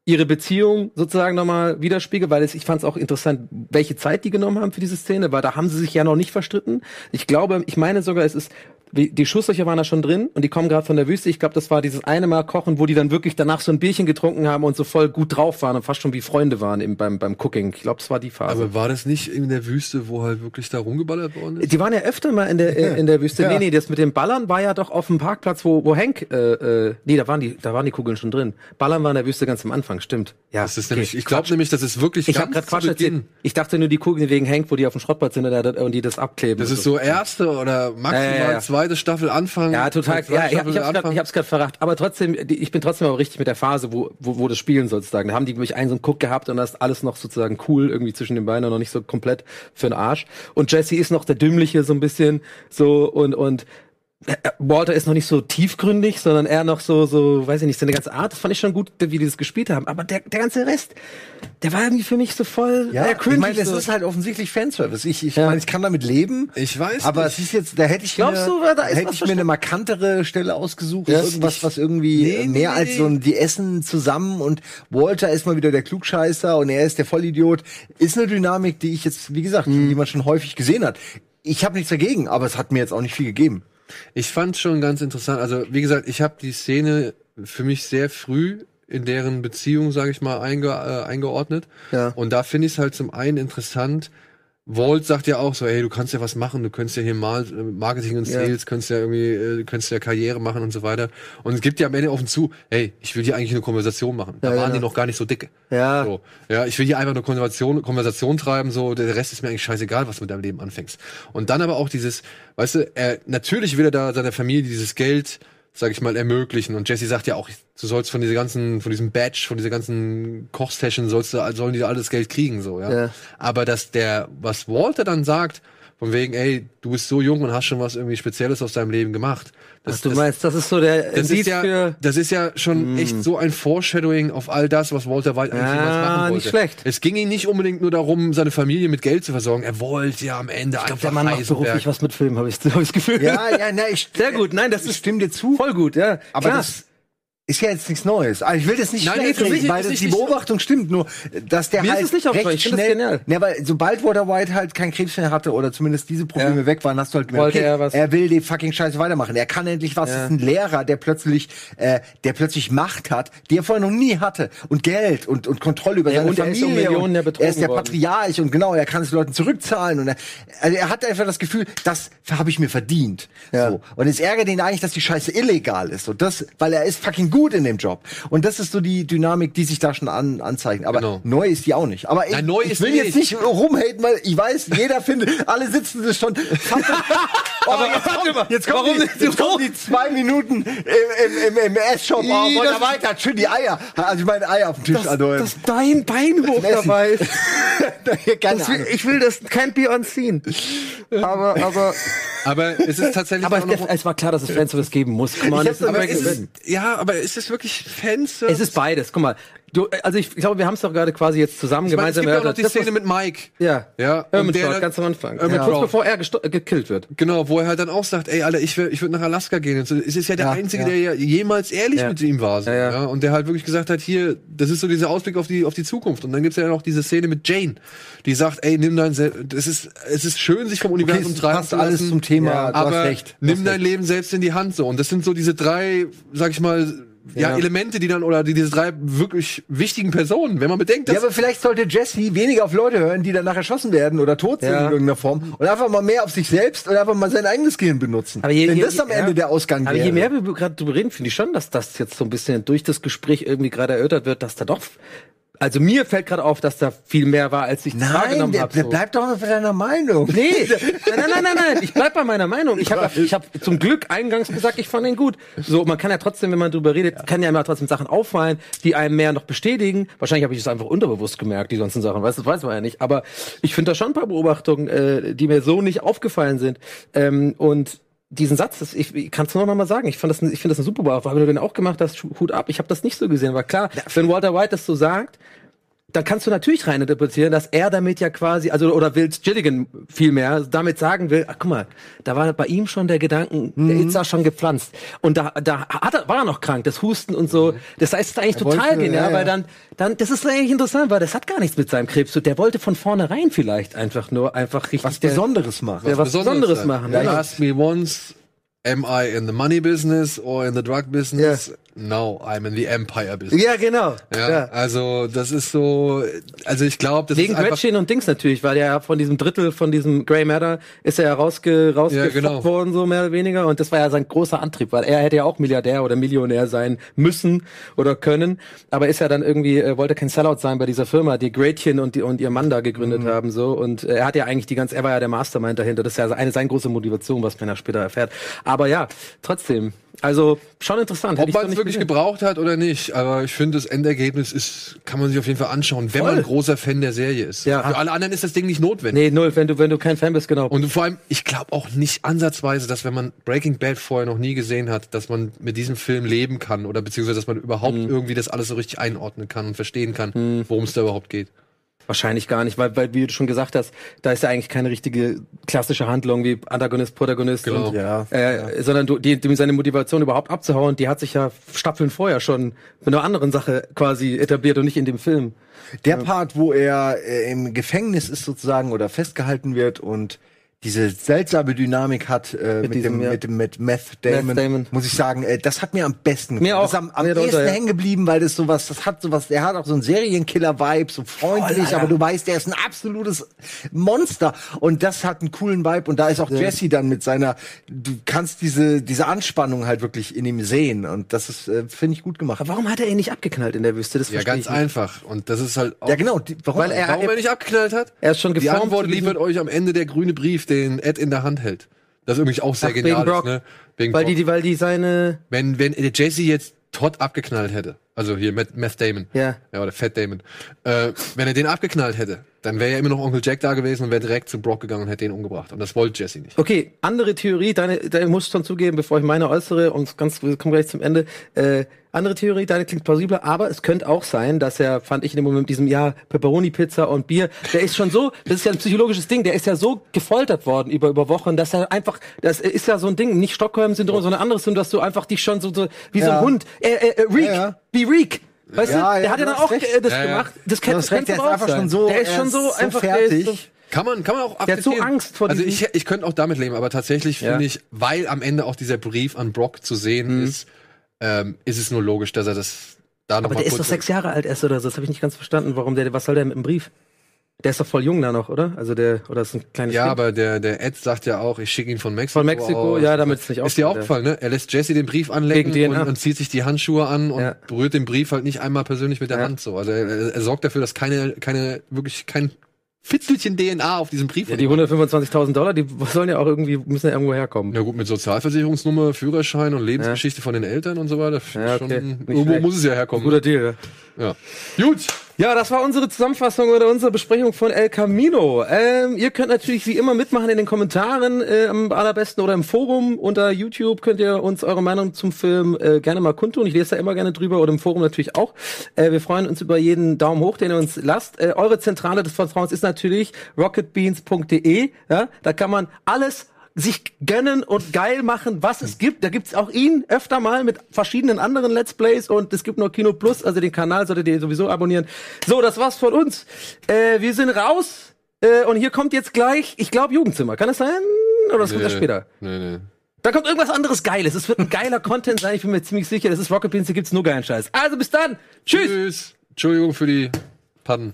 ihre Beziehung sozusagen nochmal widerspiegelt, weil es, ich fand es auch interessant, welche Zeit die genommen haben für diese Szene, weil da haben sie sich ja noch nicht verstritten. Ich glaube, ich meine sogar, es ist die Schusslöcher waren da schon drin und die kommen gerade von der Wüste. Ich glaube, das war dieses eine Mal kochen, wo die dann wirklich danach so ein Bierchen getrunken haben und so voll gut drauf waren und fast schon wie Freunde waren im, beim, beim Cooking. Ich glaube, das war die Phase. Aber war das nicht in der Wüste, wo halt wirklich da rumgeballert worden ist? Die waren ja öfter mal in der äh, in der Wüste. Nee, nee, das mit dem Ballern war ja doch auf dem Parkplatz, wo wo Hank äh, äh, nee, da waren die da waren die Kugeln schon drin. Ballern war in der Wüste ganz am Anfang, stimmt. Ja. Das ist nämlich, ich glaube nämlich, das ist wirklich ich habe gerade Quatsch erzählt. Ich dachte nur die Kugeln wegen Hank, wo die auf dem Schrottplatz sind und, die das abkleben. Das ist so erste oder maximal Ja, ja, ja. Zweite Staffel Anfang. Ja, total. Ja, ich, ich hab's gerade verraten. Aber trotzdem, ich bin trotzdem aber richtig mit der Phase, wo, wo, wo das spielen sozusagen. Da haben die nämlich einen so einen Guck gehabt und das ist alles noch sozusagen cool irgendwie zwischen den Beinen und noch nicht so komplett für den Arsch. Und Jesse ist noch der Dümmliche so ein bisschen so und, und Walter ist noch nicht so tiefgründig, sondern eher noch so, so, weiß ich nicht, seine ganze Art, das fand ich schon gut, wie die das gespielt haben. Aber der, der ganze Rest, der war irgendwie für mich so voll, Ja, äh, ich cringy meine, es so. ist halt offensichtlich Fanservice. Ich, ich Ja. meine, ich kann damit leben. Ich weiß Aber nicht. es ist jetzt, da hätte ich Glaubst mir, du, da ist hätte ich mir eine markantere Stelle ausgesucht, Ja, irgendwas, ich- was irgendwie Nee, nee, mehr nee, als nee. so ein, die essen zusammen und Walter ist mal wieder der Klugscheißer und er ist der Vollidiot. Ist eine Dynamik, die ich jetzt, wie gesagt, Mhm. die man schon häufig gesehen hat. Ich habe nichts dagegen, aber es hat mir jetzt auch nicht viel gegeben. Ich fand schon ganz interessant. Also, wie gesagt, ich habe die Szene für mich sehr früh in deren Beziehung, sage ich mal, einge äh, eingeordnet. Ja. Und da finde ich es halt zum einen interessant. Walt sagt ja auch so, ey, du kannst ja was machen, du könntest ja hier mal äh, Marketing und Ja. Sales, könntest ja irgendwie, äh, du könntest ja Karriere machen und so weiter. Und es gibt ja am Ende offen zu, hey, ich will hier eigentlich eine Konversation machen. Da Ja, waren genau. die noch gar nicht so dicke. Ja. So. Ja, ich will hier einfach eine Konversation, Konversation treiben, so, der Rest ist mir eigentlich scheißegal, was du mit deinem Leben anfängst. Und dann aber auch dieses, weißt du, er, natürlich will er da seiner Familie dieses Geld, sag ich mal, ermöglichen. Und Jesse sagt ja auch, du sollst von dieser ganzen, von diesem Badge, von dieser ganzen Kochsession, sollst du, sollen die alles Geld kriegen, so, ja. Ja. Aber dass der, was Walter dann sagt, von wegen, ey, du bist so jung und hast schon was irgendwie Spezielles aus deinem Leben gemacht. Das, Ach, du das, meinst, das ist so der das Indiz ist ja, für Mm. das ist ja schon echt so ein Foreshadowing auf all das, was Walter White eigentlich Ja, jemals machen wollte. nicht schlecht. Es ging ihm nicht unbedingt nur darum, seine Familie mit Geld zu versorgen. Er wollte ja am Ende Ich einfach glaube, der Mann macht beruflich was mit Filmen, habe ich, hab ich das Gefühl. Ja, ja, na, ich, Sehr gut, nein, das ist stimme dir zu. voll gut, ja. Aber Klar. das ist ja jetzt nichts Neues. Also ich will das nicht Nein, nee, für mich reden, weil ist das die Beobachtung stimmt. Nur, dass der Mir ist halt es nicht recht Ich das schnell. Ja, weil sobald Walter White halt keinen Krebs mehr hatte oder zumindest diese Probleme Ja. weg waren, hast du halt gemerkt, okay, er was- er will die fucking Scheiße weitermachen. Er kann endlich was. Ja. Das ist ein Lehrer, der plötzlich, äh, der plötzlich Macht hat, die er vorher noch nie hatte und Geld und und Kontrolle über Ja, seine und er ist um Familie. Millionen und er ist der worden. Patriarch und genau, er kann es Leuten zurückzahlen und er, also er hat einfach das Gefühl, das habe ich mir verdient. Ja. So. Und es ärgert ihn eigentlich, dass die Scheiße illegal ist. Und das, weil er ist fucking gut in dem Job. Und das ist so die Dynamik, die sich da schon an, anzeichnet. Aber Genau. neu ist die auch nicht. Aber ich, Nein, neu ich will jetzt nicht rumhaten, weil ich weiß, jeder findet, alle sitzen sich schon. aber jetzt kommen, jetzt kommen, warum die, jetzt kommen die zwei Minuten im, im, im, im. Oh, wollt ihr das- weiter? Schön die Eier. Also ich meine Eier auf dem Tisch. dass, also, dass dein Bein hoch dabei ist. Das will, ich will das, can't be unseen. Aber, aber, Aber es ist tatsächlich aber es, es war klar, dass es Fanservice geben muss. Come on, aber es ist ja, aber ist es wirklich Fans? es ist beides. Guck mal, du, also ich, ich glaube, wir haben es doch gerade quasi jetzt zusammen ich meine, es gemeinsam gibt ja auch noch die Das, Szene mit Mike. Ja, Ja, der- Fraud, ganz am Anfang. Hermit ja. Kurz bevor er gekillt wird. Genau, wo er halt dann auch sagt, ey, Alter, ich, will- ich würde nach Alaska gehen. Und so, es ist ja der Ja, Einzige, ja. der ja jemals ehrlich Ja. mit ihm war. So, Ja, ja. Und der halt wirklich gesagt hat, hier, das ist so dieser Ausblick auf die, auf die Zukunft. Und dann gibt's ja noch diese Szene mit Jane, die sagt, ey, nimm dein, Se das ist, es ist schön, sich vom Okay, Universum es treiben passt zu lassen. alles zum Thema. Ja, du hast aber recht. Nimm dein recht. Leben selbst in die Hand so. Und das sind so diese drei, sag ich mal, ja, Ja. Elemente, die dann, oder die, diese drei wirklich wichtigen Personen, wenn man bedenkt, dass Ja, aber vielleicht sollte Jesse weniger auf Leute hören, die danach erschossen werden oder tot sind Ja. in irgendeiner Form und einfach mal mehr auf sich selbst und einfach mal sein eigenes Gehirn benutzen. Aber je- Wenn je- das am ja. Ende der Ausgang Aber wäre. je mehr wir gerade drüber reden, finde ich schon, dass das jetzt so ein bisschen durch das Gespräch irgendwie gerade erörtert wird, dass da doch. Also mir fällt gerade auf, dass da viel mehr war, als ich Nein, wahrgenommen habe. der so. bleibt doch bei deiner Meinung. Nee, nein, nein, nein, nein, nein. Ich bleib bei meiner Meinung. Ich habe ich hab zum Glück eingangs gesagt, ich fand ihn gut. So, man kann ja trotzdem, wenn man drüber redet, kann ja immer trotzdem Sachen auffallen, die einem mehr noch bestätigen. Wahrscheinlich habe ich es einfach unterbewusst gemerkt, die ganzen Sachen. Weißt du, das weiß man ja nicht. Aber ich finde da schon ein paar Beobachtungen, äh, die mir so nicht aufgefallen sind. Ähm, und diesen Satz, das, ich, ich kann es nur noch mal sagen, ich fand das, ein- ich finde das eine super Beobachtung, weil du den auch gemacht hast, Hut ab. Ich habe das nicht so gesehen, war klar, wenn Walter White das so sagt, dann kannst du natürlich reininterpretieren, dass er damit ja quasi, also oder Will Gilligan vielmehr damit sagen will, ach, guck mal, da war bei ihm schon der Gedanken, der Mhm. ist da schon gepflanzt. Und da, da hat er, war er noch krank, das Husten und so. Das heißt, es ist eigentlich Er total wollte- genial, ja, ja. weil dann, dann, das ist eigentlich interessant, weil das hat gar nichts mit seinem Krebs zu tun. Der wollte von vornherein vielleicht einfach nur einfach richtig Was der- Besonderes machen. Ja, was Besonderes sein. machen, Ja, ja. Ask me once, am I in the money business or in the drug business? No, I'm in the empire business. Ja, genau. Ja, also das ist so, also ich glaube, das Wegen ist einfach, Gretchen und Dings natürlich, weil ja von diesem Drittel von diesem Grey Matter ist er ja rausge, rausgefoppt genau. worden, so mehr oder weniger. Und das war ja sein großer Antrieb, weil er hätte ja auch Milliardär oder Millionär sein müssen oder können. Aber ist ja dann irgendwie, äh, wollte kein Sellout sein bei dieser Firma, die Gretchen und, die, und ihr Mann da gegründet Mhm. haben. so Und äh, er hat ja eigentlich die ganze, er war ja der Mastermind dahinter. Das ist ja eine seine große Motivation, was man ja später erfährt. Aber ja, trotzdem. Also schon interessant. Hätte ich so nicht wirklich gebraucht hat oder nicht, aber ich finde, das Endergebnis ist, kann man sich auf jeden Fall anschauen, wenn man ein großer Fan der Serie ist. Ja. Für alle anderen ist das Ding nicht notwendig. Nee, null, wenn du, wenn du kein Fan bist, genau. Und vor allem, ich glaube auch nicht ansatzweise, dass wenn man Breaking Bad vorher noch nie gesehen hat, dass man mit diesem Film leben kann oder beziehungsweise, dass man überhaupt Mhm. irgendwie das alles so richtig einordnen kann und verstehen kann, worum es da überhaupt geht. Wahrscheinlich gar nicht, weil, weil, wie du schon gesagt hast, da ist ja eigentlich keine richtige klassische Handlung wie Antagonist, Protagonist, Genau. und, Ja, äh, sondern du, die, die, seine Motivation überhaupt abzuhauen, die hat sich ja Staffeln vorher schon mit einer anderen Sache quasi etabliert und nicht in dem Film. Der Part, wo er äh, im Gefängnis ist sozusagen oder festgehalten wird und diese seltsame Dynamik hat äh, mit, diesem, dem, ja. mit dem mit Meth Damon, Meth Damon. muss ich sagen, äh, das hat mir am besten Mir auch. Das ist am, am ehesten ja. hängen geblieben, weil das sowas, das hat sowas, der hat auch so einen Serienkiller-Vibe, so freundlich, aber du weißt, der ist ein absolutes Monster und das hat einen coolen Vibe und da ist auch Jesse dann mit seiner, du kannst diese diese Anspannung halt wirklich in ihm sehen und das ist, äh, finde ich gut gemacht. Aber warum hat er ihn nicht abgeknallt in der Wüste? Das Ja, ganz ich nicht. einfach. Und das ist halt auch, Ja genau, die, warum? Weil er- warum er nicht abgeknallt hat? Er ist schon Die geformt Antwort zu diesem- liefert euch am Ende der grüne Brief, den Ed in der Hand hält. Das ist irgendwie auch sehr Ach, genial wegen Brock. ist, ne? Wegen Weil Brock. die, weil die seine, wenn, wenn Jesse jetzt Todd abgeknallt hätte, also hier Meth, Meth Damon, Ja. ja, oder Fat Damon, äh, wenn er den abgeknallt hätte, dann wäre ja immer noch Onkel Jack da gewesen und wäre direkt zu Brock gegangen und hätte den umgebracht. Und das wollte Jesse nicht. Okay, andere Theorie, deine, deine muss ich schon zugeben, bevor ich meine äußere und ganz, wir kommen gleich zum Ende. Äh, andere Theorie, deine klingt plausibler, aber es könnte auch sein, dass er, fand ich in dem Moment mit diesem Jahr Pepperoni-Pizza und Bier, der ist schon so, das ist ja ein psychologisches Ding, der ist ja so gefoltert worden über, über Wochen, dass er einfach, das ist ja so ein Ding, nicht Stockholm-Syndrom, sondern ein anderes Syndrom, dass du einfach dich schon so, so wie so Ja. ein Hund, äh, äh, äh, Reek, Ja, ja. Wie Reek. Weißt Ja, du, ja, der hat ja du dann auch recht. äh, das Ja, ja. gemacht. Das Du recht, der ist auch einfach sein. schon so, Der ist er schon so einfach der ist so, fertig. Kann man, kann man auch Der hat so akzeptieren. Angst vor Also ich, ich könnte auch damit leben, aber tatsächlich Ja. finde ich, weil am Ende auch dieser Brief an Brock zu sehen Mhm. ist, ähm, ist es nur logisch, dass er das da noch Aber mal der ist doch sechs Jahre alt erst oder so. Das habe ich nicht ganz verstanden. Warum der, was soll der mit dem Brief? Der ist doch voll jung da noch, oder? Also der, oder ist ein kleines Ja, Kind? aber der, der Ed sagt ja auch, ich schicke ihn von Mexiko. Von Mexiko, aus. ja, damit es nicht Ist dir auffällt, aufgefallen, ne? Er lässt Jesse den Brief anlegen und, und zieht sich die Handschuhe an und Ja. berührt den Brief halt nicht einmal persönlich mit der Ja. Hand so. Also er, er sorgt dafür, dass keine, keine, wirklich kein Fitzelchen DNA auf diesem Brief Ja, die 125.000 Dollar, die sollen ja auch irgendwie, müssen ja irgendwo herkommen. Ja gut, mit Sozialversicherungsnummer, Führerschein und Lebensgeschichte von den Eltern und so weiter. Ja, okay. schon, irgendwo schlecht. muss es ja herkommen. Guter Deal, ja. Ja. Gut. Ja, das war unsere Zusammenfassung oder unsere Besprechung von El Camino. Ähm, ihr könnt natürlich wie immer mitmachen in den Kommentaren, äh, am allerbesten oder im Forum unter YouTube könnt ihr uns eure Meinung zum Film äh, gerne mal kundtun. Ich lese da immer gerne drüber oder im Forum natürlich auch. Äh, wir freuen uns über jeden Daumen hoch, den ihr uns lasst. Äh, eure Zentrale des Vertrauens ist natürlich rocketbeans.de. Ja, da kann man alles sich gönnen und geil machen, was es gibt. Da gibt's auch ihn öfter mal mit verschiedenen anderen Let's Plays und es gibt noch Kino Plus, also den Kanal solltet ihr sowieso abonnieren. So, das war's von uns. Äh, wir sind raus äh, und hier kommt jetzt gleich, ich glaube Jugendzimmer. Kann es sein? Oder das kommt erst später? Nee, nee. Da kommt irgendwas anderes Geiles. Es wird ein geiler Content sein, ich bin mir ziemlich sicher. Das ist Rocket Beans, hier gibt's nur geilen Scheiß. Also bis dann. Tschüss. Tschüss. Entschuldigung für die Pannen.